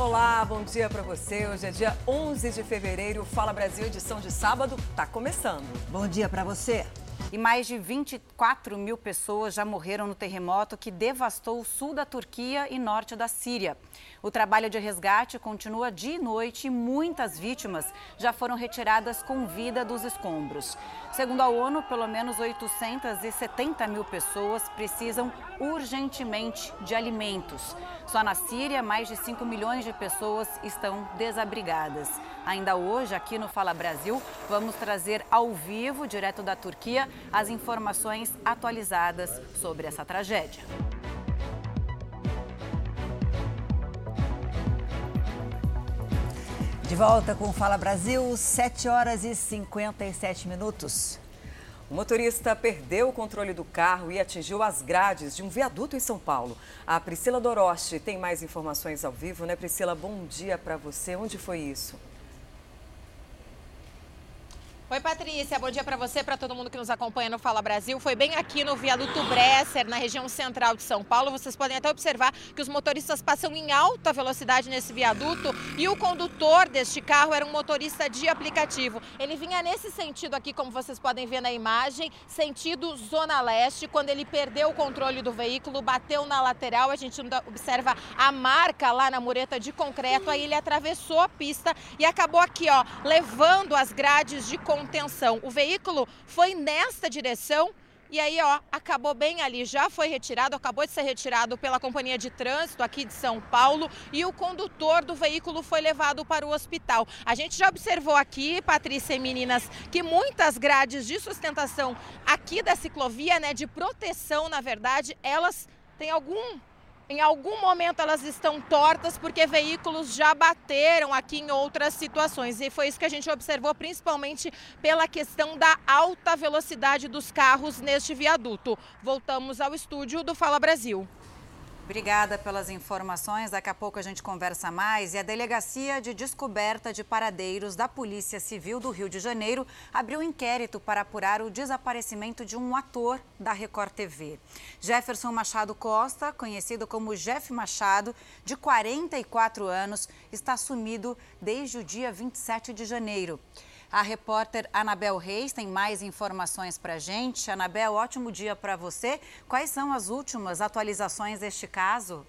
Olá, bom dia para você. Hoje é dia 11 de fevereiro. Fala Brasil, edição de sábado, tá começando. Bom dia para você. E mais de 24 mil pessoas já morreram no terremoto que devastou o sul da Turquia e norte da Síria. O trabalho de resgate continua dia e noite e muitas vítimas já foram retiradas com vida dos escombros. Segundo a ONU, pelo menos 870 mil pessoas precisam urgentemente de alimentos. Só na Síria, mais de 5 milhões de pessoas estão desabrigadas. Ainda hoje, aqui no Fala Brasil, vamos trazer ao vivo, direto da Turquia, as informações atualizadas sobre essa tragédia. De volta com Fala Brasil, 7 horas e 57 minutos. O motorista perdeu o controle do carro e atingiu as grades de um viaduto em São Paulo. A Priscila Doroche tem mais informações ao vivo, né, Priscila? Bom dia para você. Onde foi isso? Oi, Patrícia. Bom dia para você, para todo mundo que nos acompanha no Fala Brasil. Foi bem aqui no viaduto Bresser, na região central de São Paulo. Vocês podem até observar que os motoristas passam em alta velocidade nesse viaduto e o condutor deste carro era um motorista de aplicativo. Ele vinha nesse sentido aqui, como vocês podem ver na imagem, sentido Zona Leste. Quando ele perdeu o controle do veículo, bateu na lateral, a gente observa a marca lá na mureta de concreto. Aí ele atravessou a pista e acabou aqui, ó, levando as grades de concreto contenção. O veículo foi nesta direção e aí, ó, acabou bem ali, já foi retirado, acabou de ser retirado pela companhia de trânsito aqui de São Paulo e o condutor do veículo foi levado para o hospital. A gente já observou aqui, Patrícia e meninas, que muitas grades de sustentação aqui da ciclovia, né, de proteção, na verdade, elas têm algum em algum momento elas estão tortas porque veículos já bateram aqui em outras situações. E foi isso que a gente observou, principalmente pela questão da alta velocidade dos carros neste viaduto. Voltamos ao estúdio do Fala Brasil. Obrigada pelas informações. Daqui a pouco a gente conversa mais. E a Delegacia de Descoberta de Paradeiros da Polícia Civil do Rio de Janeiro abriu um inquérito para apurar o desaparecimento de um ator da Record TV. Jefferson Machado Costa, conhecido como Jeff Machado, de 44 anos, está sumido desde o dia 27 de janeiro. A repórter Anabel Reis tem mais informações para a gente. Anabel, ótimo dia para você. Quais são as últimas atualizações deste caso?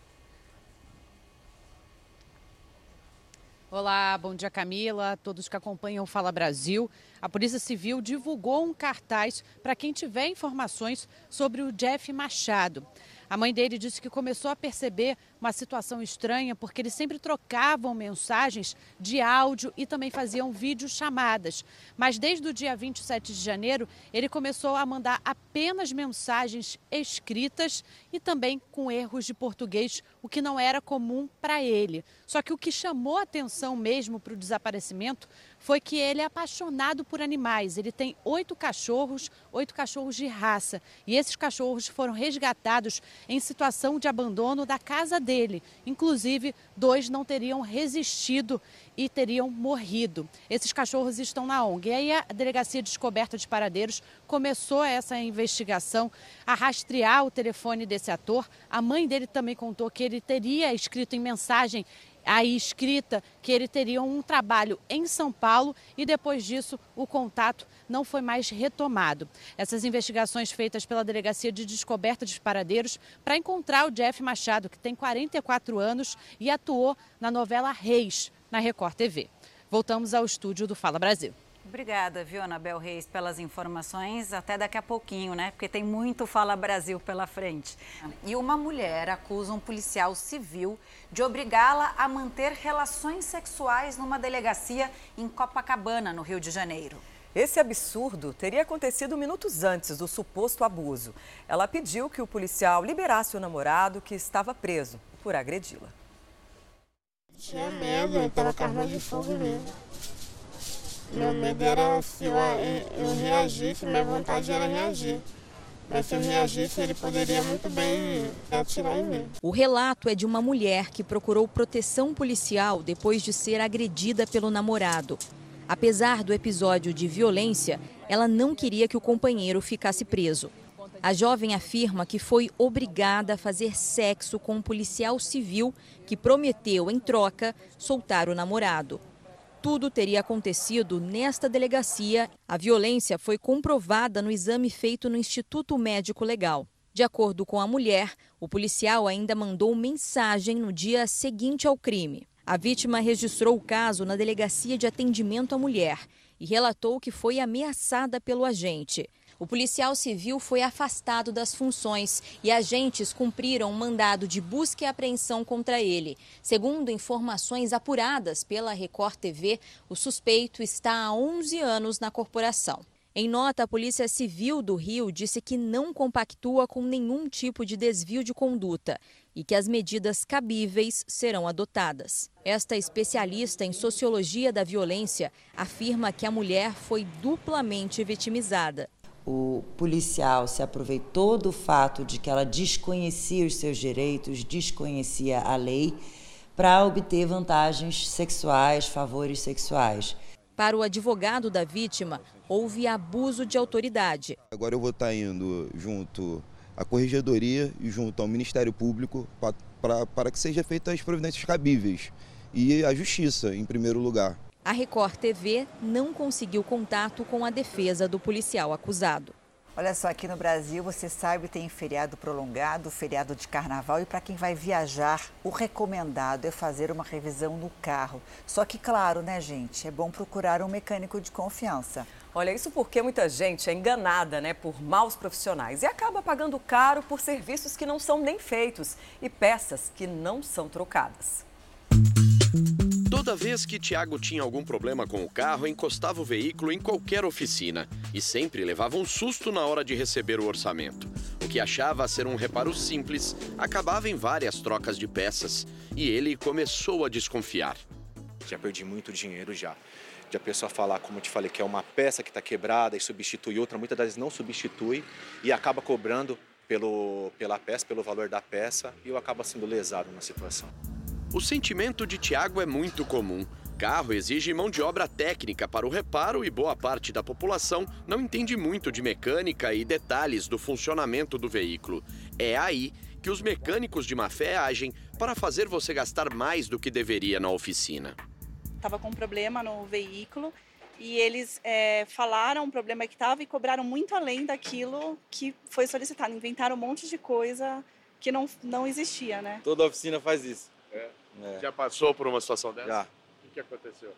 Olá, bom dia Camila, todos que acompanham Fala Brasil. A Polícia Civil divulgou um cartaz para quem tiver informações sobre o Jeff Machado. A mãe dele disse que começou a perceber uma situação estranha porque eles sempre trocavam mensagens de áudio e também faziam videochamadas. Mas desde o dia 27 de janeiro, ele começou a mandar apenas mensagens escritas e também com erros de português, o que não era comum para ele. Só que o que chamou atenção mesmo para o desaparecimento foi que ele é apaixonado por animais. Ele tem oito cachorros, oito cachorros de raça. E esses cachorros foram resgatados em situação de abandono da casa dele. Inclusive, dois não teriam resistido e teriam morrido. Esses cachorros estão na ONG. E aí a Delegacia de Descoberta de Paradeiros começou essa investigação a rastrear o telefone desse ator. A mãe dele também contou que ele teria escrito em mensagem aí escrita que ele teria um trabalho em São Paulo e depois disso o contato não foi mais retomado. Essas investigações feitas pela Delegacia de Descoberta de Paradeiros para encontrar o Jeff Machado, que tem 44 anos e atuou na novela Reis, na Record TV. Voltamos ao estúdio do Fala Brasil. Obrigada, viu, Anabel Reis, pelas informações. Até daqui a pouquinho, né? Porque tem muito Fala Brasil pela frente. E uma mulher acusa um policial civil de obrigá-la a manter relações sexuais numa delegacia em Copacabana, no Rio de Janeiro. Esse absurdo teria acontecido minutos antes do suposto abuso. Ela pediu que o policial liberasse o namorado que estava preso por agredi-la. Tinha medo, ele estava com arma de fogo mesmo. Meu medo era se eu, eu reagisse, minha vontade era reagir. Mas se eu reagisse, ele poderia muito bem atirar em mim. O relato é de uma mulher que procurou proteção policial depois de ser agredida pelo namorado. Apesar do episódio de violência, ela não queria que o companheiro ficasse preso. A jovem afirma que foi obrigada a fazer sexo com um policial civil que prometeu, em troca, soltar o namorado. Tudo teria acontecido nesta delegacia. A violência foi comprovada no exame feito no Instituto Médico Legal. De acordo com a mulher, o policial ainda mandou mensagem no dia seguinte ao crime. A vítima registrou o caso na Delegacia de Atendimento à Mulher e relatou que foi ameaçada pelo agente. O policial civil foi afastado das funções e agentes cumpriram um mandado de busca e apreensão contra ele. Segundo informações apuradas pela Record TV, o suspeito está há 11 anos na corporação. Em nota, a Polícia Civil do Rio disse que não compactua com nenhum tipo de desvio de conduta e que as medidas cabíveis serão adotadas. Esta especialista em sociologia da violência afirma que a mulher foi duplamente vitimizada o policial se aproveitou do fato de que ela desconhecia os seus direitos, desconhecia a lei, para obter vantagens sexuais, favores sexuais. Para o advogado da vítima, houve abuso de autoridade. Agora eu vou estar indo junto à Corregedoria e junto ao Ministério Público para, para, para que sejam feitas as providências cabíveis e a justiça, em primeiro lugar. A Record TV não conseguiu contato com a defesa do policial acusado. Olha só, aqui no Brasil, você sabe, tem feriado prolongado, feriado de carnaval, e para quem vai viajar, o recomendado é fazer uma revisão no carro. Só que, claro, né, gente, é bom procurar um mecânico de confiança. Olha, isso porque muita gente é enganada, né, por maus profissionais e acaba pagando caro por serviços que não são nem feitos e peças que não são trocadas. Toda vez que Tiago tinha algum problema com o carro, encostava o veículo em qualquer oficina e sempre levava um susto na hora de receber o orçamento. O que achava ser um reparo simples acabava em várias trocas de peças e ele começou a desconfiar. Já perdi muito dinheiro já. De a pessoa falar, como eu te falei, que é uma peça que está quebrada e substitui outra, muitas vezes não substitui e acaba cobrando pelo, pela peça, pelo valor da peça e eu acabo sendo lesado na situação. O sentimento de Tiago é muito comum. Carro exige mão de obra técnica para o reparo e boa parte da população não entende muito de mecânica e detalhes do funcionamento do veículo. É aí que os mecânicos de má fé agem para fazer você gastar mais do que deveria na oficina. Estava com um problema no veículo e eles é, falaram o problema que estava e cobraram muito além daquilo que foi solicitado. Inventaram um monte de coisa que não, não existia, né? Toda oficina faz isso. É. É. Já passou por uma situação dessa? Já. O que aconteceu?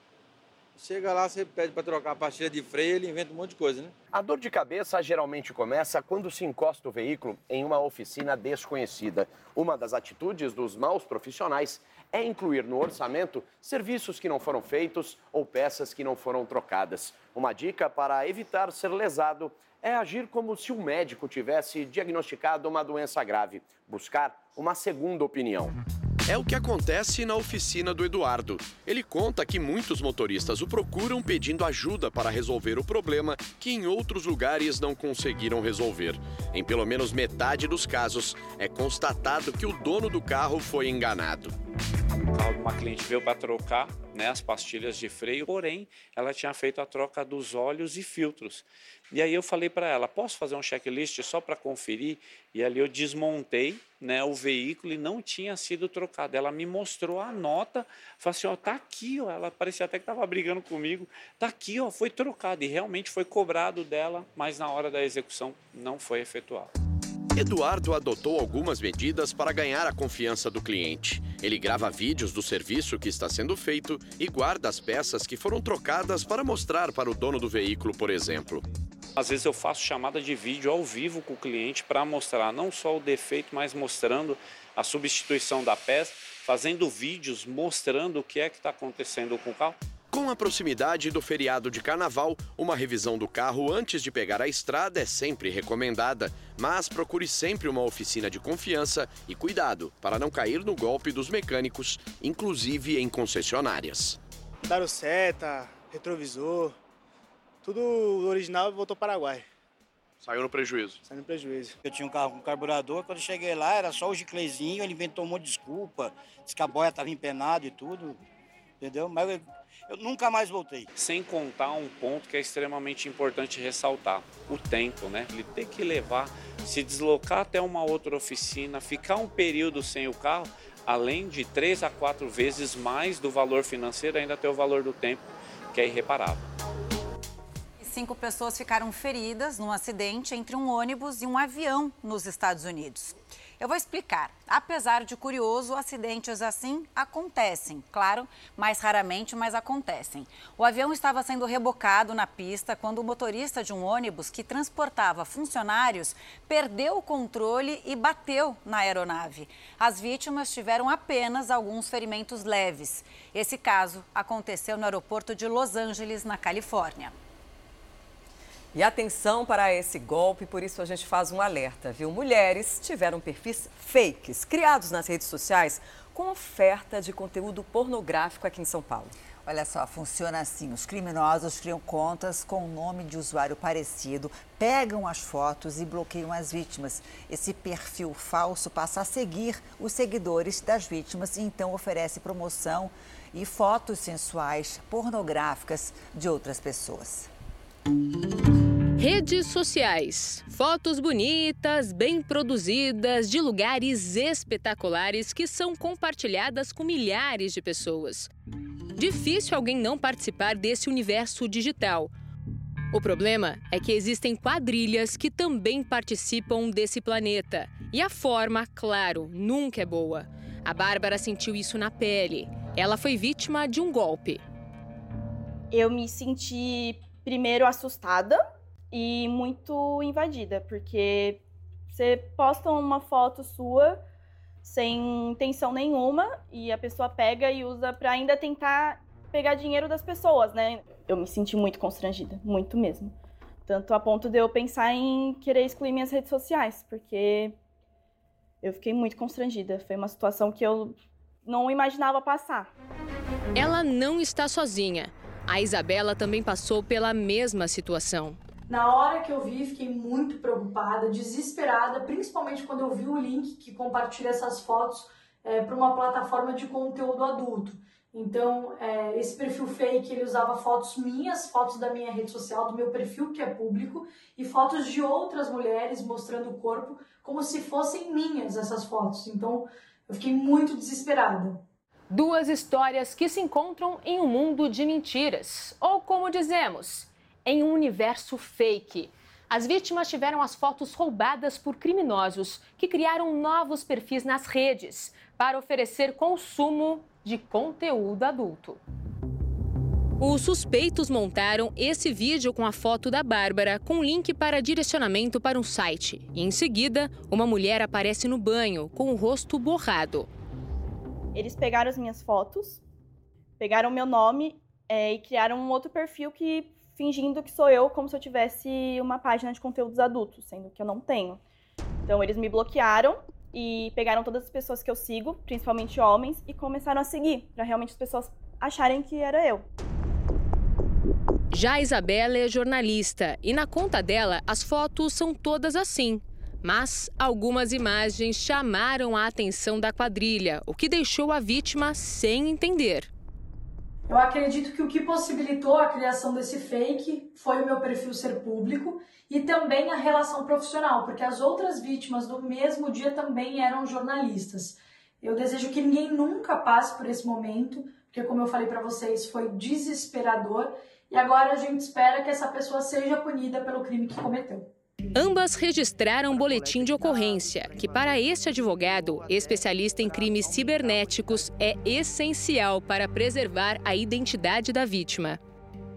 Chega lá, você pede para trocar a pastilha de freio, ele inventa um monte de coisa, né? A dor de cabeça geralmente começa quando se encosta o veículo em uma oficina desconhecida. Uma das atitudes dos maus profissionais é incluir no orçamento serviços que não foram feitos ou peças que não foram trocadas. Uma dica para evitar ser lesado é agir como se o médico tivesse diagnosticado uma doença grave, buscar uma segunda opinião. É o que acontece na oficina do Eduardo. Ele conta que muitos motoristas o procuram pedindo ajuda para resolver o problema que em outros lugares não conseguiram resolver. Em pelo menos metade dos casos, é constatado que o dono do carro foi enganado. Uma cliente veio para trocar né, as pastilhas de freio, porém ela tinha feito a troca dos óleos e filtros. E aí eu falei para ela, posso fazer um checklist só para conferir? E ali eu desmontei né, o veículo e não tinha sido trocado. Ela me mostrou a nota, falou assim, ó, tá aqui, ó. Ela parecia até que estava brigando comigo. Tá aqui, ó, foi trocado. E realmente foi cobrado dela, mas na hora da execução não foi efetuado. Eduardo adotou algumas medidas para ganhar a confiança do cliente. Ele grava vídeos do serviço que está sendo feito e guarda as peças que foram trocadas para mostrar para o dono do veículo, por exemplo. Às vezes eu faço chamada de vídeo ao vivo com o cliente para mostrar não só o defeito, mas mostrando a substituição da peça, fazendo vídeos mostrando o que é que está acontecendo com o carro. Com a proximidade do feriado de carnaval, uma revisão do carro antes de pegar a estrada é sempre recomendada, mas procure sempre uma oficina de confiança e cuidado para não cair no golpe dos mecânicos, inclusive em concessionárias. Daram seta, retrovisor, tudo original voltou para o Paraguai. Saiu no prejuízo? Saiu no prejuízo. Eu tinha um carro com carburador, quando eu cheguei lá era só o giclezinho, ele inventou um monte de desculpa, disse que a boia estava empenada e tudo, entendeu? Mas eu, eu nunca mais voltei. Sem contar um ponto que é extremamente importante ressaltar, o tempo, né? Ele tem que levar se deslocar até uma outra oficina, ficar um período sem o carro, além de três a quatro vezes mais do valor financeiro, ainda tem o valor do tempo, que é irreparável. Cinco pessoas ficaram feridas num acidente entre um ônibus e um avião nos Estados Unidos. Eu vou explicar. Apesar de curioso, acidentes assim acontecem, claro, mais raramente, mas acontecem. O avião estava sendo rebocado na pista quando o motorista de um ônibus que transportava funcionários perdeu o controle e bateu na aeronave. As vítimas tiveram apenas alguns ferimentos leves. Esse caso aconteceu no aeroporto de Los Angeles, na Califórnia. E atenção para esse golpe, por isso a gente faz um alerta, viu? Mulheres tiveram perfis fakes criados nas redes sociais com oferta de conteúdo pornográfico aqui em São Paulo. Olha só, funciona assim: os criminosos criam contas com nome de usuário parecido, pegam as fotos e bloqueiam as vítimas. Esse perfil falso passa a seguir os seguidores das vítimas e então oferece promoção e fotos sensuais pornográficas de outras pessoas. Redes sociais. Fotos bonitas, bem produzidas, de lugares espetaculares que são compartilhadas com milhares de pessoas. Difícil alguém não participar desse universo digital. O problema é que existem quadrilhas que também participam desse planeta. E a forma, claro, nunca é boa. A Bárbara sentiu isso na pele. Ela foi vítima de um golpe. Eu me senti primeiro assustada e muito invadida, porque você posta uma foto sua sem intenção nenhuma e a pessoa pega e usa para ainda tentar pegar dinheiro das pessoas, né? Eu me senti muito constrangida, muito mesmo. Tanto a ponto de eu pensar em querer excluir minhas redes sociais, porque eu fiquei muito constrangida. Foi uma situação que eu não imaginava passar. Ela não está sozinha. A Isabela também passou pela mesma situação. Na hora que eu vi, fiquei muito preocupada, desesperada, principalmente quando eu vi o link que compartilha essas fotos é, para uma plataforma de conteúdo adulto. Então, é, esse perfil fake, ele usava fotos minhas, fotos da minha rede social, do meu perfil que é público, e fotos de outras mulheres mostrando o corpo como se fossem minhas essas fotos. Então, eu fiquei muito desesperada. Duas histórias que se encontram em um mundo de mentiras, ou como dizemos, em um universo fake. As vítimas tiveram as fotos roubadas por criminosos que criaram novos perfis nas redes para oferecer consumo de conteúdo adulto. Os suspeitos montaram esse vídeo com a foto da Bárbara com link para direcionamento para um site. E em seguida, uma mulher aparece no banho com o rosto borrado. Eles pegaram as minhas fotos, pegaram meu nome é, e criaram um outro perfil que fingindo que sou eu, como se eu tivesse uma página de conteúdos adultos, sendo que eu não tenho. Então eles me bloquearam e pegaram todas as pessoas que eu sigo, principalmente homens, e começaram a seguir, para realmente as pessoas acharem que era eu. Já a Isabela é jornalista e na conta dela as fotos são todas assim. Mas algumas imagens chamaram a atenção da quadrilha, o que deixou a vítima sem entender. Eu acredito que o que possibilitou a criação desse fake foi o meu perfil ser público e também a relação profissional, porque as outras vítimas do mesmo dia também eram jornalistas. Eu desejo que ninguém nunca passe por esse momento, porque como eu falei para vocês, foi desesperador e agora a gente espera que essa pessoa seja punida pelo crime que cometeu. Ambas registraram um boletim de ocorrência, que para este advogado, especialista em crimes cibernéticos, é essencial para preservar a identidade da vítima.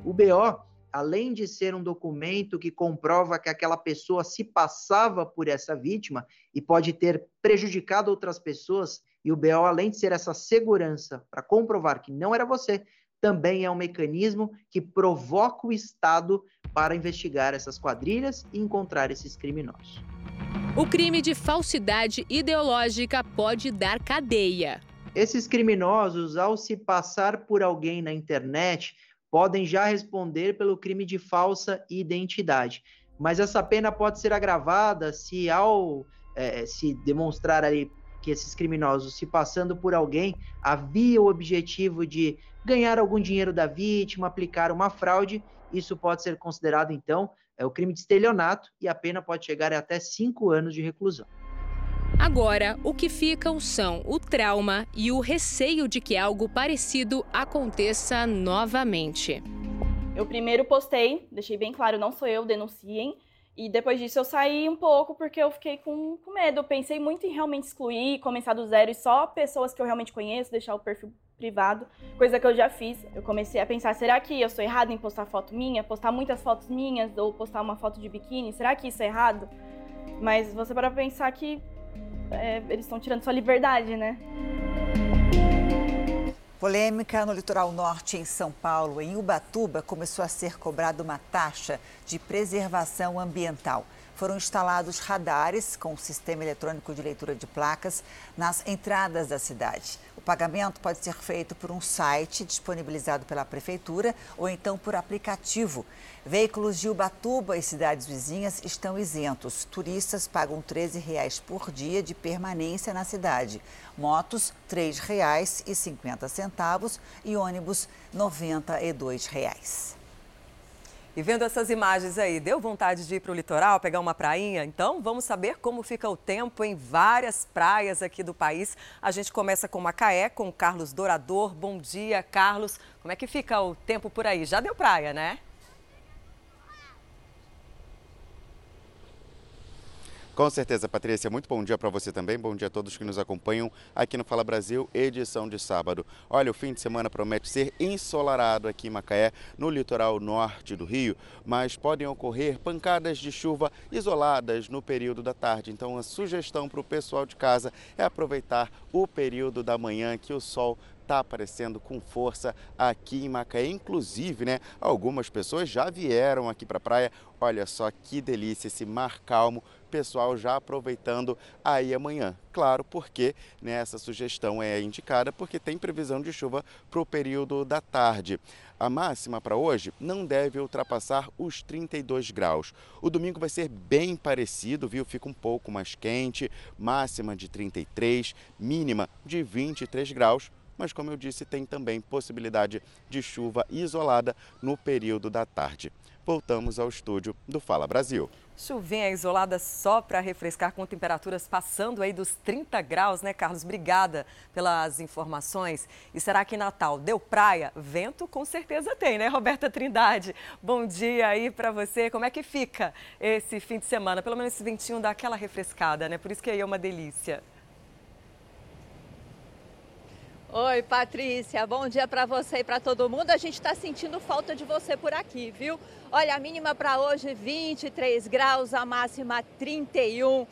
O BO, além de ser um documento que comprova que aquela pessoa se passava por essa vítima e pode ter prejudicado outras pessoas, e o BO, além de ser essa segurança para comprovar que não era você, também é um mecanismo que provoca o Estado para investigar essas quadrilhas e encontrar esses criminosos. O crime de falsidade ideológica pode dar cadeia. Esses criminosos, ao se passar por alguém na internet, podem já responder pelo crime de falsa identidade. Mas essa pena pode ser agravada se, ao é, se demonstrar ali que esses criminosos, se passando por alguém, havia o objetivo de ganhar algum dinheiro da vítima, aplicar uma fraude, isso pode ser considerado, então, é o crime de estelionato e a pena pode chegar a até cinco anos de reclusão. Agora, o que ficam são o trauma e o receio de que algo parecido aconteça novamente. Eu primeiro postei, deixei bem claro, não sou eu, denunciem. E depois disso eu saí um pouco porque eu fiquei com, com medo. Eu pensei muito em realmente excluir, começar do zero e só pessoas que eu realmente conheço, deixar o perfil privado, coisa que eu já fiz. Eu comecei a pensar, será que eu sou errado em postar foto minha? Postar muitas fotos minhas ou postar uma foto de biquíni? Será que isso é errado? Mas você para pensar que é, eles estão tirando sua liberdade, né? Polêmica no litoral norte em São Paulo. Em Ubatuba, começou a ser cobrada uma taxa de preservação ambiental. Foram instalados radares com sistema eletrônico de leitura de placas nas entradas da cidade pagamento pode ser feito por um site disponibilizado pela Prefeitura ou então por aplicativo. Veículos de Ubatuba e cidades vizinhas estão isentos. Turistas pagam R$ 13,00 por dia de permanência na cidade. Motos, R$ 3,50 e ônibus, R$ 92,00. E vendo essas imagens aí, deu vontade de ir para o litoral, pegar uma prainha? Então, vamos saber como fica o tempo em várias praias aqui do país. A gente começa com Macaé, com Carlos Dourador. Bom dia, Carlos. Como é que fica o tempo por aí? Já deu praia, né? Com certeza, Patrícia. Muito bom dia para você também. Bom dia a todos que nos acompanham aqui no Fala Brasil, edição de sábado. Olha, o fim de semana promete ser ensolarado aqui em Macaé, no litoral norte do Rio, mas podem ocorrer pancadas de chuva isoladas no período da tarde. Então, a sugestão para o pessoal de casa é aproveitar o período da manhã que o sol está aparecendo com força aqui em Macaé. Inclusive, né, algumas pessoas já vieram aqui para a praia. Olha só que delícia esse mar calmo pessoal já aproveitando aí amanhã. Claro, porque né, essa sugestão é indicada porque tem previsão de chuva para o período da tarde. A máxima para hoje não deve ultrapassar os 32 graus. O domingo vai ser bem parecido, viu? Fica um pouco mais quente, máxima de 33, mínima de 23 graus mas como eu disse, tem também possibilidade de chuva isolada no período da tarde. Voltamos ao estúdio do Fala Brasil. Chuvinha isolada só para refrescar com temperaturas passando aí dos 30 graus, né, Carlos? Obrigada pelas informações. E será que Natal deu praia? Vento com certeza tem, né, Roberta Trindade? Bom dia aí para você. Como é que fica esse fim de semana? Pelo menos esse ventinho dá aquela refrescada, né? Por isso que aí é uma delícia. Oi, Patrícia. Bom dia para você e para todo mundo. A gente está sentindo falta de você por aqui, viu? Olha, a mínima para hoje 23 graus, a máxima 31.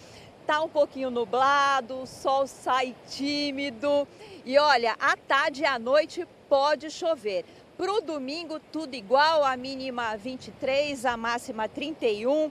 Tá um pouquinho nublado, o sol sai tímido. E olha, à tarde e à noite pode chover. Para o domingo, tudo igual, a mínima 23, a máxima 31.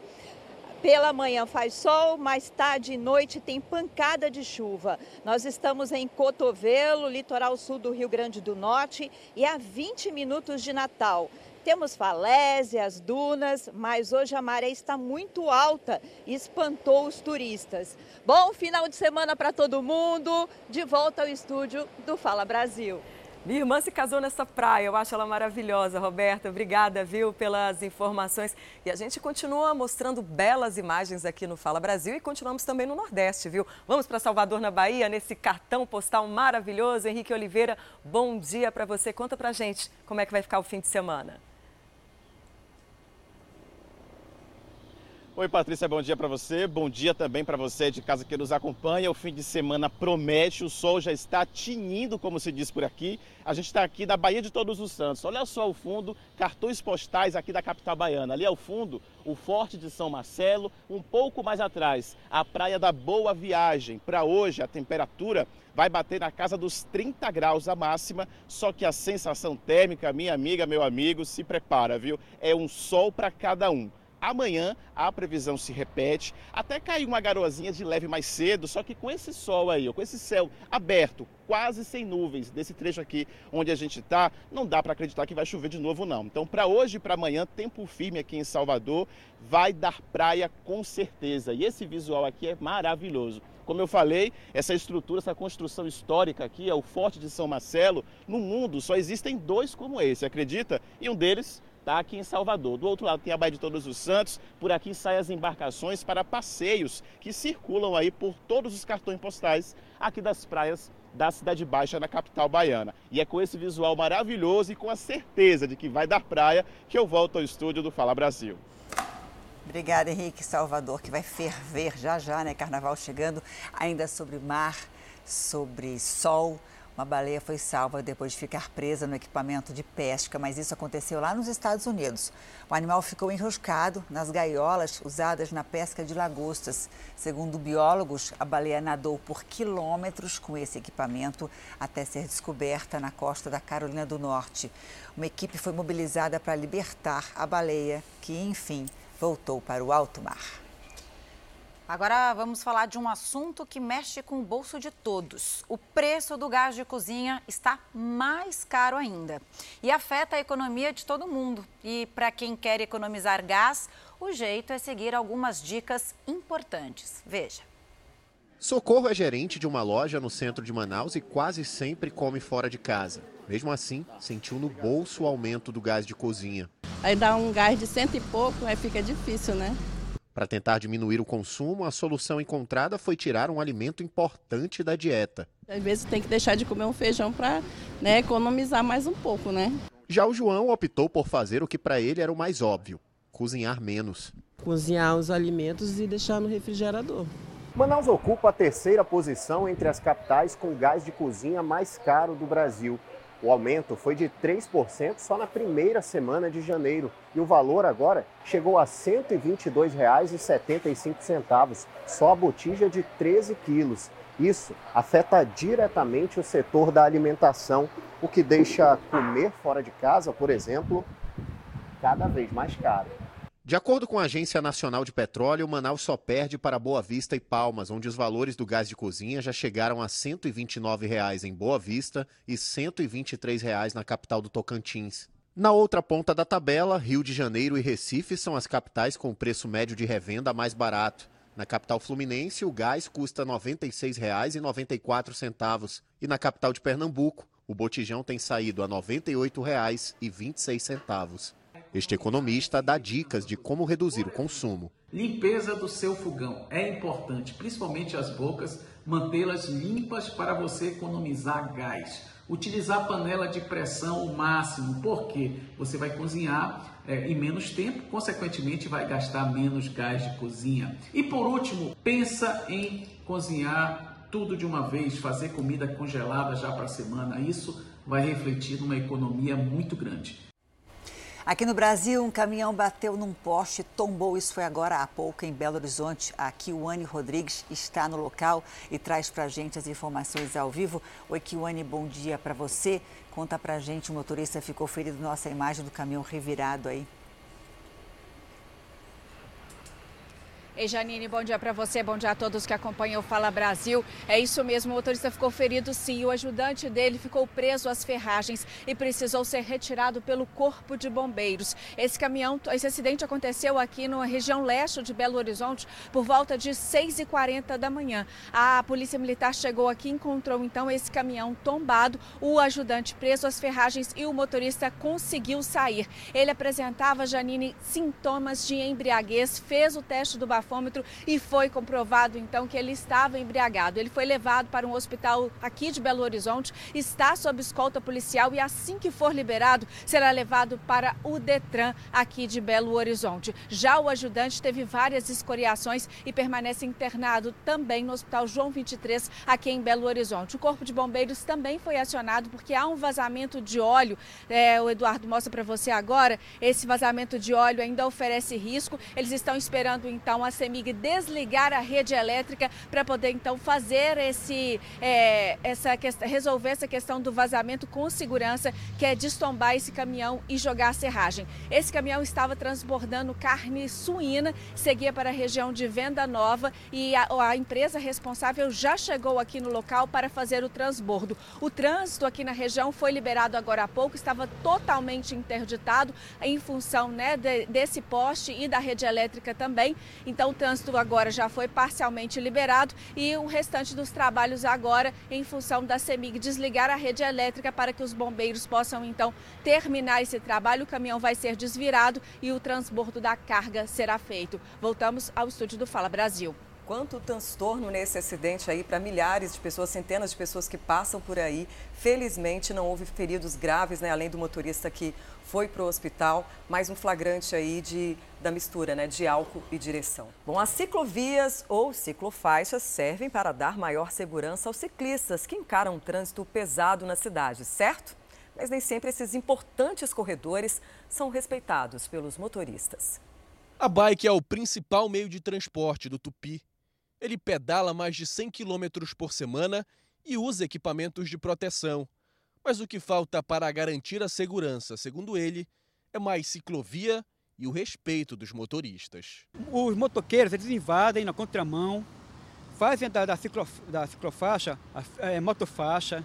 Pela manhã faz sol, mais tarde e noite tem pancada de chuva. Nós estamos em Cotovelo, litoral sul do Rio Grande do Norte, e a 20 minutos de Natal. Temos falésias, dunas, mas hoje a maré está muito alta e espantou os turistas. Bom final de semana para todo mundo. De volta ao estúdio do Fala Brasil. Minha irmã se casou nessa praia, eu acho ela maravilhosa, Roberta. Obrigada, viu, pelas informações. E a gente continua mostrando belas imagens aqui no Fala Brasil e continuamos também no Nordeste, viu? Vamos para Salvador, na Bahia, nesse cartão postal maravilhoso. Henrique Oliveira, bom dia para você. Conta pra gente como é que vai ficar o fim de semana. Oi, Patrícia, bom dia para você. Bom dia também para você de casa que nos acompanha. O fim de semana promete, o sol já está tinindo, como se diz por aqui. A gente está aqui da Bahia de Todos os Santos. Olha só o fundo, cartões postais aqui da capital baiana. Ali ao fundo, o Forte de São Marcelo. Um pouco mais atrás, a Praia da Boa Viagem. Para hoje, a temperatura vai bater na casa dos 30 graus a máxima, só que a sensação térmica, minha amiga, meu amigo, se prepara, viu? É um sol para cada um. Amanhã a previsão se repete, até cair uma garoazinha de leve mais cedo, só que com esse sol aí, com esse céu aberto, quase sem nuvens, desse trecho aqui onde a gente está, não dá para acreditar que vai chover de novo não. Então para hoje e para amanhã, tempo firme aqui em Salvador, vai dar praia com certeza. E esse visual aqui é maravilhoso. Como eu falei, essa estrutura, essa construção histórica aqui, é o Forte de São Marcelo. No mundo só existem dois como esse, acredita? E um deles está aqui em Salvador. Do outro lado tem a Baía de Todos os Santos, por aqui saem as embarcações para passeios que circulam aí por todos os cartões postais aqui das praias da Cidade Baixa, na capital baiana. E é com esse visual maravilhoso e com a certeza de que vai dar praia que eu volto ao estúdio do Fala Brasil. Obrigada, Henrique Salvador, que vai ferver já já, né? Carnaval chegando, ainda sobre mar, sobre sol. Uma baleia foi salva depois de ficar presa no equipamento de pesca, mas isso aconteceu lá nos Estados Unidos. O animal ficou enroscado nas gaiolas usadas na pesca de lagostas. Segundo biólogos, a baleia nadou por quilômetros com esse equipamento até ser descoberta na costa da Carolina do Norte. Uma equipe foi mobilizada para libertar a baleia, que, enfim, voltou para o alto mar. Agora vamos falar de um assunto que mexe com o bolso de todos. O preço do gás de cozinha está mais caro ainda e afeta a economia de todo mundo. E para quem quer economizar gás, o jeito é seguir algumas dicas importantes. Veja. Socorro é gerente de uma loja no centro de Manaus e quase sempre come fora de casa. Mesmo assim, sentiu no bolso o aumento do gás de cozinha. Aí dá um gás de cento e pouco, aí fica difícil, né? Para tentar diminuir o consumo, a solução encontrada foi tirar um alimento importante da dieta. Às vezes tem que deixar de comer um feijão para né, economizar mais um pouco, né? Já o João optou por fazer o que para ele era o mais óbvio: cozinhar menos. Cozinhar os alimentos e deixar no refrigerador. Manaus ocupa a terceira posição entre as capitais com gás de cozinha mais caro do Brasil. O aumento foi de 3% só na primeira semana de janeiro e o valor agora chegou a R$ 122,75, só a botija de 13 quilos. Isso afeta diretamente o setor da alimentação, o que deixa comer fora de casa, por exemplo, cada vez mais caro. De acordo com a Agência Nacional de Petróleo, Manaus só perde para Boa Vista e Palmas, onde os valores do gás de cozinha já chegaram a 129 reais em Boa Vista e 123 reais na capital do Tocantins. Na outra ponta da tabela, Rio de Janeiro e Recife são as capitais com o preço médio de revenda mais barato. Na capital fluminense, o gás custa R$ 96,94 e na capital de Pernambuco, o botijão tem saído a R$ 98,26. Este economista dá dicas de como reduzir o consumo. Limpeza do seu fogão é importante, principalmente as bocas, mantê-las limpas para você economizar gás. Utilizar panela de pressão o máximo, porque você vai cozinhar é, em menos tempo, consequentemente vai gastar menos gás de cozinha. E por último, pensa em cozinhar tudo de uma vez, fazer comida congelada já para a semana. Isso vai refletir numa economia muito grande. Aqui no Brasil, um caminhão bateu num poste, tombou. Isso foi agora há pouco em Belo Horizonte. A Kiwane Rodrigues está no local e traz para gente as informações ao vivo. Oi, Kiwane, bom dia para você. Conta para gente, o motorista ficou ferido. Nossa imagem do caminhão revirado aí. Ei, Janine, bom dia para você, bom dia a todos que acompanham o Fala Brasil. É isso mesmo, o motorista ficou ferido sim. O ajudante dele ficou preso às ferragens e precisou ser retirado pelo Corpo de Bombeiros. Esse caminhão, esse acidente aconteceu aqui na região leste de Belo Horizonte por volta de 6h40 da manhã. A Polícia Militar chegou aqui e encontrou então esse caminhão tombado, o ajudante preso às ferragens e o motorista conseguiu sair. Ele apresentava, Janine, sintomas de embriaguez, fez o teste do bafômetro e foi comprovado então que ele estava embriagado. Ele foi levado para um hospital aqui de Belo Horizonte, está sob escolta policial e assim que for liberado, será levado para o Detran aqui de Belo Horizonte. Já o ajudante teve várias escoriações e permanece internado também no Hospital João 23 aqui em Belo Horizonte. O Corpo de Bombeiros também foi acionado porque há um vazamento de óleo. É, o Eduardo mostra para você agora. Esse vazamento de óleo ainda oferece risco. Eles estão esperando então a CEMIG desligar a rede elétrica para poder então fazer esse, é, essa questão, resolver essa questão do vazamento com segurança, que é destombar esse caminhão e jogar a serragem. Esse caminhão estava transbordando carne suína, seguia para a região de Venda Nova e a, a empresa responsável já chegou aqui no local para fazer o transbordo. O trânsito aqui na região foi liberado agora há pouco, estava totalmente interditado em função né, de, desse poste e da rede elétrica também. Então, Então o trânsito agora já foi parcialmente liberado e o restante dos trabalhos agora em função da CEMIG desligar a rede elétrica para que os bombeiros possam então terminar esse trabalho. O caminhão vai ser desvirado e o transbordo da carga será feito. Voltamos ao estúdio do Fala Brasil. Quanto transtorno nesse acidente aí para milhares de pessoas, centenas de pessoas que passam por aí. Felizmente não houve feridos graves, né? Além do motorista que foi para o hospital. Mais um flagrante aí de, da mistura, né? De álcool e direção. Bom, as ciclovias ou ciclofaixas servem para dar maior segurança aos ciclistas que encaram um trânsito pesado na cidade, certo? Mas nem sempre esses importantes corredores são respeitados pelos motoristas. A bike é o principal meio de transporte do Tupi ele pedala mais de 100 km por semana e usa equipamentos de proteção. Mas o que falta para garantir a segurança, segundo ele, é mais ciclovia e o respeito dos motoristas. Os motoqueiros eles invadem na contramão, fazem da, da, ciclo, da ciclofaixa a é, motofaixa,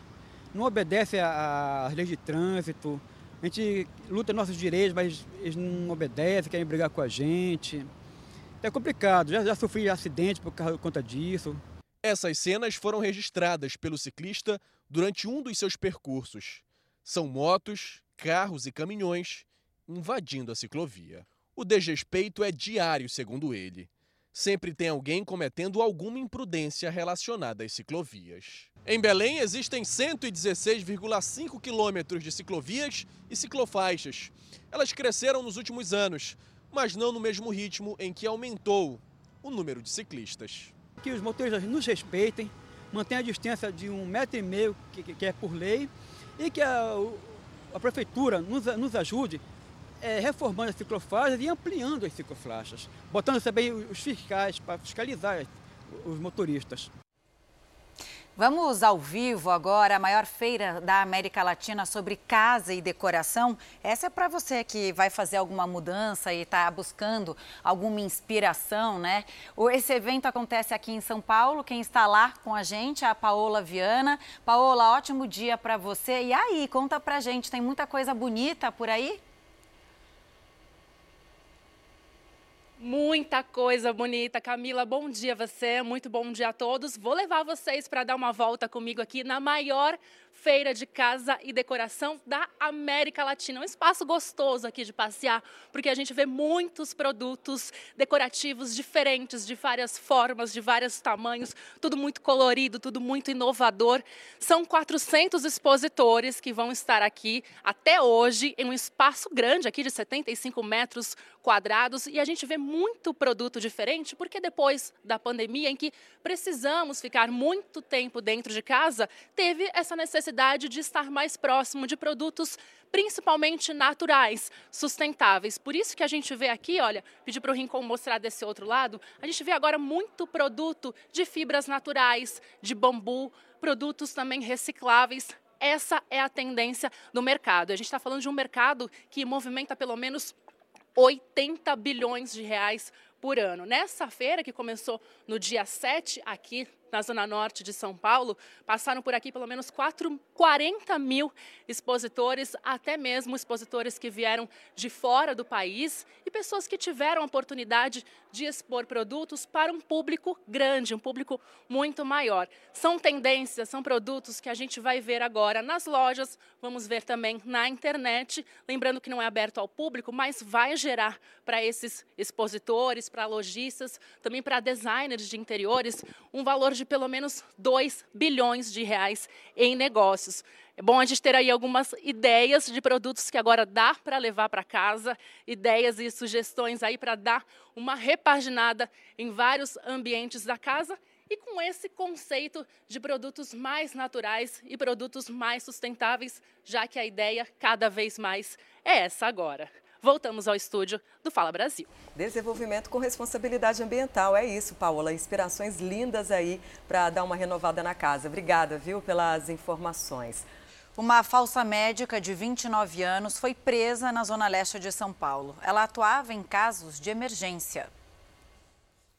não obedecem às leis de trânsito. A gente luta nossos direitos, mas eles não obedecem, querem brigar com a gente. É complicado, já, já sofri acidente por conta disso. Essas cenas foram registradas pelo ciclista durante um dos seus percursos. São motos, carros e caminhões invadindo a ciclovia. O desrespeito é diário, segundo ele. Sempre tem alguém cometendo alguma imprudência relacionada às ciclovias. Em Belém, existem 116,5 quilômetros de ciclovias e ciclofaixas. Elas cresceram nos últimos anos, mas não no mesmo ritmo em que aumentou o número de ciclistas. Que os motoristas nos respeitem, mantenham a distância de um metro e meio, que, que é por lei, e que a, a prefeitura nos, nos ajude é, reformando as ciclofaixas e ampliando as ciclofaixas, botando também os fiscais para fiscalizar os motoristas. Vamos ao vivo agora, a maior feira da América Latina sobre casa e decoração. Essa é para você que vai fazer alguma mudança e está buscando alguma inspiração, né? Esse evento acontece aqui em São Paulo. Quem está lá com a gente é a Paola Viana. Paola, ótimo dia para você. E aí, conta pra gente, tem muita coisa bonita por aí? Muita coisa bonita. Camila, bom dia você, muito bom dia a todos. Vou levar vocês para dar uma volta comigo aqui na maior feira de casa e decoração da América Latina. Um espaço gostoso aqui de passear, porque a gente vê muitos produtos decorativos diferentes, de várias formas, de vários tamanhos, tudo muito colorido, tudo muito inovador. São 400 expositores que vão estar aqui até hoje em um espaço grande aqui de 75 metros quadrados e a gente vê muito produto diferente, porque depois da pandemia, em que precisamos ficar muito tempo dentro de casa, teve essa necessidade de estar mais próximo de produtos principalmente naturais, sustentáveis. Por isso que a gente vê aqui, olha, pedi para o Rincon mostrar desse outro lado, a gente vê agora muito produto de fibras naturais, de bambu, produtos também recicláveis. Essa é a tendência do mercado. A gente está falando de um mercado que movimenta pelo menos 80 bilhões de reais por ano. Nessa feira, que começou no dia 7 aqui na Zona Norte de São Paulo, passaram por aqui pelo menos 4, 40 mil expositores, até mesmo expositores que vieram de fora do país e pessoas que tiveram a oportunidade de expor produtos para um público grande, um público muito maior. São tendências, são produtos que a gente vai ver agora nas lojas, vamos ver também na internet. Lembrando que não é aberto ao público, mas vai gerar para esses expositores, para lojistas, também para designers de interiores, um valor de pelo menos 2 bilhões de reais em negócios. É bom a gente ter aí algumas ideias de produtos que agora dá para levar para casa, ideias e sugestões aí para dar uma repaginada em vários ambientes da casa e com esse conceito de produtos mais naturais e produtos mais sustentáveis, já que a ideia cada vez mais é essa agora. Voltamos ao estúdio do Fala Brasil. Desenvolvimento com responsabilidade ambiental, é isso, Paola. Inspirações lindas aí para dar uma renovada na casa. Obrigada, viu, pelas informações. Uma falsa médica de 29 anos foi presa na zona leste de São Paulo. Ela atuava em casos de emergência.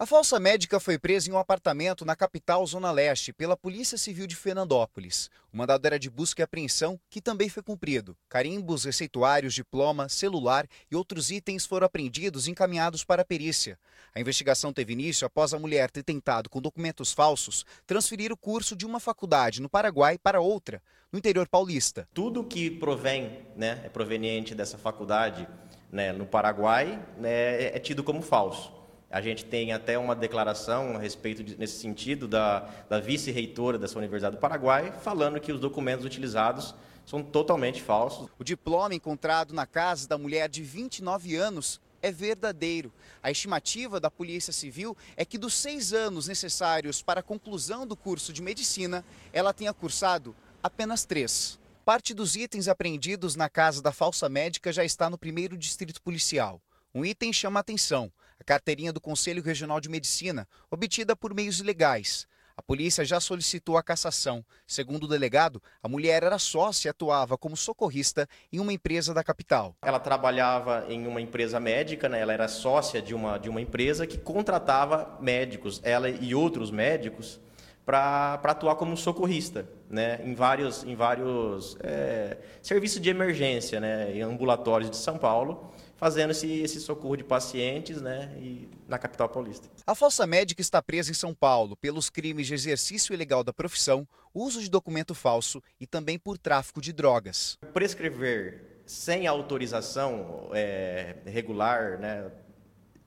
A falsa médica foi presa em um apartamento na capital Zona Leste pela Polícia Civil de Fernandópolis. O mandado era de busca e apreensão, que também foi cumprido. Carimbos, receituários, diploma, celular e outros itens foram apreendidos e encaminhados para a perícia. A investigação teve início após a mulher ter tentado, com documentos falsos, transferir o curso de uma faculdade no Paraguai para outra, no interior paulista. Tudo que provém, né, é proveniente dessa faculdade né, no Paraguai, né, é tido como falso. A gente tem até uma declaração a respeito de, nesse sentido da, da vice-reitora dessa Universidade do Paraguai, falando que os documentos utilizados são totalmente falsos. O diploma encontrado na casa da mulher de 29 anos é verdadeiro. A estimativa da Polícia Civil é que dos seis anos necessários para a conclusão do curso de medicina, ela tenha cursado apenas três. Parte dos itens apreendidos na casa da falsa médica já está no primeiro distrito policial. Um item chama atenção: a carteirinha do Conselho Regional de Medicina, obtida por meios ilegais. A polícia já solicitou a cassação. Segundo o delegado, a mulher era sócia e atuava como socorrista em uma empresa da capital. Ela trabalhava em uma empresa médica, né? ela era sócia de uma, de uma empresa que contratava médicos, ela e outros médicos, para atuar como socorrista né? em vários, em vários é, serviços de emergência, né? em ambulatórios de São Paulo fazendo esse, esse socorro de pacientes né, e na capital paulista. A falsa médica está presa em São Paulo pelos crimes de exercício ilegal da profissão, uso de documento falso e também por tráfico de drogas. Prescrever sem autorização é, regular, né,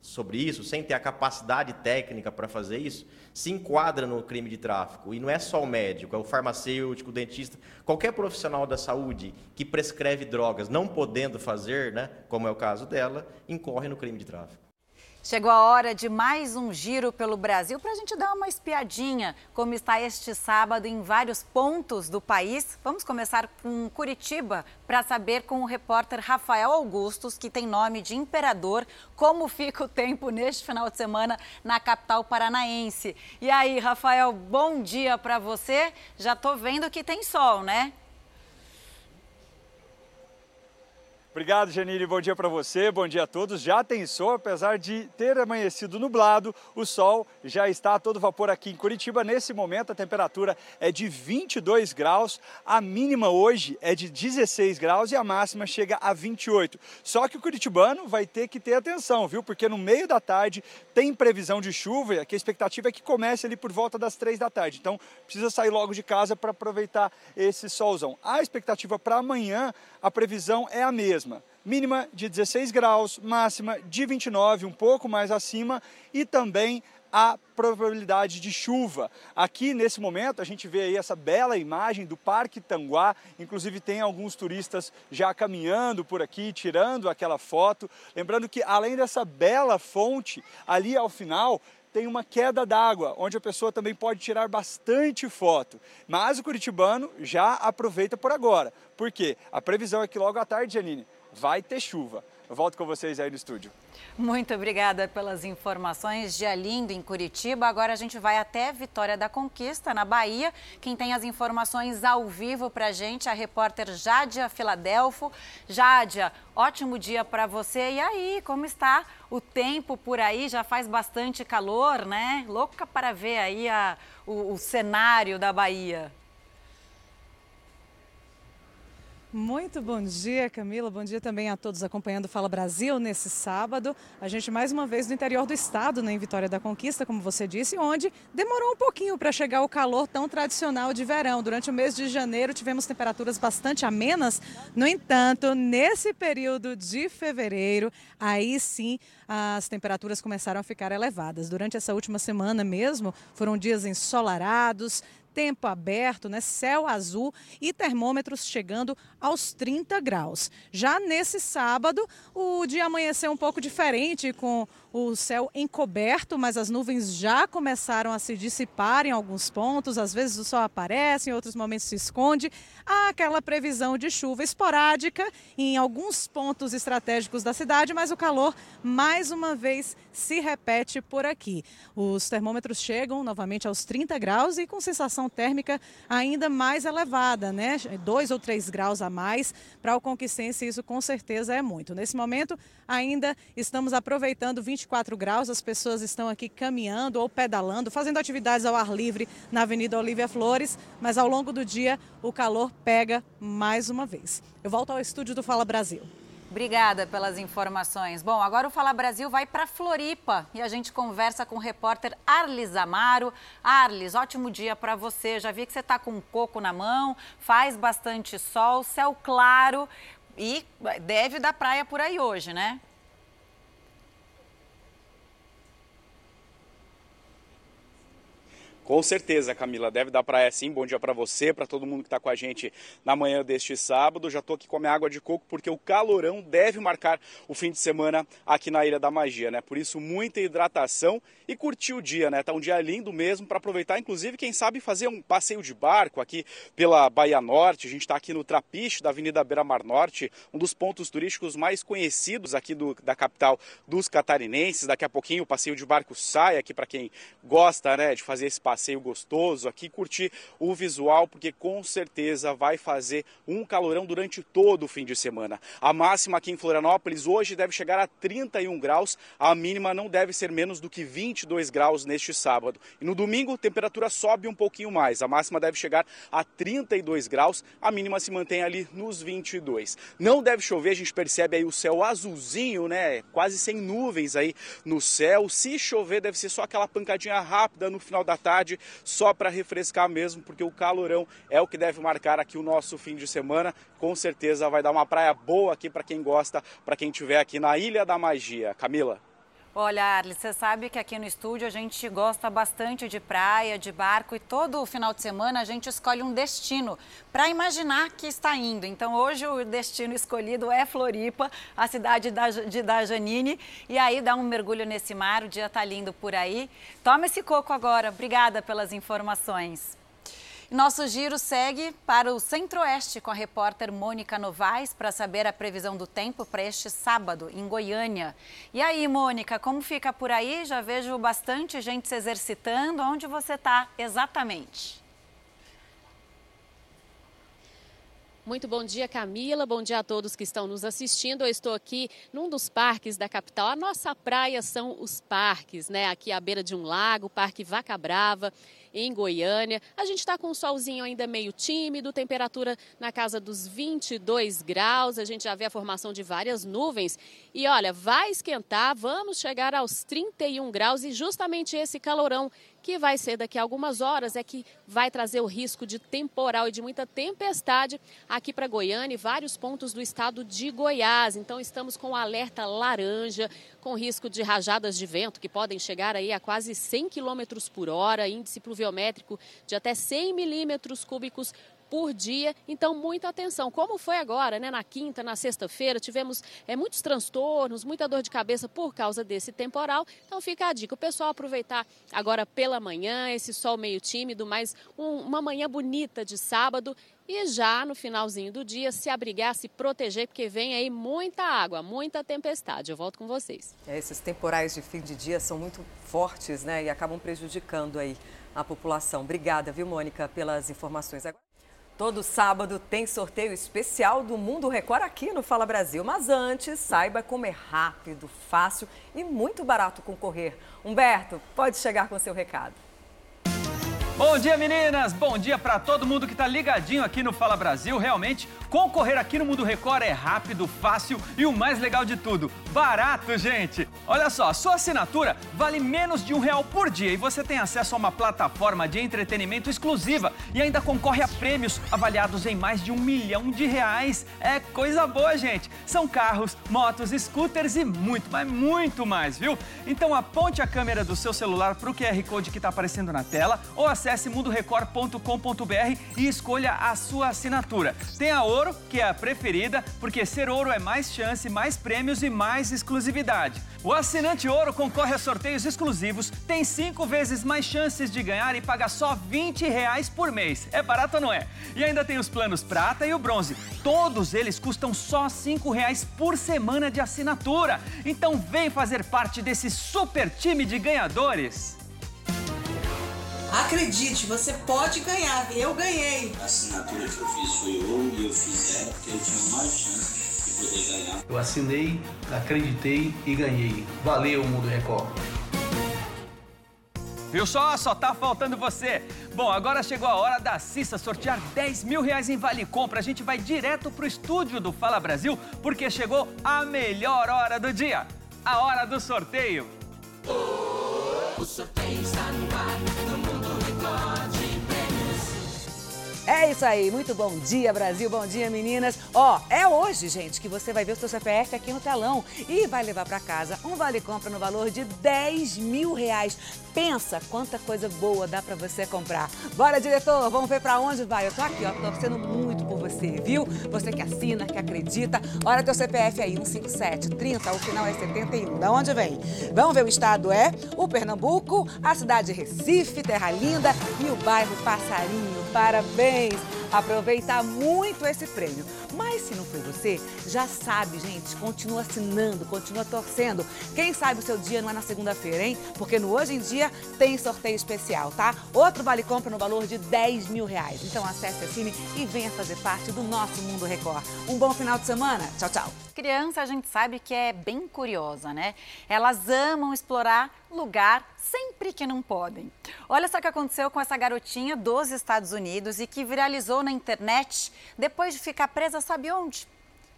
sobre isso, sem ter a capacidade técnica para fazer isso, se enquadra no crime de tráfico. E não é só o médico, é o farmacêutico, o dentista, qualquer profissional da saúde que prescreve drogas não podendo fazer, né, como é o caso dela, incorre no crime de tráfico. Chegou a hora de mais um giro pelo Brasil para a gente dar uma espiadinha como está este sábado em vários pontos do país. Vamos começar com Curitiba para saber com o repórter Rafael Augustos, que tem nome de imperador, como fica o tempo neste final de semana na capital paranaense. E aí, Rafael, bom dia para você. Já estou vendo que tem sol, né? Obrigado, Janine. Bom dia para você, bom dia a todos. Já tem sol, apesar de ter amanhecido nublado, o sol já está a todo vapor aqui em Curitiba. Nesse momento, a temperatura é de 22 graus, a mínima hoje é de 16 graus e a máxima chega a 28. Só que o curitibano vai ter que ter atenção, viu? Porque no meio da tarde tem previsão de chuva, que a expectativa é que comece ali por volta das 3 da tarde. Então, precisa sair logo de casa para aproveitar esse solzão. A expectativa para amanhã, a previsão é a mesma. Mínima de 16 graus, máxima de 29, um pouco mais acima, e também a probabilidade de chuva. Aqui nesse momento a gente vê aí essa bela imagem do Parque Tanguá, inclusive tem alguns turistas já caminhando por aqui, tirando aquela foto. Lembrando que além dessa bela fonte, ali ao final tem uma queda d'água, onde a pessoa também pode tirar bastante foto. Mas o curitibano já aproveita por agora. Por quê? A previsão é que logo à tarde, Janine, vai ter chuva. Volto com vocês aí no estúdio. Muito obrigada pelas informações. Dia lindo em Curitiba. Agora a gente vai até Vitória da Conquista, na Bahia. Quem tem as informações ao vivo para a gente é a repórter Jádia Filadelfo. Jádia, ótimo dia para você. E aí, como está o tempo por aí? Já faz bastante calor, né? Louca para ver aí a, o, o cenário da Bahia. Muito bom dia, Camila. Bom dia também a todos acompanhando Fala Brasil nesse sábado. A gente mais uma vez no interior do estado, né, em Vitória da Conquista, como você disse, onde demorou um pouquinho para chegar o calor tão tradicional de verão. Durante o mês de janeiro tivemos temperaturas bastante amenas. No entanto, nesse período de fevereiro, aí sim as temperaturas começaram a ficar elevadas. Durante essa última semana mesmo, foram dias ensolarados, tempo aberto, né, céu azul e termômetros chegando aos 30 graus. Já nesse sábado, o dia amanheceu um pouco diferente, com o céu encoberto, mas as nuvens já começaram a se dissipar em alguns pontos. Às vezes o sol aparece, em outros momentos se esconde. Há aquela previsão de chuva esporádica em alguns pontos estratégicos da cidade, mas o calor mais uma vez se repete por aqui. Os termômetros chegam novamente aos 30 graus e com sensação térmica ainda mais elevada, né? Dois ou três graus a mais para o conquistense, isso com certeza é muito. Nesse momento, ainda estamos aproveitando 20 24 graus, as pessoas estão aqui caminhando ou pedalando, fazendo atividades ao ar livre na Avenida Olívia Flores, mas ao longo do dia o calor pega mais uma vez. Eu volto ao estúdio do Fala Brasil. Obrigada pelas informações. Bom, agora o Fala Brasil vai para Floripa e a gente conversa com o repórter Arlis Amaro. Arlis, ótimo dia para você. Já vi que você está com um coco na mão, faz bastante sol, céu claro e deve dar praia por aí hoje, né? Com certeza, Camila, deve dar praia sim. Bom dia para você, para todo mundo que está com a gente na manhã deste sábado. Já estou aqui com a minha água de coco porque o calorão deve marcar o fim de semana aqui na Ilha da Magia, né? Por isso, muita hidratação e curtir o dia, né? Tá um dia lindo mesmo para aproveitar, inclusive, quem sabe fazer um passeio de barco aqui pela Baía Norte. A gente está aqui no Trapiche da Avenida Beira Mar Norte, um dos pontos turísticos mais conhecidos aqui do, da capital dos catarinenses. Daqui a pouquinho o passeio de barco sai aqui para quem gosta, né, de fazer esse passeio passeio gostoso aqui, curtir o visual, porque com certeza vai fazer um calorão durante todo o fim de semana. A máxima aqui em Florianópolis hoje deve chegar a 31 graus, a mínima não deve ser menos do que 22 graus neste sábado. E no domingo, a temperatura sobe um pouquinho mais, a máxima deve chegar a 32 graus, a mínima se mantém ali nos 22. Não deve chover, a gente percebe aí o céu azulzinho, né? Quase sem nuvens aí no céu. Se chover, deve ser só aquela pancadinha rápida no final da tarde tarde, só para refrescar mesmo, porque o calorão é o que deve marcar aqui o nosso fim de semana. Com certeza vai dar uma praia boa aqui para quem gosta, para quem estiver aqui na Ilha da Magia. Camila. Olha, Arli, você sabe que aqui no estúdio a gente gosta bastante de praia, de barco e todo final de semana a gente escolhe um destino para imaginar que está indo. Então hoje o destino escolhido é Floripa, a cidade da, de, da Janine. E aí dá um mergulho nesse mar, o dia está lindo por aí. Toma esse coco agora. Obrigada pelas informações. Nosso giro segue para o Centro-Oeste com a repórter Mônica Novaes para saber a previsão do tempo para este sábado em Goiânia. E aí, Mônica, como fica por aí? Já vejo bastante gente se exercitando. Onde você está exatamente? Muito bom dia, Camila. Bom dia a todos que estão nos assistindo. Eu estou aqui num dos parques da capital. A nossa praia são os parques, né? Aqui à beira de um lago, Parque Vaca Brava em Goiânia. A gente está com um solzinho ainda meio tímido, temperatura na casa dos 22 graus. A gente já vê a formação de várias nuvens. E olha, vai esquentar, vamos chegar aos 31 graus e justamente esse calorão que vai ser daqui a algumas horas, é que vai trazer o risco de temporal e de muita tempestade aqui para Goiânia e vários pontos do estado de Goiás. Então estamos com alerta laranja, com risco de rajadas de vento que podem chegar aí a quase 100 km por hora, índice pluviométrico de até 100 milímetros cúbicos por dia. Então, muita atenção. Como foi agora, né? Na quinta, na sexta-feira, tivemos é, muitos transtornos, muita dor de cabeça por causa desse temporal. Então, fica a dica. O pessoal aproveitar agora pela manhã, esse sol meio tímido, mas um, uma manhã bonita de sábado. E já no finalzinho do dia, se abrigar, se proteger, porque vem aí muita água, muita tempestade. Eu volto com vocês. É, esses temporais de fim de dia são muito fortes, né? E acabam prejudicando aí a população. Obrigada, viu, Mônica, pelas informações. Agora... Todo sábado tem sorteio especial do Mundo Record aqui no Fala Brasil. Mas antes, saiba como é rápido, fácil e muito barato concorrer. Humberto, pode chegar com seu recado. Bom dia, meninas! Bom dia para todo mundo que está ligadinho aqui no Fala Brasil. Realmente, concorrer aqui no Mundo Record é rápido, fácil e o mais legal de tudo, barato, gente! Olha só, a sua assinatura vale menos de um real por dia e você tem acesso a uma plataforma de entretenimento exclusiva e ainda concorre a prêmios avaliados em mais de um milhão de reais. É coisa boa, gente! São carros, motos, scooters e muito, mas muito mais, viu? Então aponte a câmera do seu celular para o QR Code que está aparecendo na tela ou acesse mundorecord.com.br e escolha a sua assinatura. Tem a Ouro, que é a preferida, porque ser Ouro é mais chance, mais prêmios e mais exclusividade. O assinante Ouro concorre a sorteios exclusivos, tem cinco vezes mais chances de ganhar e paga só 20 reais por mês. É barato ou não é? E ainda tem os planos Prata e o Bronze. Todos eles custam só cinco reais por semana de assinatura. Então vem fazer parte desse super time de ganhadores. Acredite, você pode ganhar. Eu ganhei. A assinatura que eu fiz foi ouro e eu fiz ela porque eu tinha mais chance de Eu assinei, acreditei e ganhei. Valeu, Mundo Record. Viu só? Só tá faltando você. Bom, agora chegou a hora da Cissa sortear 10 mil reais em Vale Compra. A gente vai direto pro estúdio do Fala Brasil, porque chegou a melhor hora do dia. A hora do sorteio. O sorteio está no ar, no Mundo Record Prêmios. É isso aí, muito bom dia Brasil, bom dia meninas. Ó, é hoje, gente, que você vai ver o seu CPF aqui no telão e vai levar para casa um vale compra no valor de 10 mil reais. Pensa quanta coisa boa dá para você comprar. Bora, diretor, vamos ver para onde vai. Eu tô aqui, ó, torcendo muito por você, viu? Você que assina, que acredita. Olha teu CPF aí, 157 30, o final é 71. Da onde vem? Vamos ver o estado é o Pernambuco, a cidade de Recife, Terra Linda e o bairro Passarinho. Parabéns! Aproveitar muito esse prêmio. Mas se não foi você, já sabe, gente, continua assinando, continua torcendo. Quem sabe o seu dia não é na segunda-feira, hein? Porque no Hoje em Dia tem sorteio especial, tá? Outro vale compra no valor de 10 mil reais. Então acesse, assine e venha fazer parte do nosso Mundo Record. Um bom final de semana. Tchau, tchau. Criança, a gente sabe que é bem curiosa, né? Elas amam explorar lugar sempre que não podem. Olha só o que aconteceu com essa garotinha dos Estados Unidos e que viralizou na internet depois de ficar presa, sabe onde?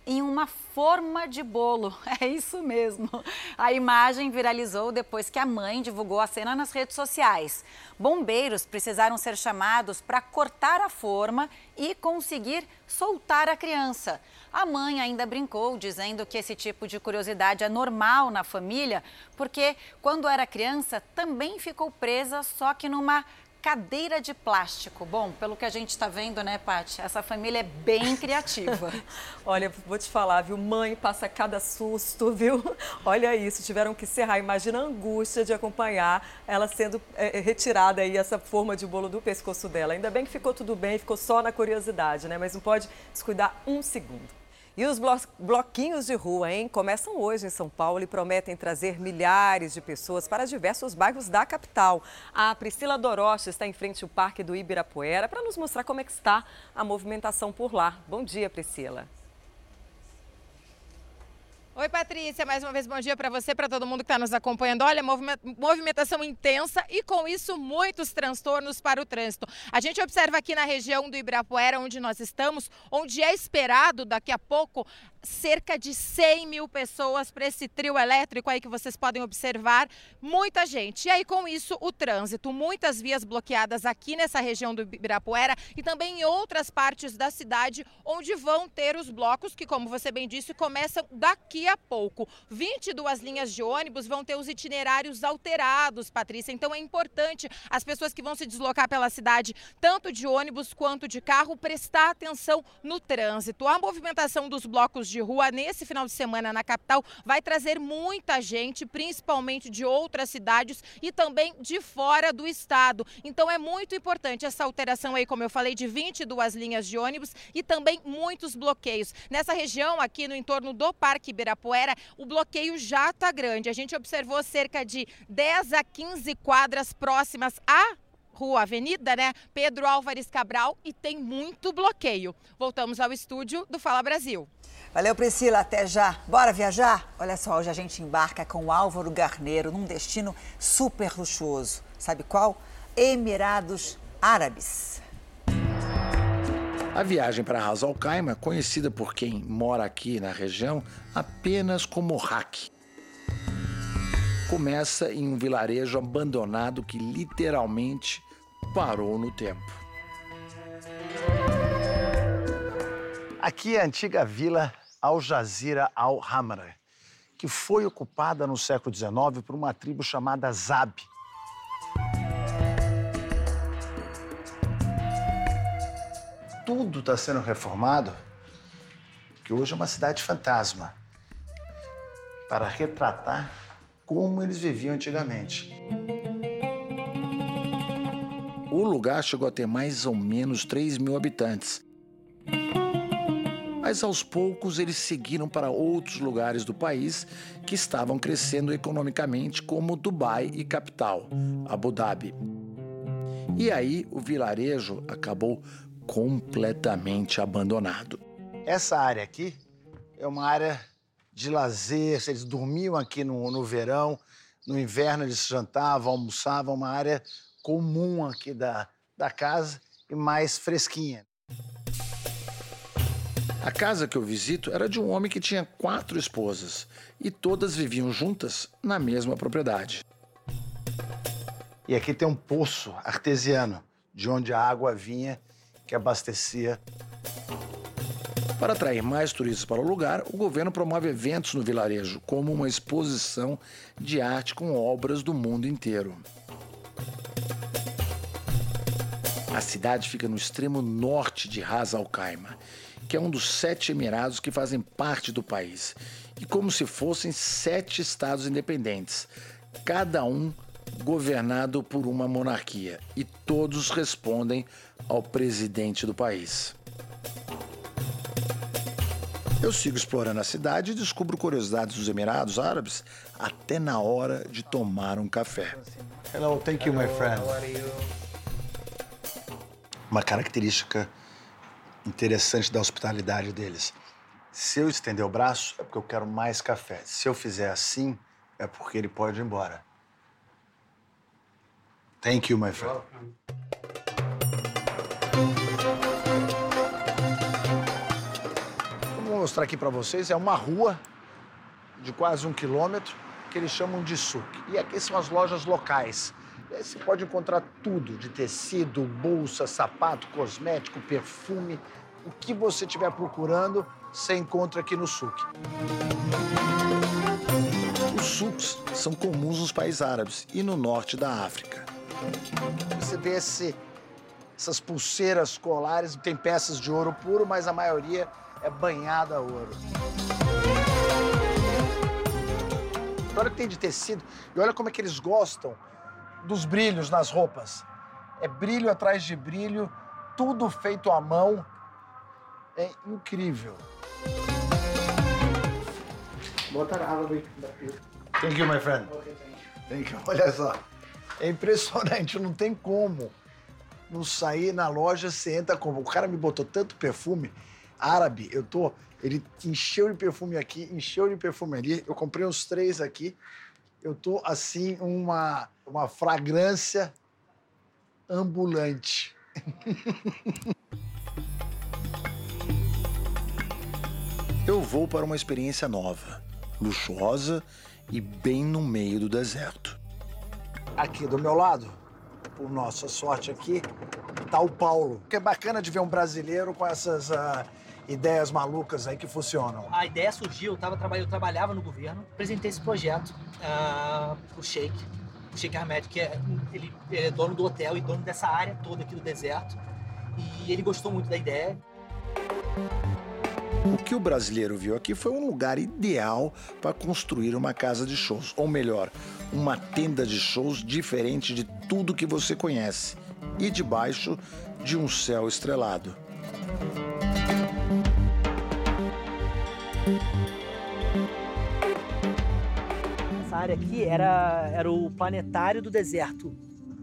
Em uma forma de bolo. É isso mesmo. A imagem viralizou depois que a mãe divulgou a cena nas redes sociais. Bombeiros precisaram ser chamados para cortar a forma e conseguir soltar a criança. A mãe ainda brincou, dizendo que esse tipo de curiosidade é normal na família, porque quando era criança também ficou presa, só que numa cadeira de plástico. Bom, pelo que a gente está vendo, né, Paty? Essa família é bem criativa. Olha, vou te falar, viu? Mãe passa cada susto, viu? Olha isso, tiveram que serrar. Imagina a angústia de acompanhar ela sendo é, retirada aí, essa forma de bolo do pescoço dela. Ainda bem que ficou tudo bem, ficou só na curiosidade, né? Mas não pode descuidar um segundo. E os bloquinhos de rua, hein? Começam hoje em São Paulo e prometem trazer milhares de pessoas para diversos bairros da capital. A Priscila Doroche está em frente ao Parque do Ibirapuera para nos mostrar como é que está a movimentação por lá. Bom dia, Priscila. Oi, Patrícia, mais uma vez bom dia para você, para todo mundo que está nos acompanhando. Olha, movimentação intensa e com isso muitos transtornos para o trânsito. A gente observa aqui na região do Ibirapuera, onde nós estamos, onde é esperado daqui a pouco cerca de 100 mil pessoas para esse trio elétrico aí que vocês podem observar. Muita gente. E aí, com isso, o trânsito. Muitas vias bloqueadas aqui nessa região do Ibirapuera e também em outras partes da cidade, onde vão ter os blocos que, como você bem disse, começam daqui a pouco. 22 linhas de ônibus vão ter os itinerários alterados, Patrícia. Então é importante as pessoas que vão se deslocar pela cidade, tanto de ônibus quanto de carro, prestar atenção no trânsito. A movimentação dos blocos de rua nesse final de semana na capital vai trazer muita gente, principalmente de outras cidades e também de fora do estado. Então é muito importante essa alteração aí, como eu falei, de 22 linhas de ônibus e também muitos bloqueios. Nessa região aqui no entorno do Parque Ibirapuera, o bloqueio já está grande. A gente observou cerca de 10 a 15 quadras próximas à Rua Avenida, né? Pedro Álvares Cabral e tem muito bloqueio. Voltamos ao estúdio do Fala Brasil. Valeu, Priscila. Até já. Bora viajar? Olha só, hoje a gente embarca com o Álvaro Garneiro num destino super luxuoso. Sabe qual? Emirados Árabes. A viagem para Ras Al Khaimah é conhecida por quem mora aqui na região apenas como Hack. Começa em um vilarejo abandonado que literalmente parou no tempo. Aqui é a antiga vila Al Jazeera al-Hamra, que foi ocupada no século XIX por uma tribo chamada Zab. Tudo está sendo reformado, que hoje é uma cidade fantasma, para retratar como eles viviam antigamente. O lugar chegou a ter mais ou menos 3 mil habitantes mas aos poucos eles seguiram para outros lugares do país que estavam crescendo economicamente, como Dubai e capital, Abu Dhabi. E aí o vilarejo acabou completamente abandonado. Essa área aqui é uma área de lazer. Eles dormiam aqui no, no verão, no inverno eles jantavam, almoçavam. Uma área comum aqui da, da casa e mais fresquinha. A casa que eu visito era de um homem que tinha quatro esposas e todas viviam juntas na mesma propriedade. E aqui tem um poço artesiano, de onde a água vinha, que abastecia. Para atrair mais turistas para o lugar, o governo promove eventos no vilarejo, como uma exposição de arte com obras do mundo inteiro. A cidade fica no extremo norte de Ras Al Khaimah, que é um dos sete emirados que fazem parte do país, e como se fossem sete estados independentes, cada um governado por uma monarquia, e todos respondem ao presidente do país. Eu sigo explorando a cidade e descubro curiosidades dos Emirados Árabes até na hora de tomar um café. Hello, thank you, my friend. Uma característica interessante da hospitalidade deles. Se eu estender o braço, é porque eu quero mais café. Se eu fizer assim, é porque ele pode ir embora. Thank you, my friend. Mostrar aqui para vocês. É uma rua de quase um quilômetro que eles chamam de souk. E aqui são as lojas locais. E aí você pode encontrar tudo de tecido, bolsa, sapato, cosmético, perfume. O que você estiver procurando, você encontra aqui no souk. Os souks são comuns nos países árabes e no norte da África. Você vê esse- essas pulseiras colares, tem peças de ouro puro, mas a maioria é banhada a ouro. Olha o que tem de tecido e olha como é que eles gostam dos brilhos nas roupas. É brilho atrás de brilho, tudo feito à mão. É incrível. Thank you, my friend. Thank you. Olha só. É impressionante, não tem como não sair na loja, você entra como. O cara me botou tanto perfume árabe, eu tô. Ele encheu de perfume aqui, encheu de perfume ali. Eu comprei uns três aqui. Eu tô assim, uma, uma fragrância ambulante. Eu vou para uma experiência nova, luxuosa e bem no meio do deserto. Aqui do meu lado, por nossa sorte aqui, tá o Paulo. Que é bacana de ver um brasileiro com essas ah, ideias malucas aí que funcionam. A ideia surgiu, eu, tava, eu trabalhava no governo, apresentei esse projeto uh, pro Sheik, o Sheik Ahmed, que é, ele, ele é dono do hotel e dono dessa área toda aqui do deserto. E ele gostou muito da ideia. O que o brasileiro viu aqui foi um lugar ideal para construir uma casa de shows, ou melhor, uma tenda de shows diferente de tudo que você conhece e debaixo de um céu estrelado. Área aqui era, era o planetário do deserto.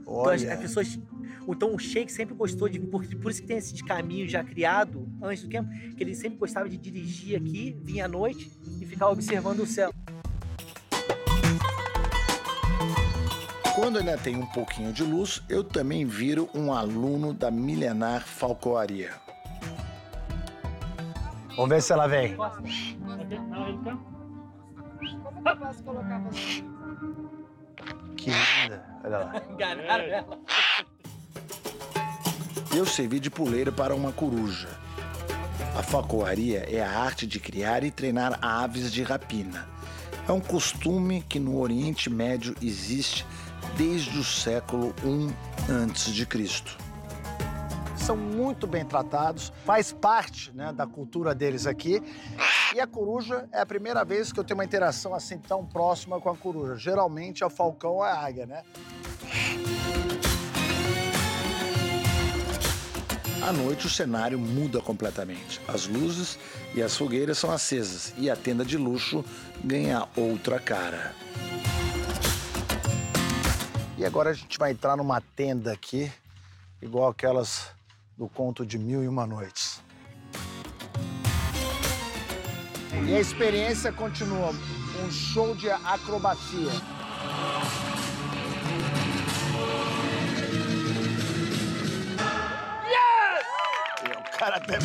Então, as, Olha. as pessoas. Então o Sheik sempre gostou de. Por, por isso que tem esse caminho já criado antes do tempo, que ele sempre gostava de dirigir aqui, vinha à noite e ficar observando o céu. Quando ainda tem um pouquinho de luz, eu também viro um aluno da milenar falcoaria. Vamos ver se ela vem. Como que eu posso colocar você? Que linda. Olha lá. Enganaram ela. Eu servi de puleiro para uma coruja. A falcoaria é a arte de criar e treinar aves de rapina. É um costume que no Oriente Médio existe desde o século I antes de Cristo. São muito bem tratados, faz parte né, da cultura deles aqui. E a coruja é a primeira vez que eu tenho uma interação assim tão próxima com a coruja. Geralmente é o falcão ou a águia, né? À noite, o cenário muda completamente. As luzes e as fogueiras são acesas e a tenda de luxo ganha outra cara. E agora a gente vai entrar numa tenda aqui, igual aquelas do conto de Mil e Uma Noites. E a experiência continua. Um show de acrobacia. Yes! O cara até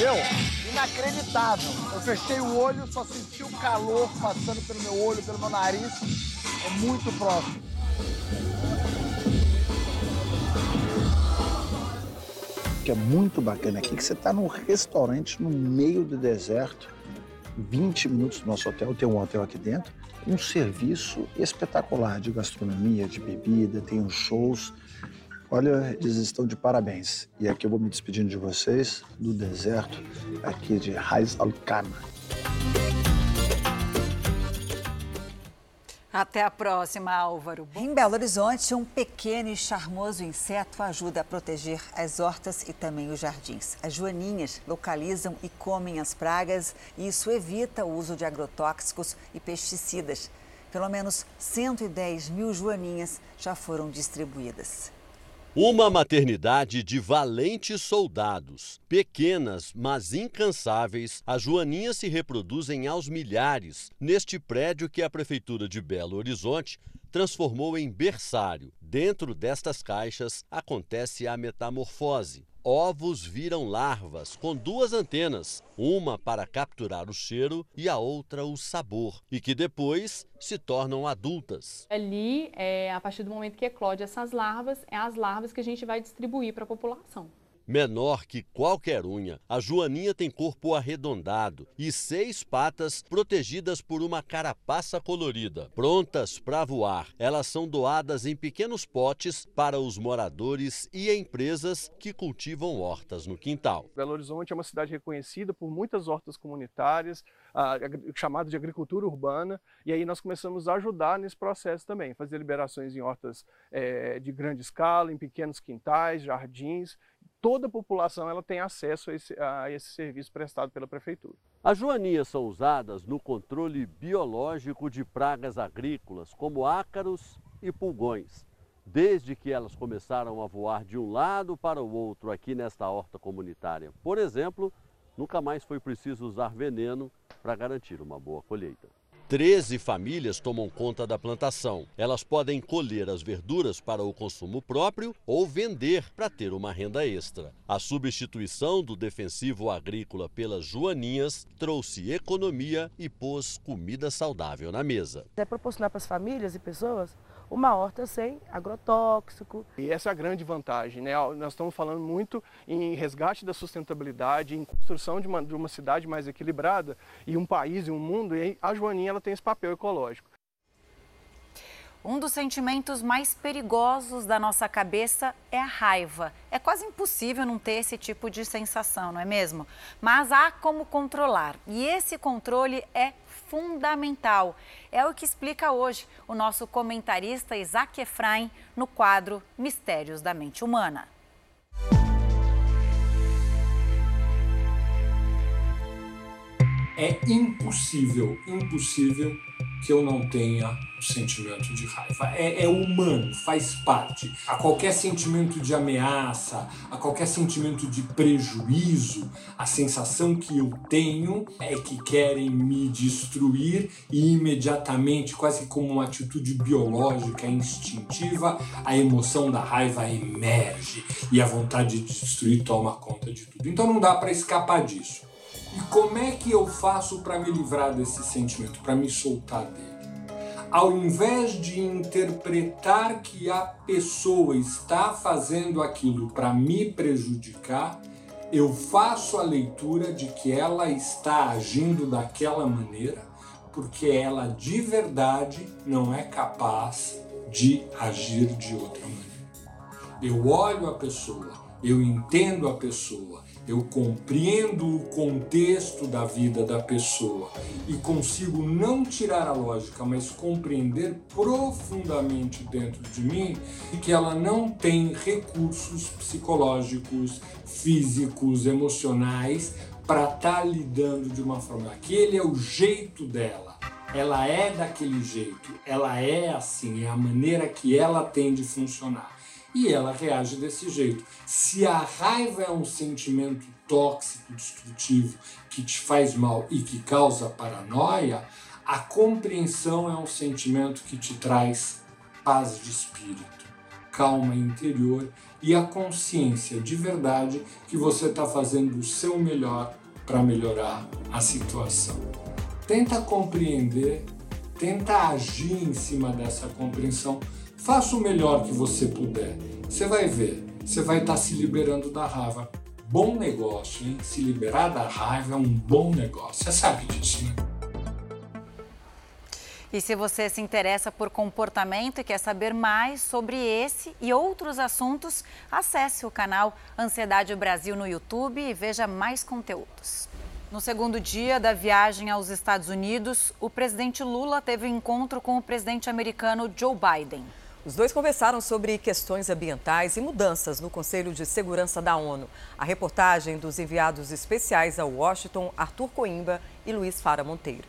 Meu, inacreditável. Eu fechei o olho, só senti o calor passando pelo meu olho, pelo meu nariz. É muito próximo. O que é muito bacana aqui é que você está num restaurante no meio do deserto, 20 minutos do nosso hotel, tem um hotel aqui dentro, um serviço espetacular de gastronomia, de bebida, tem os shows. Olha, eles estão de parabéns. E aqui eu vou me despedindo de vocês do deserto aqui de Raiz Al-Khama. Até a próxima, Álvaro. Em Belo Horizonte, um pequeno e charmoso inseto ajuda a proteger as hortas e também os jardins. As joaninhas localizam e comem as pragas e isso evita o uso de agrotóxicos e pesticidas. Pelo menos 110 mil joaninhas já foram distribuídas. Uma maternidade de valentes soldados. Pequenas, mas incansáveis, as joaninhas se reproduzem aos milhares neste prédio que a Prefeitura de Belo Horizonte transformou em berçário. Dentro destas caixas acontece a metamorfose. Ovos viram larvas com duas antenas, uma para capturar o cheiro e a outra o sabor, e que depois se tornam adultas. Ali, é, a partir do momento que eclode essas larvas, é as larvas que a gente vai distribuir para a população. Menor que qualquer unha, a joaninha tem corpo arredondado e seis patas protegidas por uma carapaça colorida. Prontas para voar, elas são doadas em pequenos potes para os moradores e empresas que cultivam hortas no quintal. Belo Horizonte é uma cidade reconhecida por muitas hortas comunitárias, chamado de agricultura urbana, e aí nós começamos a ajudar nesse processo também, fazer liberações em hortas eh, de grande escala, em pequenos quintais, jardins, toda a população ela tem acesso a esse, a esse serviço prestado pela prefeitura. As joaninhas são usadas no controle biológico de pragas agrícolas, como ácaros e pulgões. Desde que elas começaram a voar de um lado para o outro aqui nesta horta comunitária, por exemplo, nunca mais foi preciso usar veneno para garantir uma boa colheita. Treze famílias tomam conta da plantação. Elas podem colher as verduras para o consumo próprio ou vender para ter uma renda extra. A substituição do defensivo agrícola pelas joaninhas trouxe economia e pôs comida saudável na mesa. É proporcionar para as famílias e pessoas uma horta sem agrotóxico. E essa é a grande vantagem, né? Nós estamos falando muito em resgate da sustentabilidade, em construção de uma, de uma cidade mais equilibrada e um país e um mundo, e a Joaninha ela tem esse papel ecológico. Um dos sentimentos mais perigosos da nossa cabeça é a raiva. É quase impossível não ter esse tipo de sensação, não é mesmo? Mas há como controlar. E esse controle é fundamental. É o que explica hoje o nosso comentarista Isaac Efraim no quadro Mistérios da Mente Humana. É impossível, impossível que eu não tenha o sentimento de raiva. É, é, humano, faz parte. A qualquer sentimento de ameaça, a qualquer sentimento de prejuízo, a sensação que eu tenho é que querem me destruir e imediatamente, quase como uma atitude biológica, instintiva, a emoção da raiva emerge e a vontade de destruir toma conta de tudo. Então não dá para escapar disso. E como é que eu faço para me livrar desse sentimento, para me soltar dele? Ao invés de interpretar que a pessoa está fazendo aquilo para me prejudicar, eu faço a leitura de que ela está agindo daquela maneira porque ela de verdade não é capaz de agir de outra maneira. Eu olho a pessoa eu entendo a pessoa, eu compreendo o contexto da vida da pessoa e consigo não tirar a lógica, mas compreender profundamente dentro de mim que ela não tem recursos psicológicos, físicos, emocionais para estar tá lidando de uma forma. Aquele é o jeito dela. Ela é daquele jeito, ela é assim, é a maneira que ela tem de funcionar e ela reage desse jeito. Se a raiva é um sentimento tóxico, destrutivo, que te faz mal e que causa paranoia, a compreensão é um sentimento que te traz paz de espírito, calma interior e a consciência de verdade que você está fazendo o seu melhor para melhorar a situação. Tenta compreender, tenta agir em cima dessa compreensão Faça o melhor que você puder. Você vai ver, você vai estar se liberando da raiva. Bom negócio, hein? Se liberar da raiva é um bom negócio. Você sabe disso, né? E se você se interessa por comportamento e quer saber mais sobre esse e outros assuntos, acesse o canal Ansiedade Brasil no YouTube e veja mais conteúdos. No segundo dia da viagem aos Estados Unidos, o presidente Lula teve um encontro com o presidente americano Joe Biden. Os dois conversaram sobre questões ambientais e mudanças no Conselho de Segurança da ONU. A reportagem dos enviados especiais a Washington, Arthur Coimba e Luiz Fara Monteiro.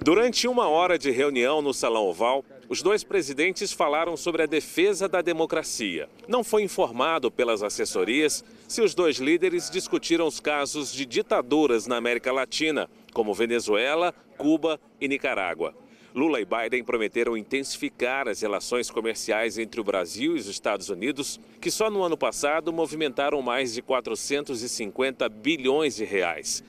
Durante uma hora de reunião no Salão Oval, os dois presidentes falaram sobre a defesa da democracia. Não foi informado pelas assessorias se os dois líderes discutiram os casos de ditaduras na América Latina, como Venezuela, Cuba e Nicarágua. Lula e Biden prometeram intensificar as relações comerciais entre o Brasil e os Estados Unidos, que só no ano passado movimentaram mais de 450 bilhões de reais.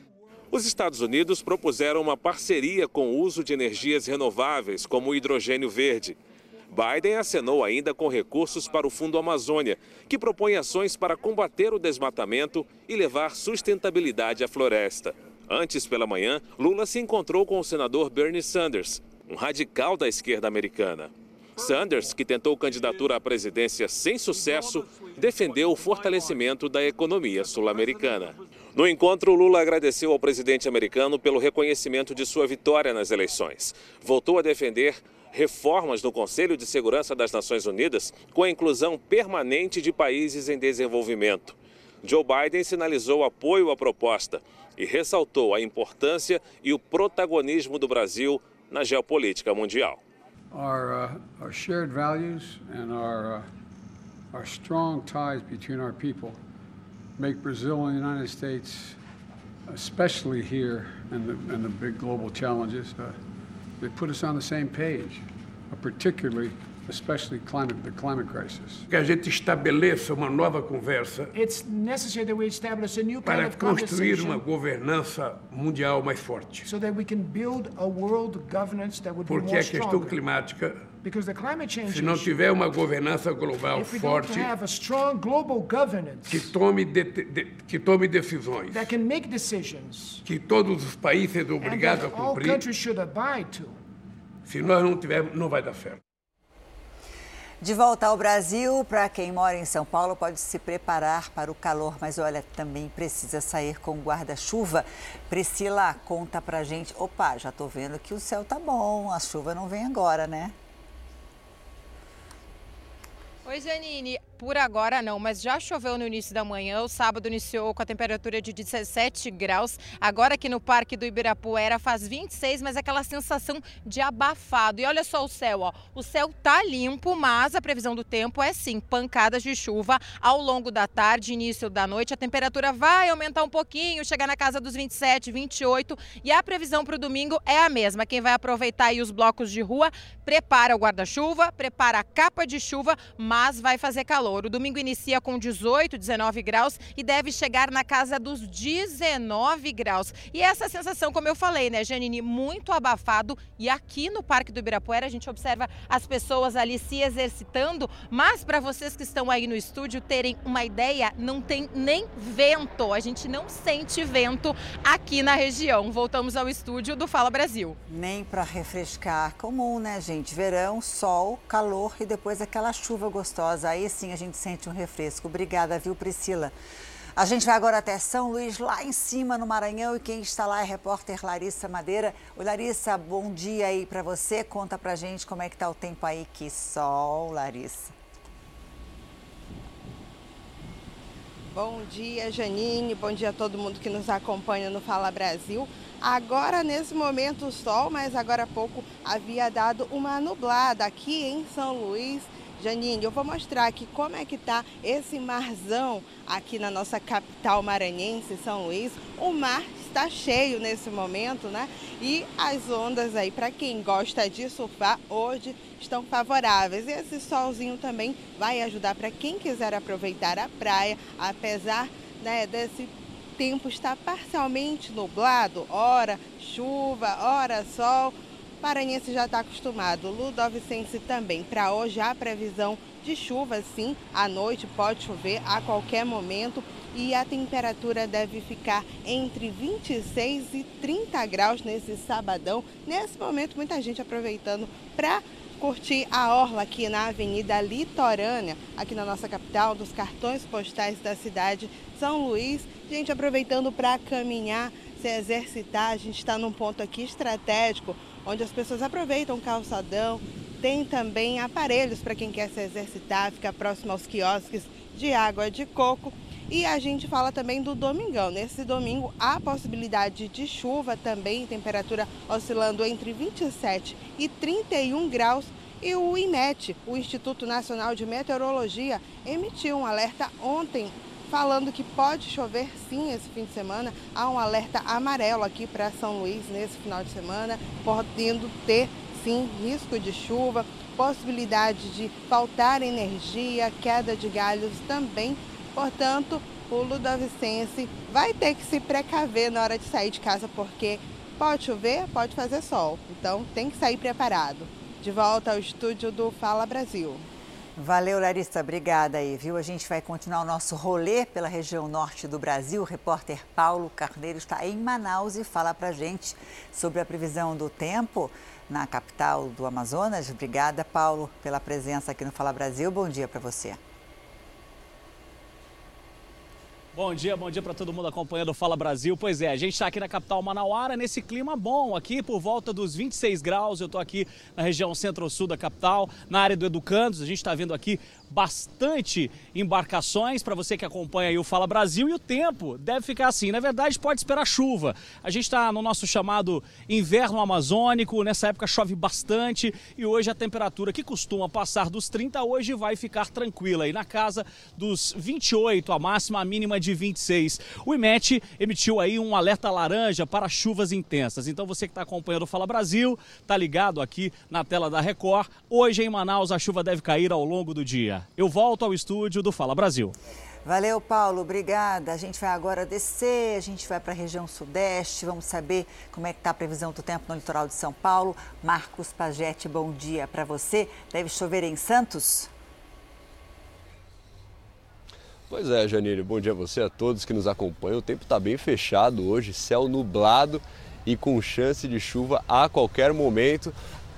Os Estados Unidos propuseram uma parceria com o uso de energias renováveis, como o hidrogênio verde. Biden acenou ainda com recursos para o Fundo Amazônia, que propõe ações para combater o desmatamento e levar sustentabilidade à floresta. Antes pela manhã, Lula se encontrou com o senador Bernie Sanders, um radical da esquerda americana. Sanders, que tentou candidatura à presidência sem sucesso, defendeu o fortalecimento da economia sul-americana. No encontro, Lula agradeceu ao presidente americano pelo reconhecimento de sua vitória nas eleições. Voltou a defender reformas no Conselho de Segurança das Nações Unidas com a inclusão permanente de países em desenvolvimento. Joe Biden sinalizou apoio à proposta e ressaltou a importância e o protagonismo do Brasil na geopolítica mundial. Our, uh, our shared values and our, uh, our strong ties between our people make Brazil and the United States, especially here and the, and the big global challenges, uh, they put us on the same page, uh, particularly especially climate, the climate crisis. Que a gente estabeleça uma nova conversa It's necessary that we establish a new kind para of construir uma governança mundial mais forte. so that we can build a world governance that would be Porque more a questão stronger. climática, Because the climate change se não tiver uma governança global if we don't forte have a strong global governance que tome, de, de- que tome decisões that can make decisions que todos os países and obrigados a cumprir, se nós não tivermos, não vai dar certo. De volta ao Brasil, para quem mora em São Paulo, pode se preparar para o calor, mas olha, também precisa sair com guarda-chuva. Priscila, conta pra gente. Opa, já tô vendo que o céu tá bom, a chuva não vem agora, né? Oi, Janine. Por agora não, mas já choveu no início da manhã. O sábado iniciou com a temperatura de 17 graus. Agora aqui no Parque do Ibirapuera faz 26, mas aquela sensação de abafado. E olha só o céu, ó. O céu tá limpo, mas a previsão do tempo é sim, pancadas de chuva ao longo da tarde, início da noite. A temperatura vai aumentar um pouquinho, chegar na casa dos 27, 28. E a previsão para o domingo é a mesma. Quem vai aproveitar aí os blocos de rua, prepara o guarda-chuva, prepara a capa de chuva, mas vai fazer calor. O domingo inicia com 18, 19 graus e deve chegar na casa dos 19 graus. E essa sensação, como eu falei, né, Janine, muito abafado. E aqui no Parque do Ibirapuera a gente observa as pessoas ali se exercitando, mas para vocês que estão aí no estúdio terem uma ideia, não tem nem vento. A gente não sente vento aqui na região. Voltamos ao estúdio do Fala Brasil. Nem para refrescar. Comum, né, gente? Verão, sol, calor e depois aquela chuva gostosa. Aí sim a gente sente um refresco. Obrigada, viu, Priscila? A gente vai agora até São Luís, lá em cima, no Maranhão, e quem está lá é a repórter Larissa Madeira. Oi, Larissa, bom dia aí para você. Conta pra gente como é que tá o tempo aí. Que sol, Larissa. Bom dia, Janine. Bom dia a todo mundo que nos acompanha no Fala Brasil. Agora, nesse momento, o sol, mas agora há pouco havia dado uma nublada aqui em São Luís. Janine, eu vou mostrar aqui como é que tá esse marzão aqui na nossa capital maranhense, São Luís. O mar está cheio nesse momento, né? E as ondas aí, para quem gosta de surfar, hoje estão favoráveis. E esse solzinho também vai ajudar para quem quiser aproveitar a praia, apesar né, desse tempo estar parcialmente nublado, hora chuva, hora sol. Paranhense já está acostumado, Ludovicense também. Para hoje há previsão de chuva, sim. À noite pode chover a qualquer momento e a temperatura deve ficar entre 26 e 30 graus nesse sabadão. Nesse momento, muita gente aproveitando para curtir a orla aqui na Avenida Litorânea, aqui na nossa capital, dos cartões postais da cidade São Luís. Gente aproveitando para caminhar, se exercitar. A gente está num ponto aqui estratégico onde as pessoas aproveitam o calçadão. Tem também aparelhos para quem quer se exercitar, fica próximo aos quiosques de água de coco. E a gente fala também do domingão. Nesse domingo há possibilidade de chuva também, temperatura oscilando entre 27 e 31 graus. E o INET, o Instituto Nacional de Meteorologia, emitiu um alerta ontem falando que pode chover sim esse fim de semana. Há um alerta amarelo aqui para São Luís nesse final de semana, podendo ter sim risco de chuva, possibilidade de faltar energia, queda de galhos também. Portanto, o Ludovicense vai ter que se precaver na hora de sair de casa, porque pode chover, pode fazer sol. Então tem que sair preparado. De volta ao estúdio do Fala Brasil. Valeu, Larissa. Obrigada aí, viu? A gente vai continuar o nosso rolê pela região norte do Brasil. O repórter Paulo Carneiro está em Manaus e fala pra gente sobre a previsão do tempo na capital do Amazonas. Obrigada, Paulo, pela presença aqui no Fala Brasil. Bom dia para você. Bom dia, bom dia para todo mundo acompanhando o Fala Brasil. Pois é, a gente está aqui na capital Manauara, nesse clima bom, aqui por volta dos 26 graus. Eu estou aqui na região centro-sul da capital, na área do Educandos. A gente está vendo aqui bastante embarcações para você que acompanha aí o Fala Brasil e o tempo deve ficar assim. Na verdade, pode esperar chuva. A gente está no nosso chamado inverno amazônico, nessa época chove bastante e hoje a temperatura que costuma passar dos 30 hoje vai ficar tranquila aí na casa dos 28, a máxima, a mínima de 26. O IMET emitiu aí um alerta laranja para chuvas intensas. Então você que está acompanhando o Fala Brasil, tá ligado aqui na tela da Record. Hoje em Manaus a chuva deve cair ao longo do dia. Eu volto ao estúdio do Fala Brasil. Valeu, Paulo, obrigada. A gente vai agora descer, a gente vai para a região sudeste, vamos saber como é que está a previsão do tempo no litoral de São Paulo. Marcos Pagete, bom dia para você. Deve chover em Santos? Pois é, Janine, bom dia a você, a todos que nos acompanham. O tempo está bem fechado hoje, céu nublado e com chance de chuva a qualquer momento.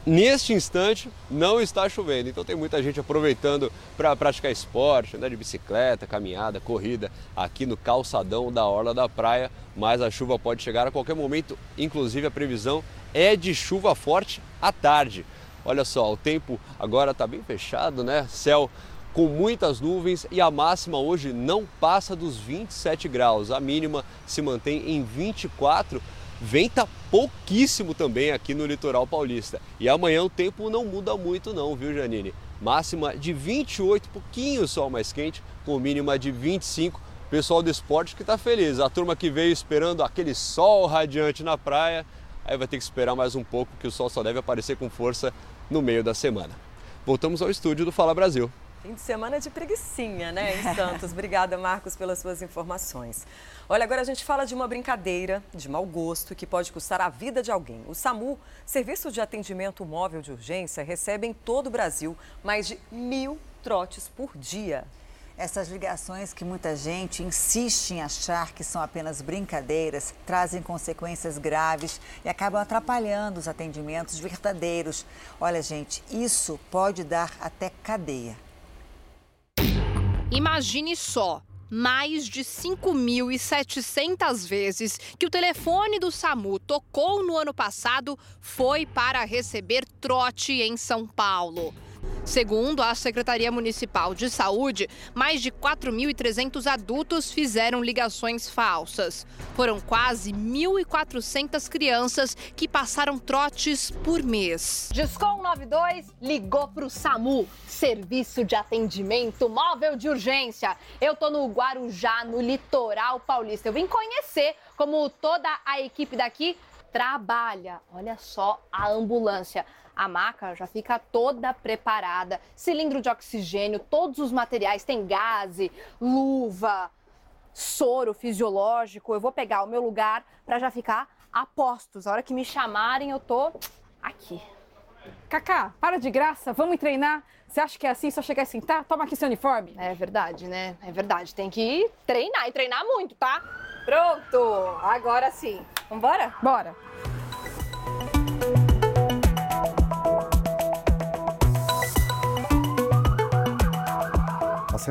Neste instante não está chovendo, então tem muita gente aproveitando para praticar esporte, andar de bicicleta, caminhada, corrida aqui no calçadão da orla da praia, mas a chuva pode chegar a qualquer momento, inclusive a previsão é de chuva forte à tarde. Olha só, o tempo agora está bem fechado, né? Céu com muitas nuvens e a máxima hoje não passa dos 27 graus, a mínima se mantém em 24 Venta pouquíssimo também aqui no litoral paulista. E amanhã o tempo não muda muito não, viu Janine? Máxima de 28, pouquinho sol mais quente, com mínima de 25. Pessoal do esporte que está feliz. A turma que veio esperando aquele sol radiante na praia, aí vai ter que esperar mais um pouco, que o sol só deve aparecer com força no meio da semana. Voltamos ao estúdio do Fala Brasil. Fim de semana de preguiçinha, né, em Santos. Obrigada, Marcos, pelas suas informações. Olha, agora a gente fala de uma brincadeira de mau gosto que pode custar a vida de alguém. O SAMU, Serviço de Atendimento Móvel de Urgência, recebe em todo o Brasil mais de mil trotes por dia. Essas ligações que muita gente insiste em achar que são apenas brincadeiras trazem consequências graves e acabam atrapalhando os atendimentos verdadeiros. Olha, gente, isso pode dar até cadeia. Imagine só, mais de 5.700 vezes que o telefone do SAMU tocou no ano passado foi para receber trote em São Paulo. Segundo a Secretaria Municipal de Saúde, mais de 4.300 adultos fizeram ligações falsas. Foram quase 1.400 crianças que passaram trotes por mês. Discom 92 ligou para o SAMU, Serviço de Atendimento Móvel de Urgência. Eu tô no Guarujá, no litoral paulista. Eu vim conhecer como toda a equipe daqui trabalha. Olha só a ambulância. A maca já fica toda preparada, cilindro de oxigênio, todos os materiais, tem gase, luva, soro fisiológico. Eu vou pegar o meu lugar para já ficar a postos. A hora que me chamarem, eu tô aqui. Cacá, para de graça, vamos treinar. Você acha que é assim, só chegar e sentar? Toma aqui seu uniforme. É verdade, né? É verdade. Tem que treinar e treinar muito, tá? Pronto! Agora sim. Vambora? Bora.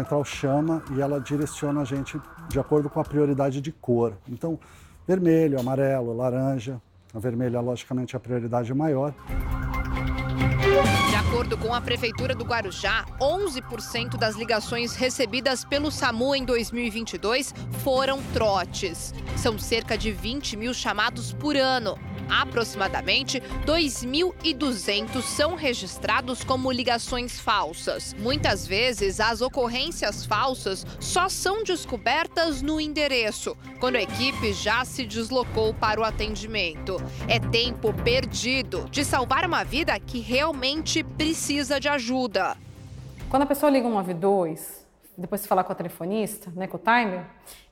Central chama e ela direciona a gente de acordo com a prioridade de cor. Então, vermelho, amarelo, laranja. A vermelha, logicamente, é a prioridade maior. De acordo com a Prefeitura do Guarujá, 11% das ligações recebidas pelo SAMU em 2022 foram trotes. São cerca de 20 mil chamados por ano. Aproximadamente 2.200 são registrados como ligações falsas. Muitas vezes, as ocorrências falsas só são descobertas no endereço, quando a equipe já se deslocou para o atendimento. É tempo perdido de salvar uma vida que realmente precisa de ajuda. Quando a pessoa liga 192, depois de falar com a telefonista, né, com o timer,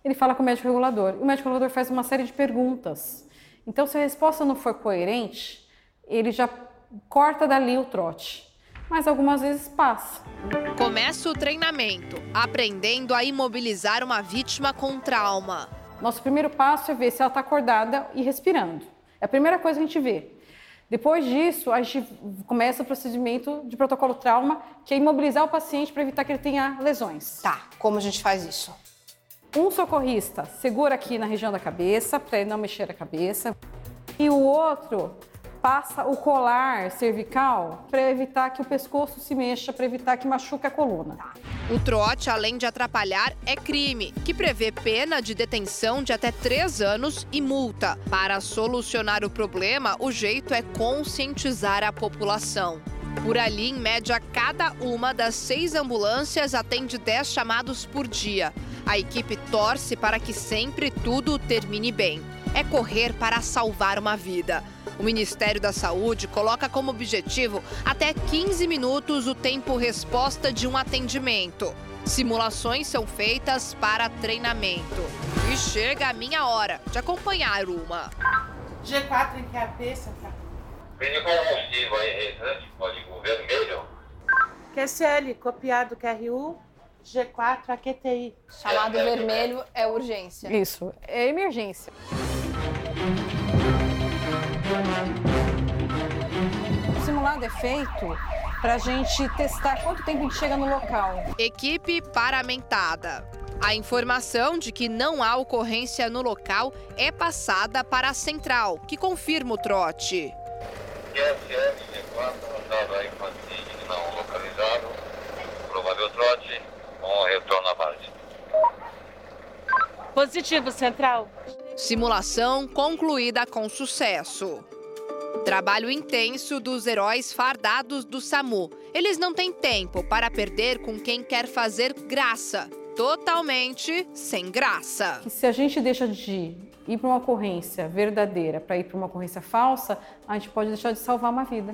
ele fala com o médico regulador. O médico regulador faz uma série de perguntas. Então, se a resposta não for coerente, ele já corta dali o trote. Mas algumas vezes passa. Começa o treinamento, aprendendo a imobilizar uma vítima com trauma. Nosso primeiro passo é ver se ela está acordada e respirando. É a primeira coisa que a gente vê. Depois disso, a gente começa o procedimento de protocolo trauma, que é imobilizar o paciente para evitar que ele tenha lesões. Tá, como a gente faz isso? Um socorrista segura aqui na região da cabeça, para ele não mexer a cabeça. E o outro passa o colar cervical para evitar que o pescoço se mexa, para evitar que machuque a coluna. O trote, além de atrapalhar, é crime, que prevê pena de detenção de até três anos e multa. Para solucionar o problema, o jeito é conscientizar a população. Por ali, em média, cada uma das seis ambulâncias atende 10 chamados por dia. A equipe torce para que sempre tudo termine bem. É correr para salvar uma vida. O Ministério da Saúde coloca como objetivo até 15 minutos o tempo resposta de um atendimento. Simulações são feitas para treinamento. E chega a minha hora de acompanhar uma. G4 em cabeça, Pediu combustível aí, restante, código vermelho. QCL, copiado QRU, G4 AQTI. Chamado vermelho é urgência. Isso, é emergência. O simulado é feito para a gente testar quanto tempo a gente chega no local. Equipe paramentada. A informação de que não há ocorrência no local é passada para a central, que confirma o trote. QSL G4, estava infantil não localizado. Provável trote, com retorno à base. Positivo, central. Simulação concluída com sucesso. Trabalho intenso dos heróis fardados do SAMU. Eles não têm tempo para perder com quem quer fazer graça. Totalmente sem graça. Se a gente deixa de ir para uma ocorrência verdadeira para ir para uma ocorrência falsa, a gente pode deixar de salvar uma vida.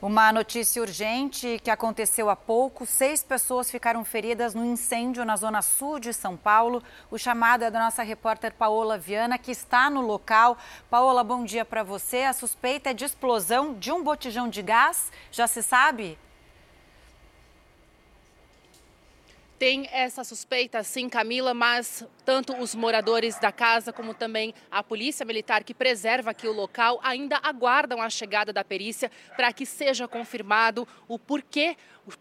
Uma notícia urgente que aconteceu há pouco: seis pessoas ficaram feridas no incêndio na zona sul de São Paulo. O chamado é da nossa repórter Paola Viana, que está no local. Paola, bom dia para você. A suspeita é de explosão de um botijão de gás. Já se sabe? Tem essa suspeita, sim, Camila, mas tanto os moradores da casa como também a polícia militar que preserva aqui o local ainda aguardam a chegada da perícia para que seja confirmado o porquê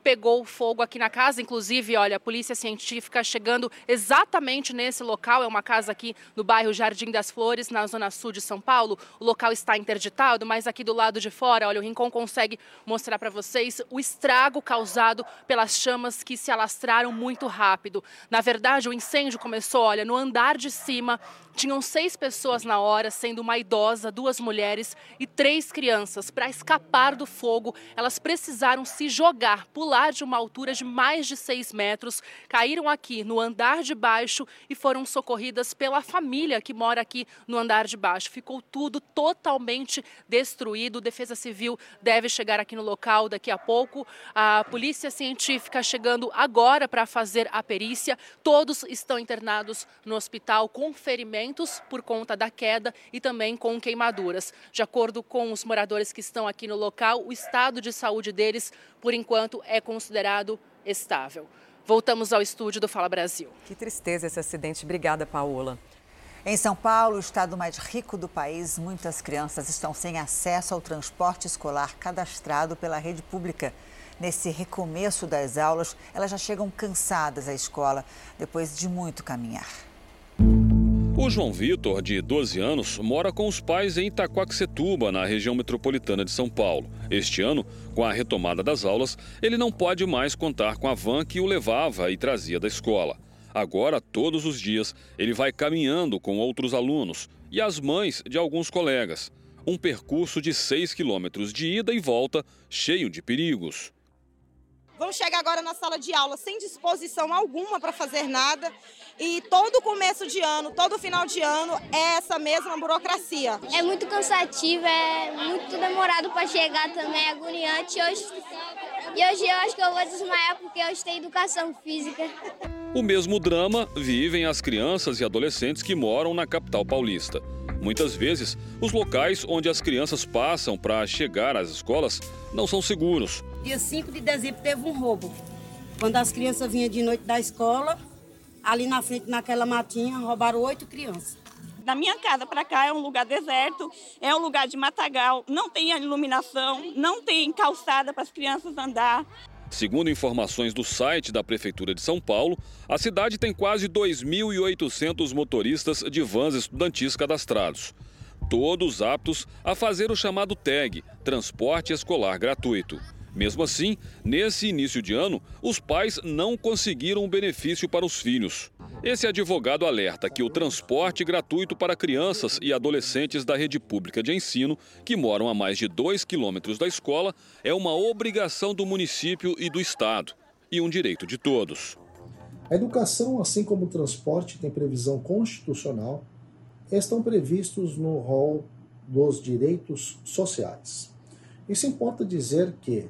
pegou fogo aqui na casa. Inclusive, olha, a polícia científica chegando exatamente nesse local. É uma casa aqui no bairro Jardim das Flores, na zona sul de São Paulo. O local está interditado, mas aqui do lado de fora, olha, o Rincon consegue mostrar para vocês o estrago causado pelas chamas que se alastraram muito rápido. Na verdade, o incêndio começou, olha, no andar de cima. Tinham seis pessoas na hora, sendo uma idosa, duas mulheres e três crianças. Para escapar do fogo, elas precisaram se jogar, pular de uma altura de mais de seis metros, caíram aqui no andar de baixo e foram socorridas pela família que mora aqui no andar de baixo. Ficou tudo totalmente destruído. Defesa Civil deve chegar aqui no local daqui a pouco. A Polícia Científica chegando agora para fazer a perícia. Todos estão internados no hospital com ferimentos por conta da queda e também com queimaduras. De acordo com os moradores que estão aqui no local, o estado de saúde deles, por enquanto, é considerado estável. Voltamos ao estúdio do Fala Brasil. Que tristeza esse acidente. Obrigada, Paola. Em São Paulo, o estado mais rico do país, muitas crianças estão sem acesso ao transporte escolar cadastrado pela rede pública. Nesse recomeço das aulas, elas já chegam cansadas à escola depois de muito caminhar. O João Vitor, de 12 anos, mora com os pais em Itaquaquecetuba, na região metropolitana de São Paulo. Este ano, com a retomada das aulas, ele não pode mais contar com a van que o levava e trazia da escola. Agora, todos os dias, ele vai caminhando com outros alunos e as mães de alguns colegas. Um percurso de 6 quilômetros de ida e volta, cheio de perigos. Vão chegar agora na sala de aula sem disposição alguma para fazer nada. E todo começo de ano, todo final de ano é essa mesma burocracia. É muito cansativo, é muito demorado para chegar também, é agoniante. Hoje, e hoje eu acho que eu vou desmaiar porque hoje tem educação física. O mesmo drama vivem as crianças e adolescentes que moram na capital paulista. Muitas vezes, os locais onde as crianças passam para chegar às escolas não são seguros. Dia 5 de dezembro teve um roubo. Quando as crianças vinham de noite da escola, ali na frente, naquela matinha, roubaram oito crianças. Da minha casa para cá é um lugar deserto, é um lugar de matagal, não tem iluminação, não tem calçada para as crianças andar. Segundo informações do site da Prefeitura de São Paulo, a cidade tem quase 2.800 motoristas de vans estudantis cadastrados. Todos aptos a fazer o chamado TAG transporte escolar gratuito. Mesmo assim, nesse início de ano, os pais não conseguiram o benefício para os filhos. Esse advogado alerta que o transporte gratuito para crianças e adolescentes da rede pública de ensino, que moram a mais de 2 quilômetros da escola, é uma obrigação do município e do Estado, e um direito de todos. A educação, assim como o transporte, tem previsão constitucional, estão previstos no rol dos direitos sociais. Isso importa dizer que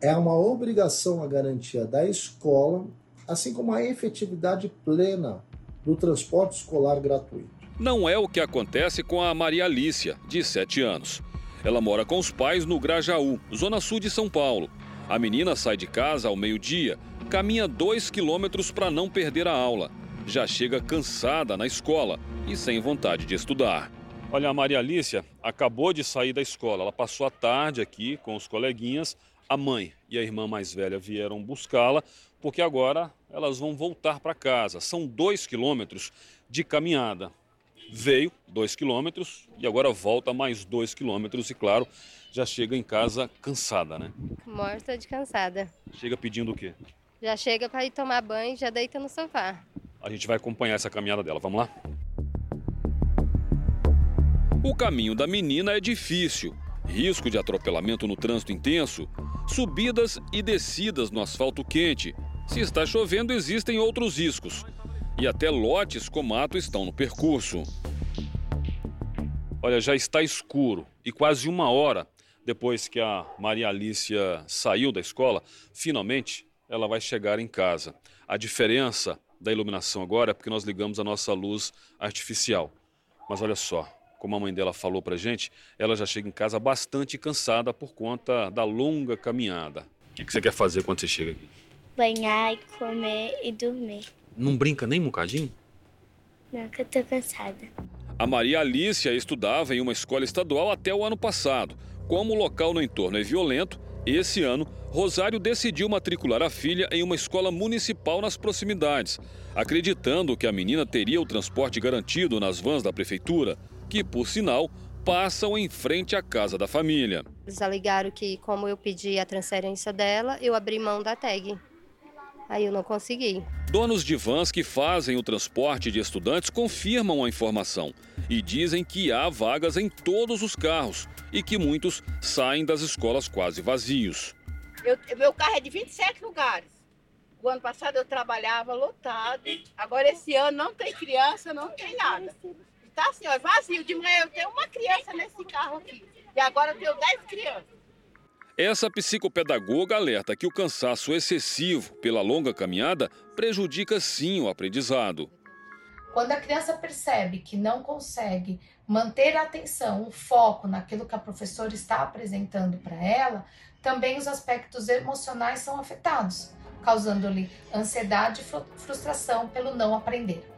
é uma obrigação a garantia da escola, assim como a efetividade plena do transporte escolar gratuito. Não é o que acontece com a Maria Alícia, de 7 anos. Ela mora com os pais no Grajaú, zona sul de São Paulo. A menina sai de casa ao meio-dia, caminha 2 quilômetros para não perder a aula. Já chega cansada na escola e sem vontade de estudar. Olha, a Maria Alícia acabou de sair da escola. Ela passou a tarde aqui com os coleguinhas a mãe e a irmã mais velha vieram buscá-la, porque agora elas vão voltar para casa. São dois quilômetros de caminhada. Veio dois quilômetros e agora volta mais dois quilômetros e, claro, já chega em casa cansada, né? Morta de cansada. Chega pedindo o quê? Já chega para ir tomar banho e já deita no sofá. A gente vai acompanhar essa caminhada dela. Vamos lá? O caminho da menina é difícil. Risco de atropelamento no trânsito intenso, subidas e descidas no asfalto quente. Se está chovendo, existem outros riscos. E até lotes com mato estão no percurso. Olha, já está escuro e quase uma hora depois que a Maria Alícia saiu da escola, finalmente ela vai chegar em casa. A diferença da iluminação agora é porque nós ligamos a nossa luz artificial. Mas olha só, como a mãe dela falou pra gente, ela já chega em casa bastante cansada por conta da longa caminhada. O que, que você quer fazer quando você chega aqui? banhar e comer e dormir. Não brinca nem um bocadinho? Não, que eu tô cansada. A Maria Alicia estudava em uma escola estadual até o ano passado. Como o local no entorno é violento, esse ano, Rosário decidiu matricular a filha em uma escola municipal nas proximidades, acreditando que a menina teria o transporte garantido nas vans da prefeitura, que, por sinal, passam em frente à casa da família. Eles alegaram que, como eu pedi a transferência dela, eu abri mão da tag. Aí eu não consegui. Donos de vans que fazem o transporte de estudantes confirmam a informação e dizem que há vagas em todos os carros e que muitos saem das escolas quase vazios. Eu, meu carro é de 27 lugares. O ano passado eu trabalhava lotado. Agora esse ano não tem criança, não tem nada. Tá assim, ó, vazio. De manhã eu tenho uma criança nesse carro aqui. E agora eu tenho 10 crianças. Essa psicopedagoga alerta que o cansaço excessivo pela longa caminhada prejudica sim o aprendizado. Quando a criança percebe que não consegue manter a atenção, o foco naquilo que a professora está apresentando para ela, também os aspectos emocionais são afetados, causando-lhe ansiedade e frustração pelo não aprender.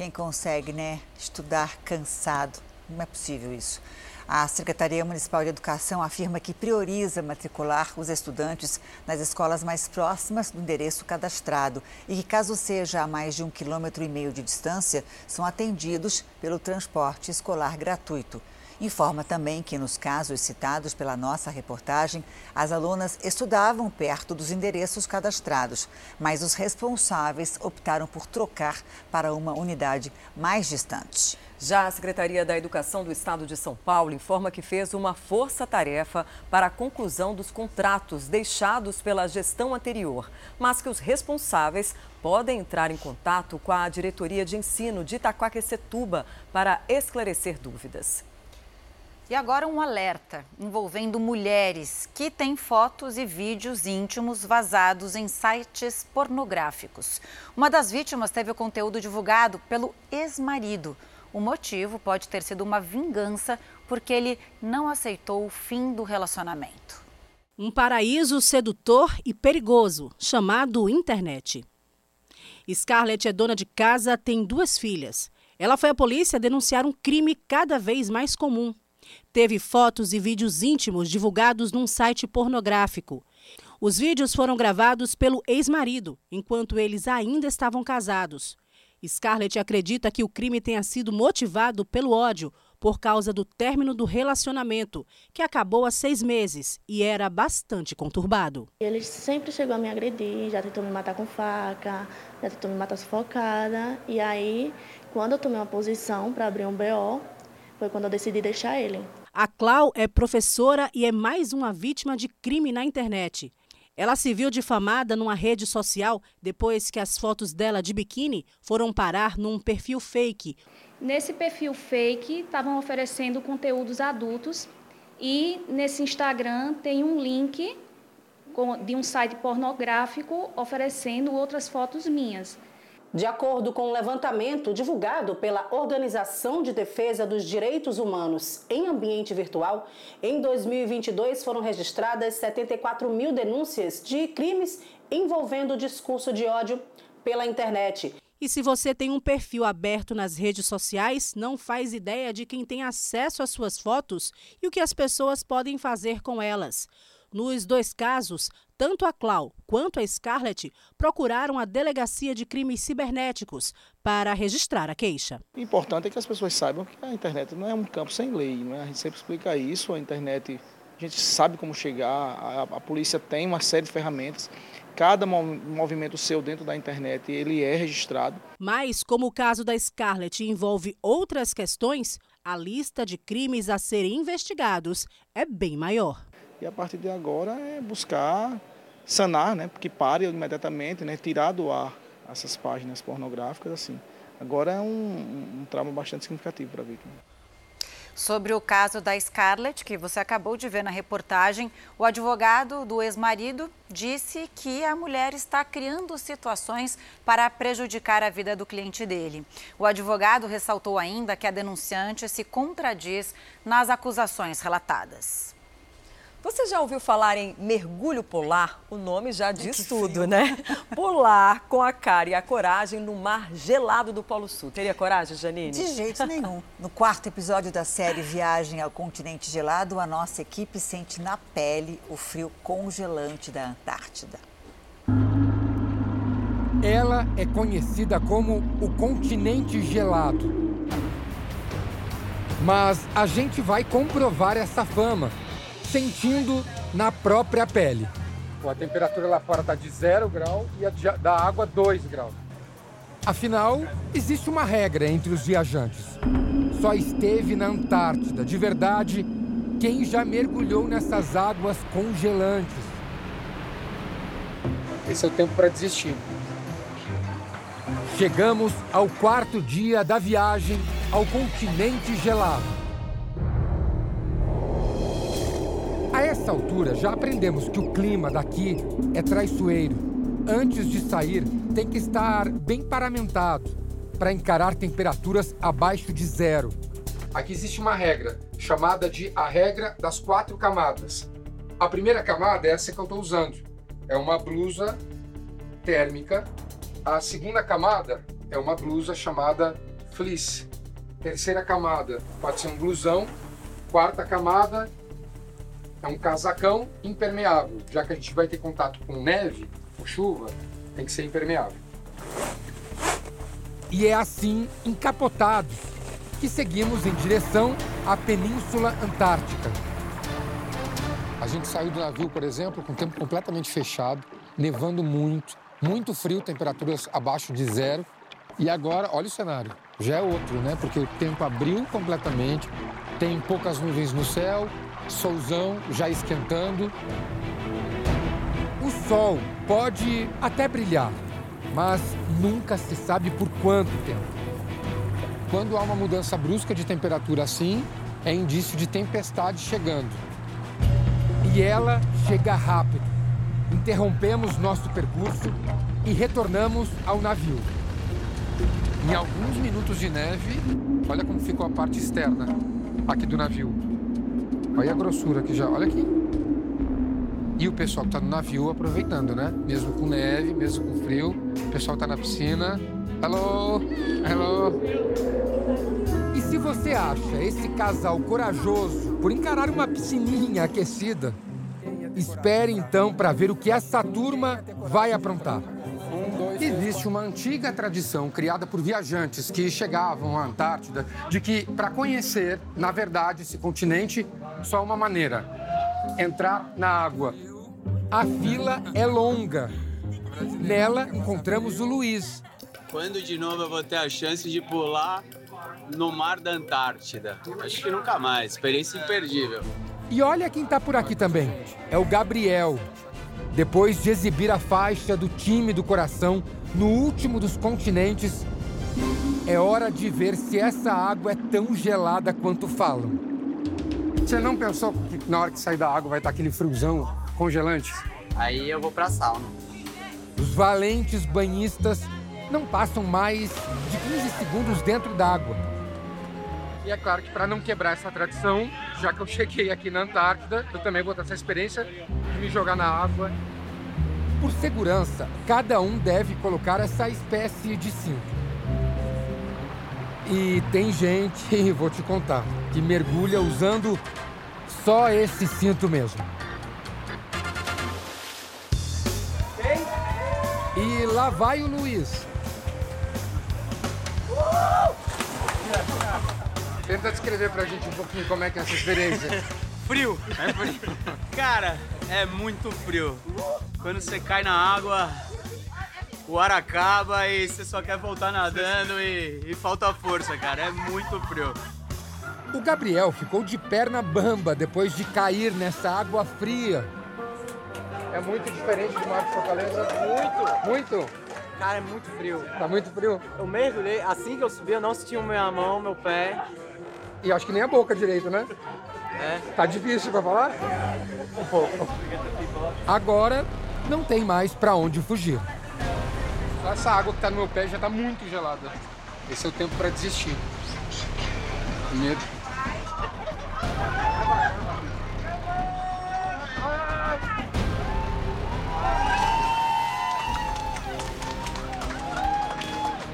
Quem consegue, né, estudar cansado? Não é possível isso. A Secretaria Municipal de Educação afirma que prioriza matricular os estudantes nas escolas mais próximas do endereço cadastrado e que, caso seja a mais de um quilômetro e meio de distância, são atendidos pelo transporte escolar gratuito. Informa também que, nos casos citados pela nossa reportagem, as alunas estudavam perto dos endereços cadastrados, mas os responsáveis optaram por trocar para uma unidade mais distante. Já a Secretaria da Educação do Estado de São Paulo informa que fez uma força-tarefa para a conclusão dos contratos deixados pela gestão anterior, mas que os responsáveis podem entrar em contato com a Diretoria de Ensino de Itaquaquecetuba para esclarecer dúvidas. E agora um alerta envolvendo mulheres que têm fotos e vídeos íntimos vazados em sites pornográficos. Uma das vítimas teve o conteúdo divulgado pelo ex-marido. O motivo pode ter sido uma vingança porque ele não aceitou o fim do relacionamento. Um paraíso sedutor e perigoso, chamado internet. Scarlett é dona de casa, tem duas filhas. Ela foi à polícia denunciar um crime cada vez mais comum. Teve fotos e vídeos íntimos divulgados num site pornográfico. Os vídeos foram gravados pelo ex-marido, enquanto eles ainda estavam casados. Scarlett acredita que o crime tenha sido motivado pelo ódio por causa do término do relacionamento, que acabou há seis meses e era bastante conturbado. Ele sempre chegou a me agredir, já tentou me matar com faca, já tentou me matar sufocada. E aí, quando eu tomei uma posição para abrir um BO, foi quando eu decidi deixar ele. A Clau é professora e é mais uma vítima de crime na internet. Ela se viu difamada numa rede social depois que as fotos dela de biquíni foram parar num perfil fake. Nesse perfil fake, estavam oferecendo conteúdos adultos e nesse Instagram tem um link de um site pornográfico oferecendo outras fotos minhas. De acordo com um levantamento divulgado pela Organização de Defesa dos Direitos Humanos em Ambiente Virtual, em 2022 foram registradas 74 mil denúncias de crimes envolvendo discurso de ódio pela internet. E se você tem um perfil aberto nas redes sociais, não faz ideia de quem tem acesso às suas fotos e o que as pessoas podem fazer com elas. Nos dois casos, tanto a Clau quanto a Scarlett procuraram a Delegacia de Crimes Cibernéticos para registrar a queixa. O importante é que as pessoas saibam que a internet não é um campo sem lei, não é? a gente sempre explica isso, a internet, a gente sabe como chegar, a, a polícia tem uma série de ferramentas, cada movimento seu dentro da internet ele é registrado. Mas, como o caso da Scarlett envolve outras questões, a lista de crimes a serem investigados é bem maior. E a partir de agora é buscar sanar, né, porque pare imediatamente, né, tirar do ar essas páginas pornográficas assim. Agora é um, um trauma bastante significativo para a vítima. Sobre o caso da Scarlett, que você acabou de ver na reportagem, o advogado do ex-marido disse que a mulher está criando situações para prejudicar a vida do cliente dele. O advogado ressaltou ainda que a denunciante se contradiz nas acusações relatadas. Você já ouviu falar em mergulho polar? O nome já diz tudo, né? Pular com a cara e a coragem no mar gelado do Polo Sul. Teria coragem, Janine? De jeito nenhum. No quarto episódio da série Viagem ao Continente Gelado, a nossa equipe sente na pele o frio congelante da Antártida. Ela é conhecida como o continente gelado. Mas a gente vai comprovar essa fama sentindo na própria pele. A temperatura lá fora está de zero grau e a da água 2 graus. Afinal, existe uma regra entre os viajantes. Só esteve na Antártida, de verdade, quem já mergulhou nessas águas congelantes. Esse é o tempo para desistir. Chegamos ao quarto dia da viagem ao continente gelado. A essa altura, já aprendemos que o clima daqui é traiçoeiro. Antes de sair, tem que estar bem paramentado para encarar temperaturas abaixo de zero. Aqui existe uma regra, chamada de a regra das quatro camadas. A primeira camada é essa que eu estou usando. É uma blusa térmica. A segunda camada é uma blusa chamada fleece. Terceira camada pode ser um blusão. Quarta camada é um casacão impermeável, já que a gente vai ter contato com neve ou chuva, tem que ser impermeável. E é assim, encapotados, que seguimos em direção à Península Antártica. A gente saiu do navio, por exemplo, com o tempo completamente fechado, nevando muito, muito frio, temperaturas abaixo de zero. E agora, olha o cenário, já é outro, né? Porque o tempo abriu completamente, tem poucas nuvens no céu, solzão já esquentando. O sol pode até brilhar, mas nunca se sabe por quanto tempo. Quando há uma mudança brusca de temperatura assim, é indício de tempestade chegando. E ela chega rápido. Interrompemos nosso percurso e retornamos ao navio. Em alguns minutos de neve, olha como ficou a parte externa aqui do navio. Olha a grossura aqui já, olha aqui. E o pessoal que tá no navio aproveitando, né? Mesmo com neve, mesmo com frio. O pessoal tá na piscina. Hello! Hello! E se você acha esse casal corajoso por encarar uma piscininha aquecida, espere então para ver o que essa turma vai aprontar. Existe uma antiga tradição criada por viajantes que chegavam à Antártida de que, para conhecer, na verdade, esse continente, só há uma maneira: entrar na água. A fila é longa. Nela encontramos o Luiz. Quando de novo eu vou ter a chance de pular no mar da Antártida? Acho que nunca mais. Experiência imperdível. E olha quem está por aqui também. É o Gabriel, depois de exibir a faixa do time do coração no último dos continentes, é hora de ver se essa água é tão gelada quanto falam. Você não pensou que na hora que sair da água vai estar aquele friozão congelante? Aí eu vou pra sauna. Os valentes banhistas não passam mais de 15 segundos dentro d'água. E é claro que para não quebrar essa tradição, já que eu cheguei aqui na Antártida, eu também vou ter essa experiência de me jogar na água. Por segurança, cada um deve colocar essa espécie de cinto. E tem gente, vou te contar, que mergulha usando só esse cinto mesmo. E lá vai o Luiz. Tenta descrever pra gente um pouquinho como é que é essa experiência. Frio. É frio. Cara, é muito frio. Quando você cai na água, o ar acaba e você só quer voltar nadando e, e falta força, cara. É muito frio. O Gabriel ficou de perna bamba depois de cair nessa água fria. É muito diferente do mar de Fortaleza? Muito. Muito? Cara, é muito frio. Tá muito frio? Eu mergulhei, assim que eu subi, eu não senti minha mão, meu pé. E acho que nem a boca direito, né? É. Tá difícil pra falar? Um pouco. Agora não tem mais pra onde fugir. Essa água que tá no meu pé já tá muito gelada. Esse é o tempo pra desistir. Medo.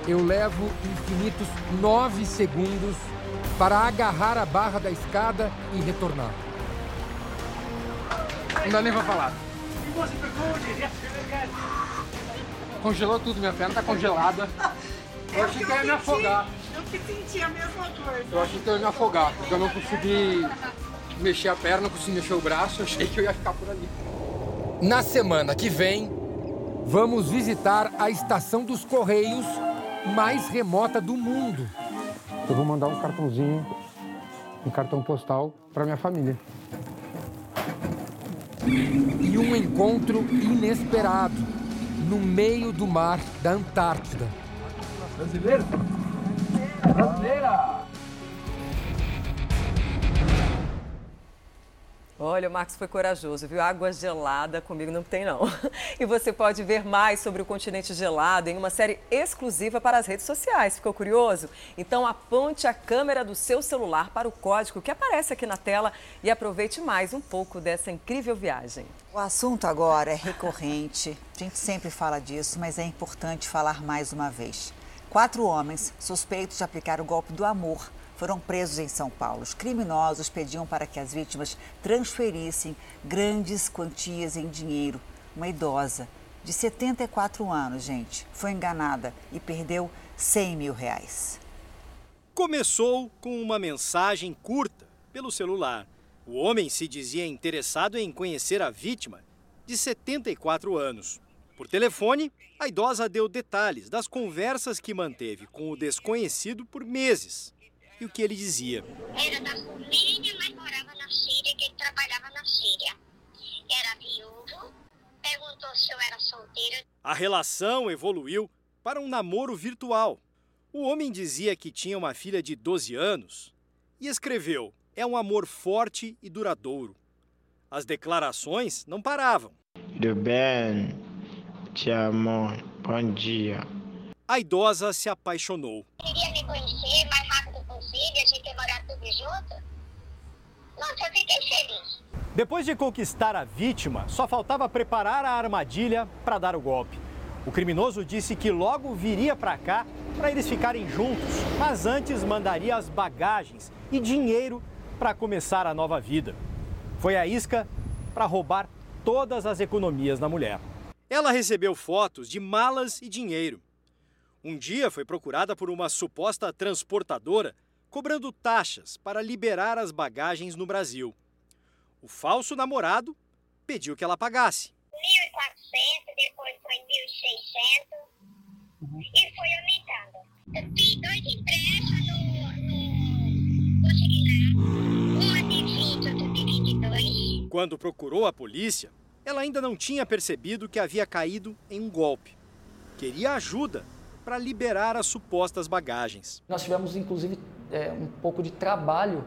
Eu levo infinitos nove segundos para agarrar a barra da escada e retornar. Não dá nem pra falar. Congelou tudo, minha perna tá congelada. Eu achei que eu ia me afogar. Eu que senti a mesma coisa. Eu achei que eu ia me afogar, porque eu não consegui mexer a perna, não consegui mexer o braço, eu achei que eu ia ficar por ali. Na semana que vem, vamos visitar a estação dos Correios mais remota do mundo. Eu vou mandar um cartãozinho, um cartão postal para minha família. E um encontro inesperado no meio do mar da Antártida. Brasileiro? Brasileira! Olha, o Marcos foi corajoso, viu? Água gelada comigo não tem, não. E você pode ver mais sobre o continente gelado em uma série exclusiva para as redes sociais. Ficou curioso? Então aponte a câmera do seu celular para o código que aparece aqui na tela e aproveite mais um pouco dessa incrível viagem. O assunto agora é recorrente, a gente sempre fala disso, mas é importante falar mais uma vez. Quatro homens suspeitos de aplicar o golpe do amor foram presos em São Paulo. Os criminosos pediam para que as vítimas transferissem grandes quantias em dinheiro. Uma idosa de 74 anos, gente, foi enganada e perdeu 100 mil reais. Começou com uma mensagem curta pelo celular. O homem se dizia interessado em conhecer a vítima, de 74 anos. Por telefone, a idosa deu detalhes das conversas que manteve com o desconhecido por meses e o que ele dizia. Era da Romênia, mas morava na Síria, que ele trabalhava na Síria. Era viúvo, perguntou se eu era solteira. A relação evoluiu para um namoro virtual. O homem dizia que tinha uma filha de 12 anos e escreveu: É um amor forte e duradouro. As declarações não paravam. Tudo bem, te amo, bom dia. A idosa se apaixonou. Queria me conhecer mais a gente tudo junto. Nossa, eu fiquei feliz. Depois de conquistar a vítima, só faltava preparar a armadilha para dar o golpe. O criminoso disse que logo viria para cá para eles ficarem juntos, mas antes mandaria as bagagens e dinheiro para começar a nova vida. Foi a isca para roubar todas as economias da mulher. Ela recebeu fotos de malas e dinheiro. Um dia foi procurada por uma suposta transportadora cobrando taxas para liberar as bagagens no Brasil. O falso namorado pediu que ela pagasse. 1.400, depois foi 1.600 e foi aumentando. Eu fiz dois empréstimos no, no consignado, uma de 20, outra de 22. Quando procurou a polícia, ela ainda não tinha percebido que havia caído em um golpe. Queria ajuda para liberar as supostas bagagens. Nós tivemos, inclusive, é, um pouco de trabalho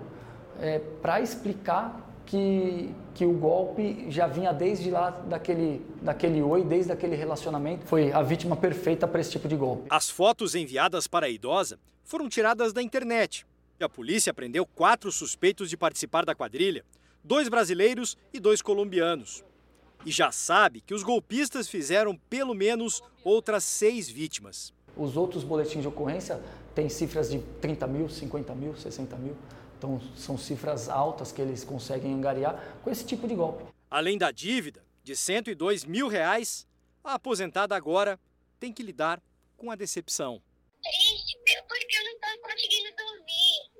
é, para explicar que, que o golpe já vinha desde lá daquele, daquele oi, desde aquele relacionamento. Foi a vítima perfeita para esse tipo de golpe. As fotos enviadas para a idosa foram tiradas da internet. E a polícia prendeu quatro suspeitos de participar da quadrilha, dois brasileiros e dois colombianos. E já sabe que os golpistas fizeram pelo menos outras seis vítimas. Os outros boletins de ocorrência têm cifras de 30 mil, 50 mil, 60 mil. Então, são cifras altas que eles conseguem angariar com esse tipo de golpe. Além da dívida de 102 mil reais, a aposentada agora tem que lidar com a decepção. Triste, porque eu não estou conseguindo dormir.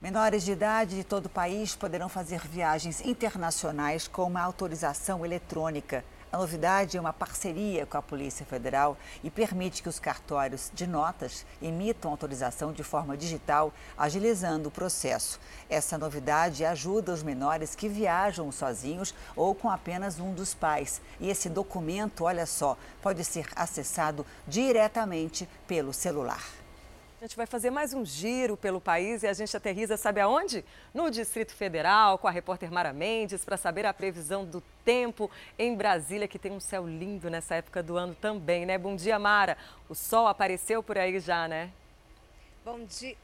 Menores de idade de todo o país poderão fazer viagens internacionais com uma autorização eletrônica. A novidade é uma parceria com a Polícia Federal e permite que os cartórios de notas emitam autorização de forma digital, agilizando o processo. Essa novidade ajuda os menores que viajam sozinhos ou com apenas um dos pais. E esse documento, olha só, pode ser acessado diretamente pelo celular. Gente vai fazer mais um giro pelo país e a gente aterriza, sabe aonde? No Distrito Federal, com a repórter Mara Mendes, para saber a previsão do tempo em Brasília, que tem um céu lindo nessa época do ano também, né? Bom dia, Mara. O sol apareceu por aí já, né? Bom dia.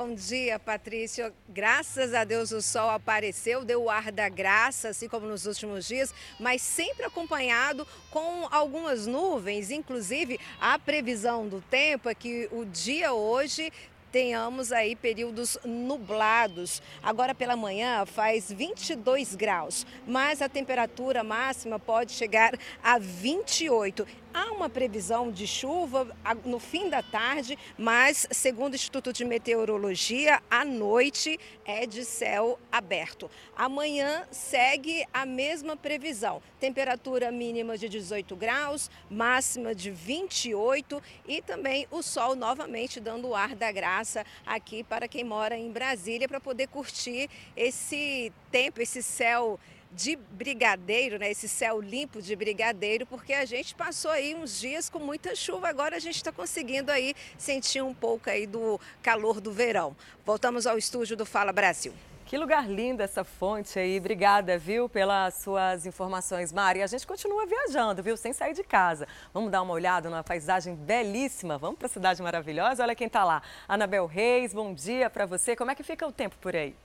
Bom dia, Patrícia. Graças a Deus o sol apareceu, deu o ar da graça, assim como nos últimos dias, mas sempre acompanhado com algumas nuvens. Inclusive, a previsão do tempo é que o dia hoje tenhamos aí períodos nublados. Agora pela manhã faz 22 graus, mas a temperatura máxima pode chegar a 28. Há uma previsão de chuva no fim da tarde, mas, segundo o Instituto de Meteorologia, à noite é de céu aberto. Amanhã segue a mesma previsão: temperatura mínima de 18 graus, máxima de 28 e também o sol novamente dando o ar da graça aqui para quem mora em Brasília para poder curtir esse tempo, esse céu de brigadeiro, né? Esse céu limpo de brigadeiro, porque a gente passou aí uns dias com muita chuva, agora a gente está conseguindo aí sentir um pouco aí do calor do verão. Voltamos ao estúdio do Fala Brasil. Que lugar lindo essa fonte aí. Obrigada, viu, pelas suas informações, Mari. A gente continua viajando, viu, sem sair de casa. Vamos dar uma olhada numa paisagem belíssima. Vamos para a cidade maravilhosa. Olha quem está lá. Anabel Reis, bom dia para você. Como é que fica o tempo por aí?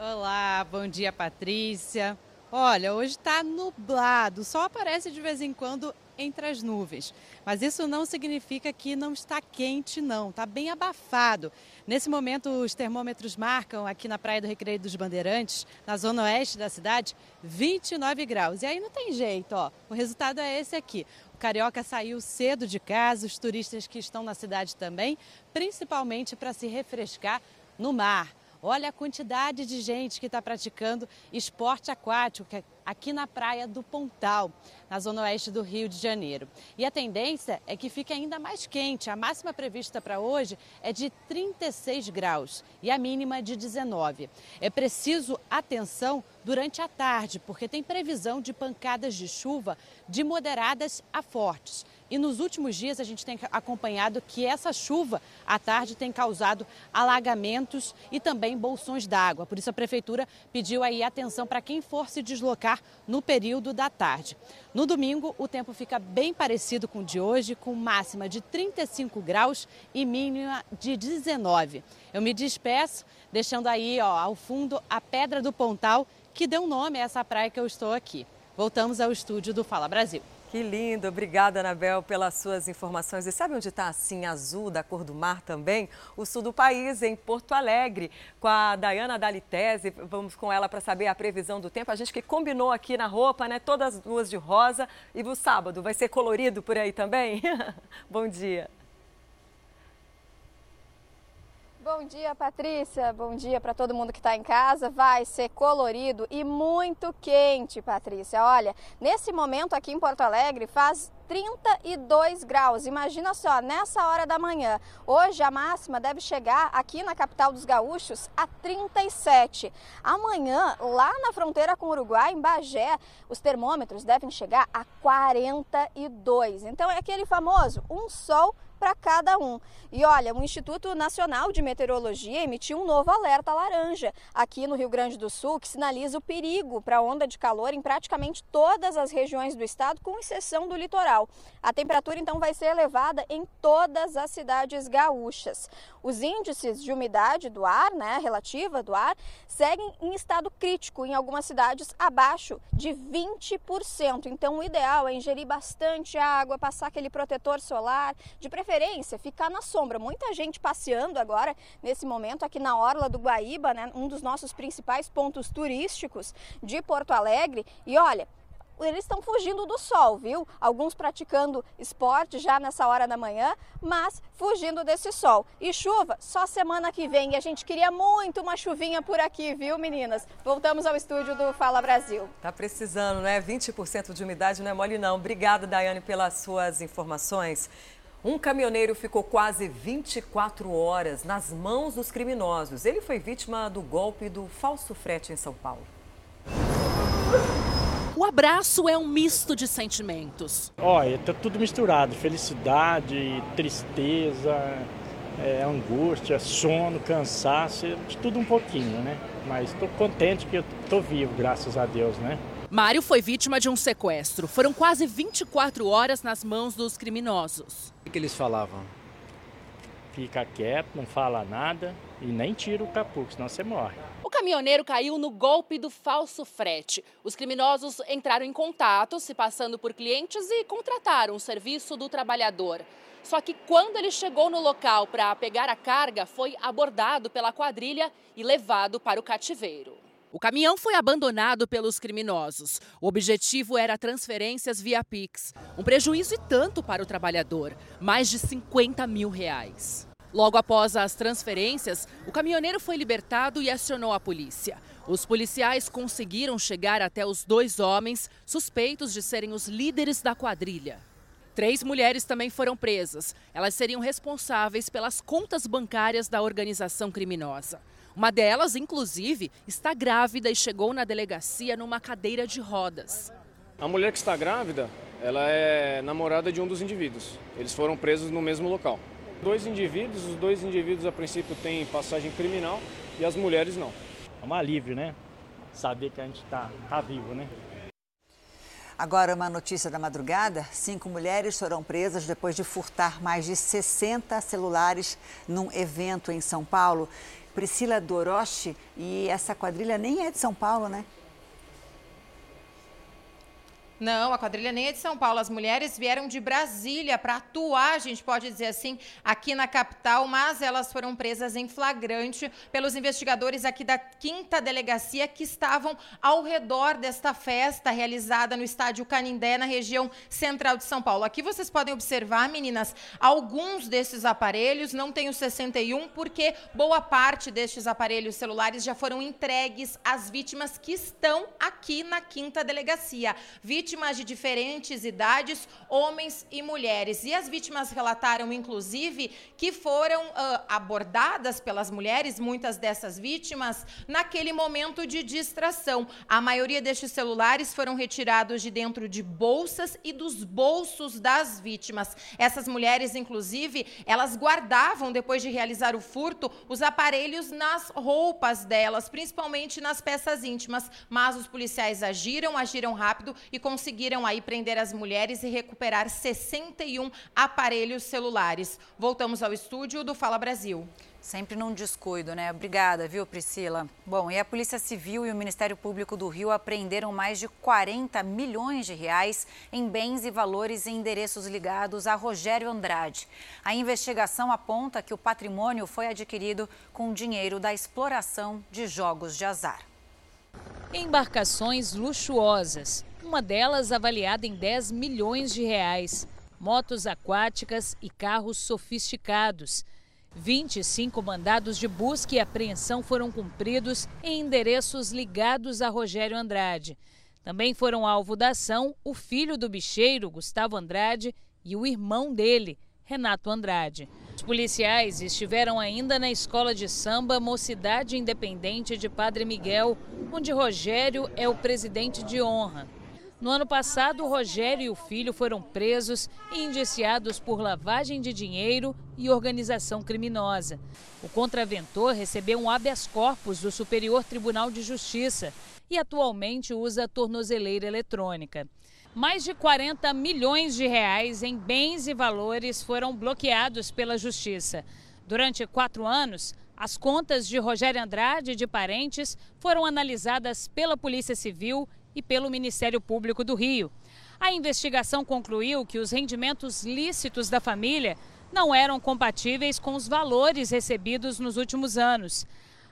Olá, bom dia Patrícia. Olha, hoje está nublado, só aparece de vez em quando entre as nuvens. Mas isso não significa que não está quente, não. Está bem abafado. Nesse momento, os termômetros marcam aqui na Praia do Recreio dos Bandeirantes, na zona oeste da cidade, 29 graus. E aí não tem jeito, ó. O resultado é esse aqui. O Carioca saiu cedo de casa, os turistas que estão na cidade também, principalmente para se refrescar no mar. Olha a quantidade de gente que está praticando esporte aquático aqui na praia do Pontal, na zona oeste do Rio de Janeiro. E a tendência é que fique ainda mais quente. A máxima prevista para hoje é de 36 graus e a mínima de 19. É preciso atenção durante a tarde, porque tem previsão de pancadas de chuva de moderadas a fortes. E nos últimos dias a gente tem acompanhado que essa chuva à tarde tem causado alagamentos e também bolsões d'água. Por isso a prefeitura pediu aí atenção para quem for se deslocar no período da tarde. No domingo o tempo fica bem parecido com o de hoje, com máxima de 35 graus e mínima de 19. Eu me despeço, deixando aí ó, ao fundo a Pedra do Pontal, que deu nome a essa praia que eu estou aqui. Voltamos ao estúdio do Fala Brasil. Que lindo, obrigada Anabel pelas suas informações. E sabe onde está assim azul da cor do mar também? O sul do país, em Porto Alegre, com a Dayana Dalitese. Vamos com ela para saber a previsão do tempo. A gente que combinou aqui na roupa, né? Todas as duas de rosa. E o sábado vai ser colorido por aí também? Bom dia. Bom dia, Patrícia. Bom dia para todo mundo que está em casa. Vai ser colorido e muito quente, Patrícia. Olha, nesse momento aqui em Porto Alegre faz 32 graus. Imagina só, nessa hora da manhã. Hoje a máxima deve chegar aqui na capital dos gaúchos a 37. Amanhã, lá na fronteira com o Uruguai, em Bagé, os termômetros devem chegar a 42. Então é aquele famoso um sol para cada um. E olha, o Instituto Nacional de Meteorologia emitiu um novo alerta laranja aqui no Rio Grande do Sul, que sinaliza o perigo para onda de calor em praticamente todas as regiões do estado, com exceção do litoral. A temperatura então vai ser elevada em todas as cidades gaúchas. Os índices de umidade do ar, né, relativa do ar, seguem em estado crítico em algumas cidades abaixo de 20%. Então o ideal é ingerir bastante água, passar aquele protetor solar, de preferência preferência ficar na sombra. Muita gente passeando agora, nesse momento, aqui na Orla do Guaíba, né, um dos nossos principais pontos turísticos de Porto Alegre. E olha, eles estão fugindo do sol, viu? Alguns praticando esporte já nessa hora da manhã, mas fugindo desse sol. E chuva só semana que vem. E a gente queria muito uma chuvinha por aqui, viu, meninas? Voltamos ao estúdio do Fala Brasil. Tá precisando, né? 20% de umidade não é mole, não. Obrigada, Daiane, pelas suas informações. Um caminhoneiro ficou quase 24 horas nas mãos dos criminosos. Ele foi vítima do golpe do falso frete em São Paulo. O abraço é um misto de sentimentos. Olha, tá tudo misturado: felicidade, tristeza, é, angústia, sono, cansaço, tudo um pouquinho, né? Mas estou contente que eu estou vivo, graças a Deus, né? Mário foi vítima de um sequestro. Foram quase 24 horas nas mãos dos criminosos. O que eles falavam? fica quieto, não fala nada e nem tira o capô, senão você morre. O caminhoneiro caiu no golpe do falso frete. Os criminosos entraram em contato, se passando por clientes e contrataram o serviço do trabalhador. Só que quando ele chegou no local para pegar a carga, foi abordado pela quadrilha e levado para o cativeiro. O caminhão foi abandonado pelos criminosos. O objetivo era transferências via Pix. Um prejuízo e tanto para o trabalhador, mais de 50 mil reais. Logo após as transferências, o caminhoneiro foi libertado e acionou a polícia. Os policiais conseguiram chegar até os dois homens suspeitos de serem os líderes da quadrilha. Três mulheres também foram presas. Elas seriam responsáveis pelas contas bancárias da organização criminosa. Uma delas, inclusive, está grávida e chegou na delegacia numa cadeira de rodas. A mulher que está grávida, ela é namorada de um dos indivíduos. Eles foram presos no mesmo local. Dois indivíduos, os dois indivíduos a princípio têm passagem criminal e as mulheres não. É um alívio, né? Saber que a gente está tá vivo, né? Agora, uma notícia da madrugada: cinco mulheres foram presas depois de furtar mais de 60 celulares num evento em São Paulo. Priscila Doroche, e essa quadrilha nem é de São Paulo, né? Não, a quadrilha nem é de São Paulo. As mulheres vieram de Brasília para atuar, a gente pode dizer assim, aqui na capital, mas elas foram presas em flagrante pelos investigadores aqui da quinta delegacia que estavam ao redor desta festa realizada no estádio Canindé, na região central de São Paulo. Aqui vocês podem observar, meninas, alguns desses aparelhos, não tem o 61, porque boa parte destes aparelhos celulares já foram entregues às vítimas que estão aqui na quinta delegacia. Vítimas de diferentes idades, homens e mulheres. E as vítimas relataram, inclusive, que foram uh, abordadas pelas mulheres, muitas dessas vítimas, naquele momento de distração. A maioria destes celulares foram retirados de dentro de bolsas e dos bolsos das vítimas. Essas mulheres, inclusive, elas guardavam, depois de realizar o furto, os aparelhos nas roupas delas, principalmente nas peças íntimas. Mas os policiais agiram, agiram rápido e conseguiram conseguiram aí prender as mulheres e recuperar 61 aparelhos celulares. Voltamos ao estúdio do Fala Brasil. Sempre num descuido, né? Obrigada, viu, Priscila? Bom, e a Polícia Civil e o Ministério Público do Rio apreenderam mais de 40 milhões de reais em bens e valores e endereços ligados a Rogério Andrade. A investigação aponta que o patrimônio foi adquirido com dinheiro da exploração de jogos de azar. Embarcações luxuosas, uma delas avaliada em 10 milhões de reais, motos aquáticas e carros sofisticados. 25 mandados de busca e apreensão foram cumpridos em endereços ligados a Rogério Andrade. Também foram alvo da ação o filho do bicheiro, Gustavo Andrade, e o irmão dele, Renato Andrade. Os policiais estiveram ainda na escola de samba Mocidade Independente de Padre Miguel, onde Rogério é o presidente de honra. No ano passado, Rogério e o filho foram presos e indiciados por lavagem de dinheiro e organização criminosa. O contraventor recebeu um habeas corpus do Superior Tribunal de Justiça e atualmente usa tornozeleira eletrônica. Mais de 40 milhões de reais em bens e valores foram bloqueados pela Justiça. Durante quatro anos, as contas de Rogério Andrade e de parentes foram analisadas pela Polícia Civil e pelo Ministério Público do Rio. A investigação concluiu que os rendimentos lícitos da família não eram compatíveis com os valores recebidos nos últimos anos.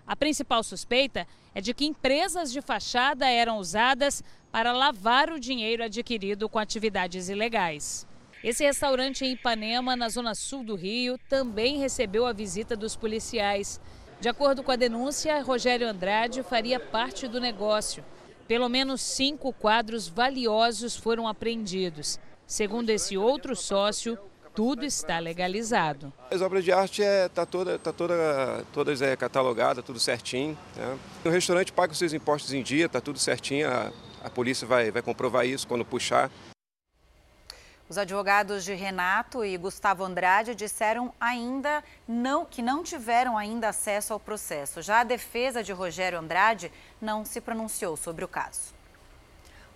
A principal suspeita é de que empresas de fachada eram usadas para lavar o dinheiro adquirido com atividades ilegais. Esse restaurante em Ipanema, na zona sul do Rio, também recebeu a visita dos policiais. De acordo com a denúncia, Rogério Andrade faria parte do negócio. Pelo menos cinco quadros valiosos foram apreendidos. Segundo esse outro sócio, tudo está legalizado. As obras de arte é tá toda tá toda todas é catalogada, tudo certinho. Né? O restaurante paga os seus impostos em dia, tá tudo certinho. A, a polícia vai vai comprovar isso quando puxar. Os advogados de Renato e Gustavo Andrade disseram ainda não, que não tiveram ainda acesso ao processo. Já a defesa de Rogério Andrade não se pronunciou sobre o caso.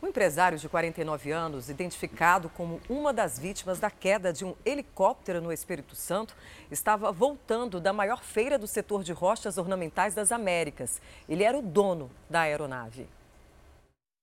O empresário de 49 anos, identificado como uma das vítimas da queda de um helicóptero no Espírito Santo, estava voltando da maior feira do setor de rochas ornamentais das Américas. Ele era o dono da aeronave.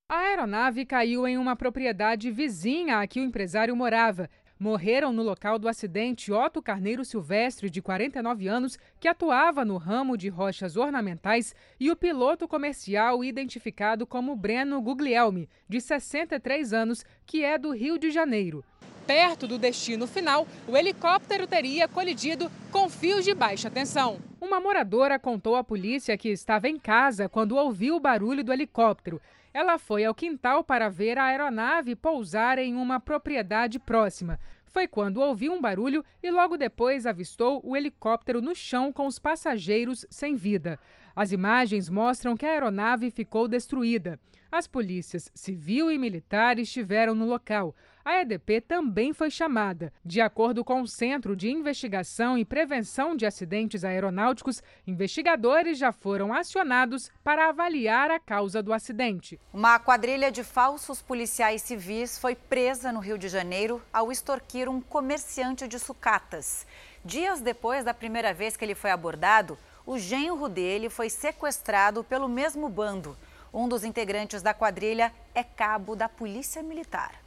A aeronave caiu em uma propriedade vizinha a que o empresário morava. Morreram no local do acidente Otto Carneiro Silvestre, de 49 anos, que atuava no ramo de rochas ornamentais, e o piloto comercial identificado como Breno Guglielmi, de 63 anos, que é do Rio de Janeiro. Perto do destino final, o helicóptero teria colidido com fios de baixa tensão. Uma moradora contou à polícia que estava em casa quando ouviu o barulho do helicóptero. Ela foi ao quintal para ver a aeronave pousar em uma propriedade próxima. Foi quando ouviu um barulho e logo depois avistou o helicóptero no chão com os passageiros sem vida. As imagens mostram que a aeronave ficou destruída. As polícias civil e militar estiveram no local. A EDP também foi chamada. De acordo com o Centro de Investigação e Prevenção de Acidentes Aeronáuticos, investigadores já foram acionados para avaliar a causa do acidente. Uma quadrilha de falsos policiais civis foi presa no Rio de Janeiro ao extorquir um comerciante de sucatas. Dias depois da primeira vez que ele foi abordado, o genro dele foi sequestrado pelo mesmo bando. Um dos integrantes da quadrilha é cabo da Polícia Militar.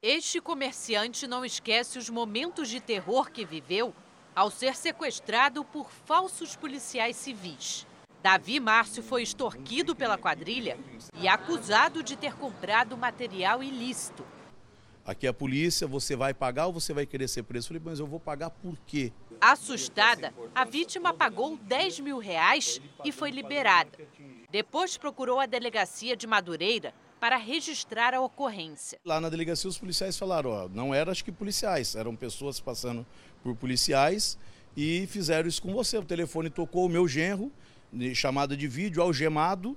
Este comerciante não esquece os momentos de terror que viveu ao ser sequestrado por falsos policiais civis. Davi Márcio foi extorquido pela quadrilha e acusado de ter comprado material ilícito. Aqui é a polícia, você vai pagar ou você vai querer ser preso? Eu falei, mas eu vou pagar por quê? Assustada, a vítima pagou 10 mil reais e foi liberada. Depois procurou a delegacia de Madureira para registrar a ocorrência. Lá na delegacia os policiais falaram, ó, não eram acho que policiais, eram pessoas passando por policiais e fizeram isso com você. O telefone tocou o meu genro, chamada de vídeo, algemado,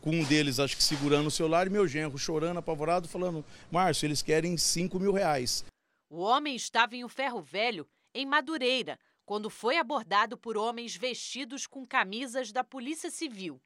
com um deles acho que segurando o celular e meu genro chorando, apavorado, falando, Márcio, eles querem 5 mil reais. O homem estava em um ferro velho, em Madureira, quando foi abordado por homens vestidos com camisas da Polícia Civil.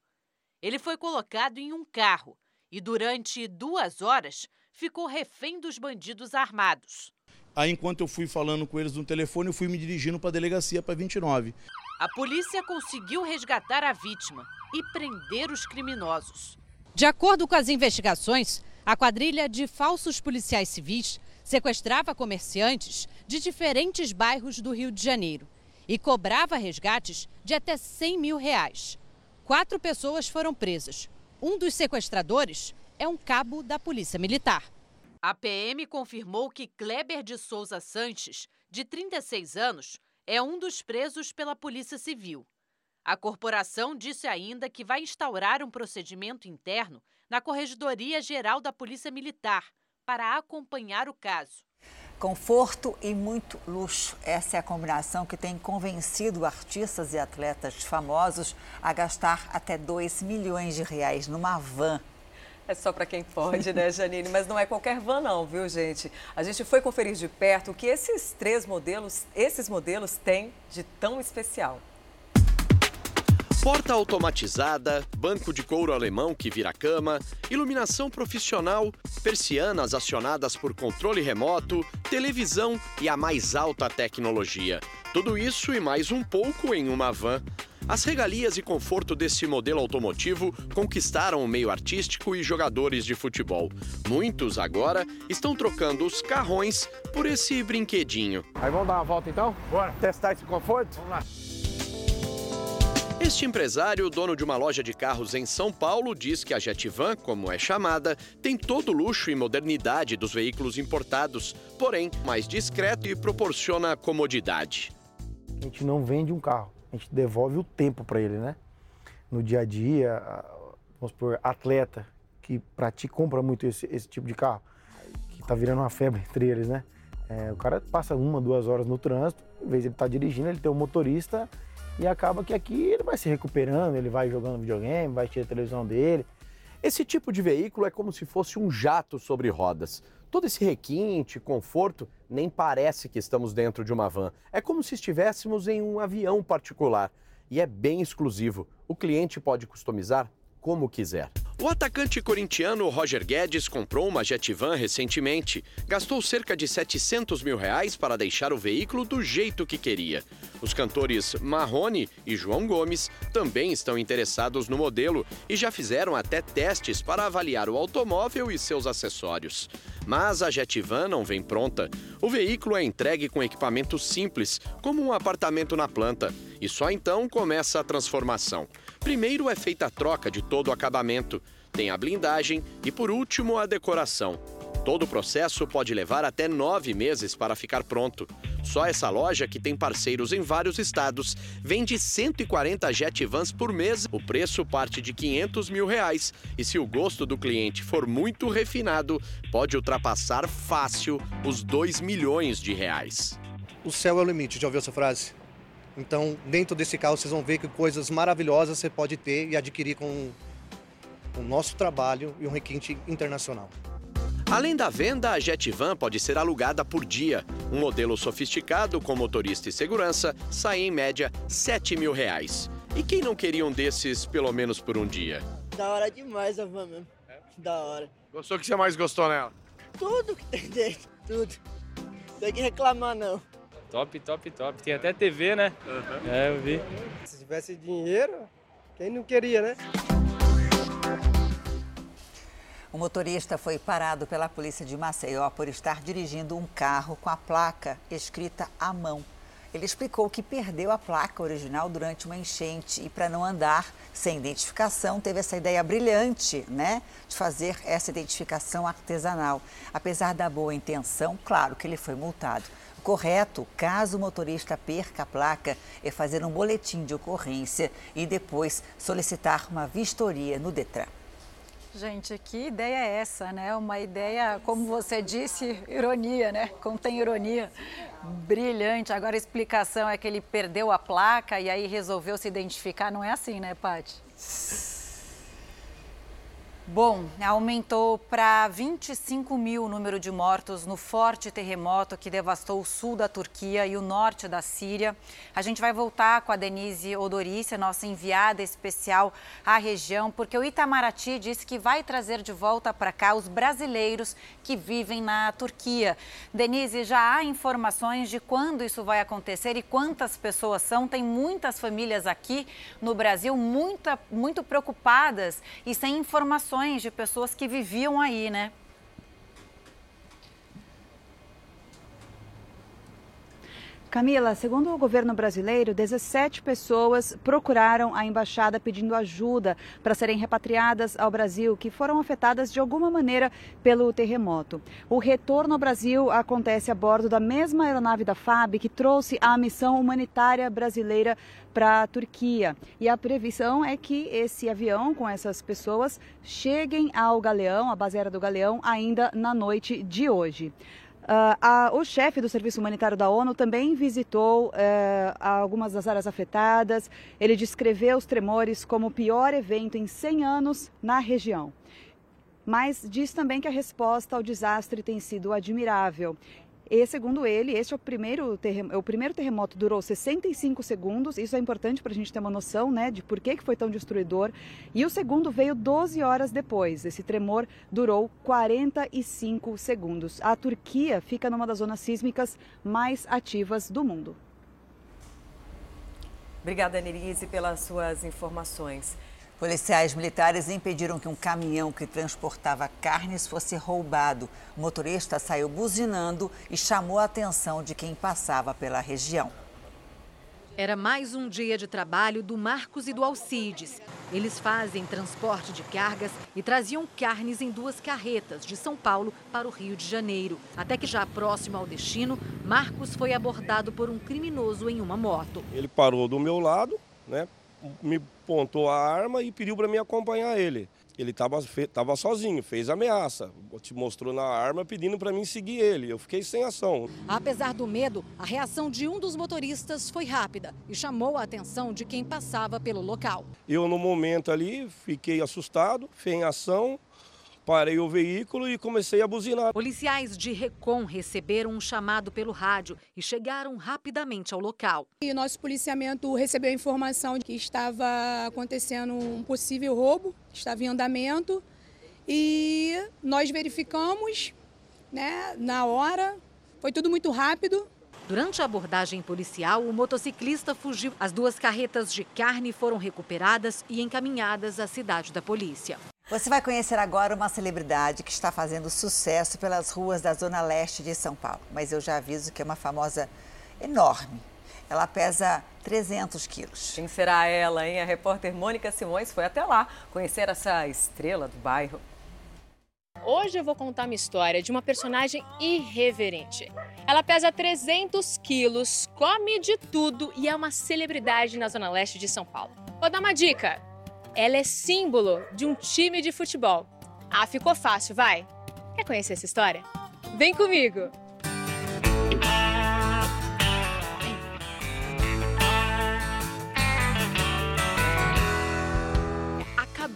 Ele foi colocado em um carro e durante duas horas ficou refém dos bandidos armados. Aí, enquanto eu fui falando com eles no telefone, eu fui me dirigindo para a delegacia, para 29. A polícia conseguiu resgatar a vítima e prender os criminosos. De acordo com as investigações, a quadrilha de falsos policiais civis sequestrava comerciantes de diferentes bairros do Rio de Janeiro e cobrava resgates de até 100 mil reais. Quatro pessoas foram presas, um dos sequestradores é um cabo da Polícia Militar. A PM confirmou que Kleber de Souza Sanches, de 36 anos, é um dos presos pela Polícia Civil. A corporação disse ainda que vai instaurar um procedimento interno na Corregedoria Geral da Polícia Militar para acompanhar o caso. Conforto e muito luxo. Essa é a combinação que tem convencido artistas e atletas famosos a gastar até 2 milhões de reais numa van. É só para quem pode, né, Janine? Mas não é qualquer van não, viu, gente? A gente foi conferir de perto o que esses três modelos, esses modelos têm de tão especial. Porta automatizada, banco de couro alemão que vira cama, iluminação profissional, persianas acionadas por controle remoto, televisão e a mais alta tecnologia. Tudo isso e mais um pouco em uma van. As regalias e conforto desse modelo automotivo conquistaram o meio artístico e jogadores de futebol. Muitos agora estão trocando os carrões por esse brinquedinho. Aí vamos dar uma volta então? Bora. Testar esse conforto? Vamos lá. Este empresário, dono de uma loja de carros em São Paulo, diz que a Jetvan, como é chamada, tem todo o luxo e modernidade dos veículos importados, porém mais discreto e proporciona comodidade. A gente não vende um carro, a gente devolve o tempo para ele, né? No dia a dia, vamos supor, atleta que pratica, compra muito esse, esse tipo de carro, que tá virando uma febre entre eles, né? É, o cara passa uma, duas horas no trânsito, em vez de ele estar tá dirigindo, ele tem um motorista e acaba que aqui ele vai se recuperando, ele vai jogando videogame, vai tirar a televisão dele. Esse tipo de veículo é como se fosse um jato sobre rodas. Todo esse requinte, conforto, nem parece que estamos dentro de uma van. É como se estivéssemos em um avião particular. E é bem exclusivo. O cliente pode customizar como quiser. O atacante corintiano Roger Guedes comprou uma Jetvan recentemente. Gastou cerca de 700 mil reais para deixar o veículo do jeito que queria. Os cantores Marrone e João Gomes também estão interessados no modelo e já fizeram até testes para avaliar o automóvel e seus acessórios. Mas a Jetvan não vem pronta. O veículo é entregue com equipamento simples, como um apartamento na planta, e só então começa a transformação. Primeiro é feita a troca de todo o acabamento, tem a blindagem e, por último, a decoração. Todo o processo pode levar até nove meses para ficar pronto. Só essa loja, que tem parceiros em vários estados, vende 140 Jetvans por mês. O preço parte de 500 mil reais. E se o gosto do cliente for muito refinado, pode ultrapassar fácil os 2 milhões de reais. O céu é o limite, já ouviu essa frase? Então, dentro desse carro, vocês vão ver que coisas maravilhosas você pode ter e adquirir com o nosso trabalho e um requinte internacional. Além da venda, a Jetvan pode ser alugada por dia. Um modelo sofisticado com motorista e segurança sai em média 7 mil reais. E quem não queria um desses pelo menos por um dia? Da hora demais a van mesmo. Da hora. Gostou o que você mais gostou nela? Tudo que tem dentro, tudo. Não tem que reclamar não. Top, top, top. Tem até TV, né? Uhum. É, eu vi. Se tivesse dinheiro, quem não queria, né? O motorista foi parado pela polícia de Maceió por estar dirigindo um carro com a placa escrita à mão. Ele explicou que perdeu a placa original durante uma enchente e, para não andar sem identificação, teve essa ideia brilhante, né, de fazer essa identificação artesanal. Apesar da boa intenção, claro que ele foi multado. Correto, caso o motorista perca a placa, é fazer um boletim de ocorrência e depois solicitar uma vistoria no Detran. Gente, que ideia é essa, né? Uma ideia, como você disse, ironia, né? Contém ironia. Brilhante. Agora a explicação é que ele perdeu a placa e aí resolveu se identificar. Não é assim, né, Paty? Bom, aumentou para 25 mil o número de mortos no forte terremoto que devastou o sul da Turquia e o norte da Síria. A gente vai voltar com a Denise Odorícia, nossa enviada especial à região, porque o Itamaraty disse que vai trazer de volta para cá os brasileiros que vivem na Turquia. Denise, já há informações de quando isso vai acontecer e quantas pessoas são? Tem muitas famílias aqui no Brasil muita, muito preocupadas e sem informações de pessoas que viviam aí, né? Camila, segundo o governo brasileiro, 17 pessoas procuraram a embaixada pedindo ajuda para serem repatriadas ao Brasil, que foram afetadas de alguma maneira pelo terremoto. O retorno ao Brasil acontece a bordo da mesma aeronave da FAB que trouxe a missão humanitária brasileira para a Turquia. E a previsão é que esse avião com essas pessoas cheguem ao Galeão, a base aérea do Galeão, ainda na noite de hoje. Uh, a, o chefe do Serviço Humanitário da ONU também visitou uh, algumas das áreas afetadas. Ele descreveu os tremores como o pior evento em 100 anos na região. Mas diz também que a resposta ao desastre tem sido admirável. E, segundo ele, este é o primeiro, terremoto, o primeiro terremoto durou 65 segundos. Isso é importante para a gente ter uma noção né, de por que, que foi tão destruidor. E o segundo veio 12 horas depois. Esse tremor durou 45 segundos. A Turquia fica numa das zonas sísmicas mais ativas do mundo. Obrigada, Nerise, pelas suas informações. Policiais militares impediram que um caminhão que transportava carnes fosse roubado. O motorista saiu buzinando e chamou a atenção de quem passava pela região. Era mais um dia de trabalho do Marcos e do Alcides. Eles fazem transporte de cargas e traziam carnes em duas carretas de São Paulo para o Rio de Janeiro. Até que já próximo ao destino, Marcos foi abordado por um criminoso em uma moto. Ele parou do meu lado, né? Me apontou a arma e pediu para mim acompanhar ele. Ele estava tava sozinho, fez ameaça, te mostrou na arma pedindo para mim seguir ele. Eu fiquei sem ação. Apesar do medo, a reação de um dos motoristas foi rápida e chamou a atenção de quem passava pelo local. Eu, no momento ali, fiquei assustado, sem ação, parei o veículo e comecei a buzinar. Policiais de Recon receberam um chamado pelo rádio e chegaram rapidamente ao local. E nosso policiamento recebeu a informação de que estava acontecendo um possível roubo, estava em andamento, e nós verificamos né, na hora, foi tudo muito rápido. Durante a abordagem policial, o motociclista fugiu. As duas carretas de carne foram recuperadas e encaminhadas à cidade da polícia. Você vai conhecer agora uma celebridade que está fazendo sucesso pelas ruas da Zona Leste de São Paulo. Mas eu já aviso que é uma famosa enorme. Ela pesa 300 quilos. Quem será ela, hein? A repórter Mônica Simões foi até lá conhecer essa estrela do bairro. Hoje eu vou contar uma história de uma personagem irreverente. Ela pesa 300 quilos, come de tudo e é uma celebridade na Zona Leste de São Paulo. Vou dar uma dica: ela é símbolo de um time de futebol. Ah, ficou fácil, vai? Quer conhecer essa história? Vem comigo!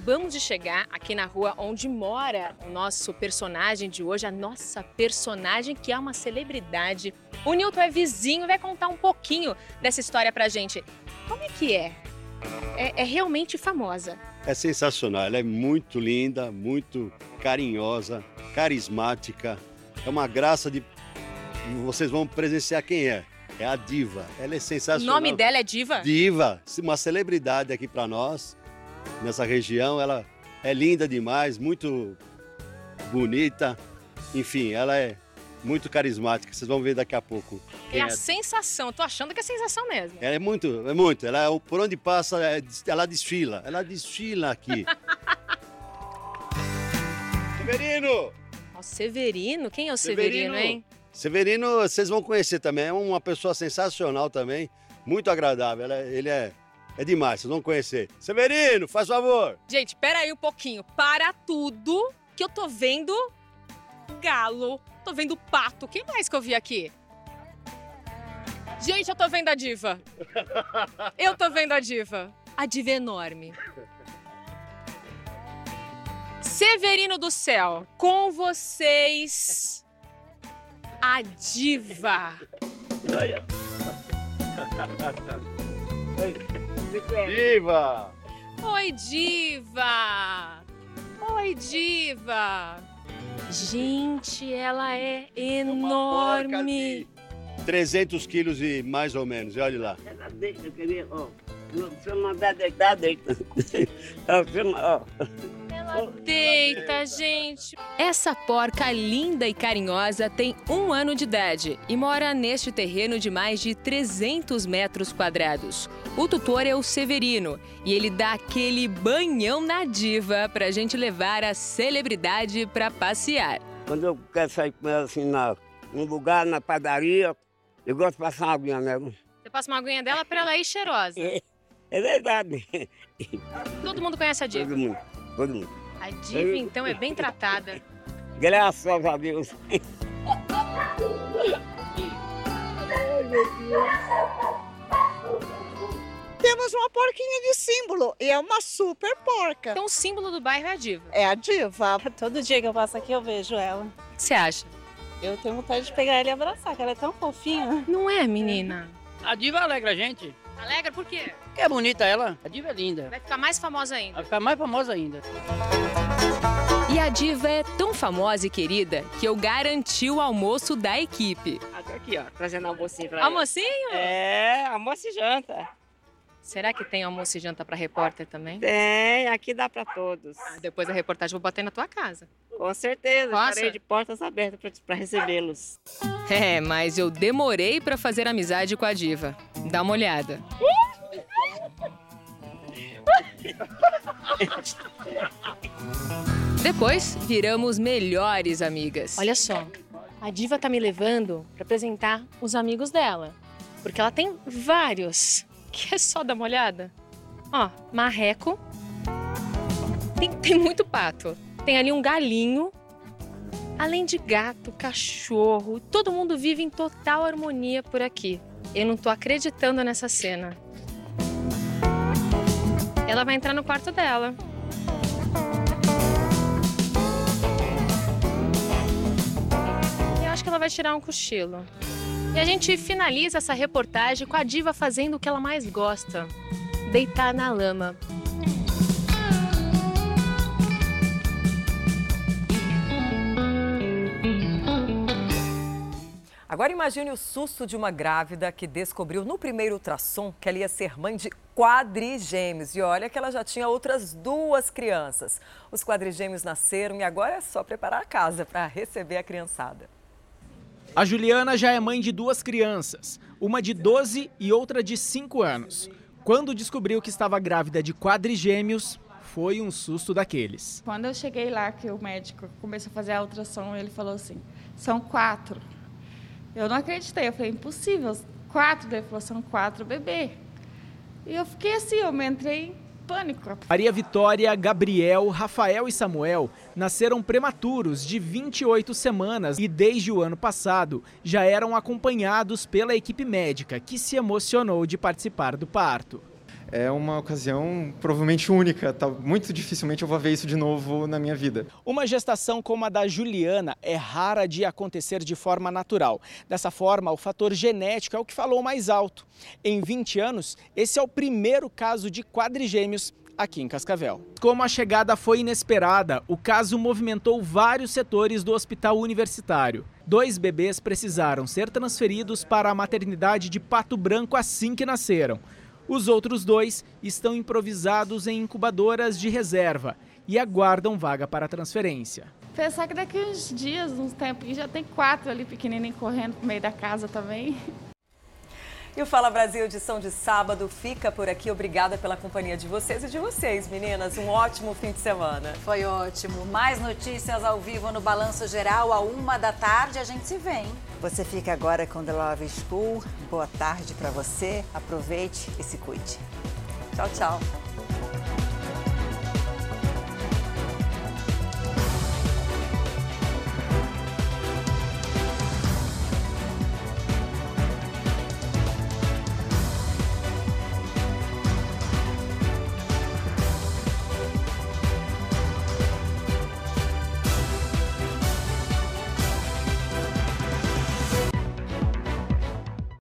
acabamos de chegar aqui na rua onde mora o nosso personagem de hoje, a nossa personagem que é uma celebridade. O Nilton é vizinho, vai contar um pouquinho dessa história pra gente. Como é que é? É, é realmente famosa. É sensacional, ela é muito linda, muito carinhosa, carismática. É uma graça de. Vocês vão presenciar quem é. É a Diva. Ela é sensacional. O nome dela é Diva? Diva, uma celebridade aqui para nós nessa região. Ela é linda demais, muito bonita. Enfim, ela é muito carismática. Vocês vão ver daqui a pouco. É a é. sensação. Eu tô achando que é sensação mesmo. Ela é muito, é muito. Ela é, por onde passa, é, ela desfila. Ela desfila aqui. Severino! O Severino? Quem é o Severino, Severino, hein? Severino, vocês vão conhecer também. É uma pessoa sensacional também. Muito agradável. ele é é demais, vocês vão conhecer. Severino, faz favor. Gente, pera aí um pouquinho. Para tudo que eu tô vendo galo, tô vendo pato. Quem mais que eu vi aqui? Gente, eu tô vendo a diva. Eu tô vendo a diva. A diva é enorme. Severino do céu, com vocês, a diva. Diva! Oi, diva! Oi, diva! Gente, ela é enorme! 300 quilos e mais ou menos, olha lá. Ela deita, queria, ó. Se eu mandar deitar, deita. Ó, ela deita, gente. Essa porca linda e carinhosa tem um ano de idade e mora neste terreno de mais de 300 metros quadrados. O tutor é o Severino e ele dá aquele banhão na diva pra gente levar a celebridade pra passear. Quando eu quero sair com ela assim na, num lugar, na padaria, eu gosto de passar uma aguinha nela. Você passa uma aguinha dela pra ela ir cheirosa. É, é verdade. Todo mundo conhece a diva? Todo mundo, todo mundo. A diva, então, é bem tratada. Graças a Deus. Ai, meu Deus. Temos uma porquinha de símbolo e é uma super porca. Então o símbolo do bairro é a diva? É a diva. Todo dia que eu passo aqui eu vejo ela. O que você acha? Eu tenho vontade de pegar ela e abraçar, que ela é tão fofinha. Não é, menina? A diva alegra a gente. Alegra por quê? Porque é bonita ela. A diva é linda. Vai ficar mais famosa ainda. Vai ficar mais famosa ainda. E a diva é tão famosa e querida que eu garanti o almoço da equipe. Até aqui, ó, trazendo almocinho pra Almocinho? É, almoço e janta. Será que tem almoço e janta para repórter também? Tem, aqui dá para todos. Ah, depois da reportagem eu vou bater na tua casa. Com certeza, Posso? estarei de portas abertas para recebê-los. É, mas eu demorei para fazer amizade com a diva. Dá uma olhada. Depois, viramos melhores amigas. Olha só, a diva tá me levando para apresentar os amigos dela. Porque ela tem vários. Quer só dar uma olhada? Ó, marreco. Tem, tem muito pato. Tem ali um galinho. Além de gato, cachorro, todo mundo vive em total harmonia por aqui. Eu não tô acreditando nessa cena. Ela vai entrar no quarto dela. Eu acho que ela vai tirar um cochilo. E a gente finaliza essa reportagem com a diva fazendo o que ela mais gosta: deitar na lama. Agora imagine o susto de uma grávida que descobriu no primeiro ultrassom que ela ia ser mãe de quadrigêmeos. E olha que ela já tinha outras duas crianças. Os quadrigêmeos nasceram e agora é só preparar a casa para receber a criançada. A Juliana já é mãe de duas crianças, uma de 12 e outra de 5 anos. Quando descobriu que estava grávida de quadrigêmeos, foi um susto daqueles. Quando eu cheguei lá, que o médico começou a fazer a ultrassom, ele falou assim: são quatro. Eu não acreditei, eu falei, impossível, quatro, ele falou, são quatro bebês. E eu fiquei assim, eu me entrei pânico. Maria Vitória, Gabriel, Rafael e Samuel nasceram prematuros de 28 semanas e desde o ano passado já eram acompanhados pela equipe médica, que se emocionou de participar do parto é uma ocasião provavelmente única. Tá? Muito dificilmente eu vou ver isso de novo na minha vida. Uma gestação como a da Juliana é rara de acontecer de forma natural. Dessa forma, o fator genético é o que falou mais alto. Em 20 anos, esse é o primeiro caso de quadrigêmeos aqui em Cascavel. Como a chegada foi inesperada, o caso movimentou vários setores do hospital universitário. Dois bebês precisaram ser transferidos para a maternidade de Pato Branco assim que nasceram. Os outros dois estão improvisados em incubadoras de reserva e aguardam vaga para transferência. Pensar que daqui uns dias, uns tempos, já tem quatro ali pequenininhos correndo no meio da casa também. E o Fala Brasil edição de sábado fica por aqui. Obrigada pela companhia de vocês e de vocês, meninas. Um ótimo fim de semana. Foi ótimo. Mais notícias ao vivo no Balanço Geral, a uma da tarde. A gente se vê, hein? Você fica agora com The Love School. Boa tarde para você. Aproveite e se cuide. Tchau, tchau.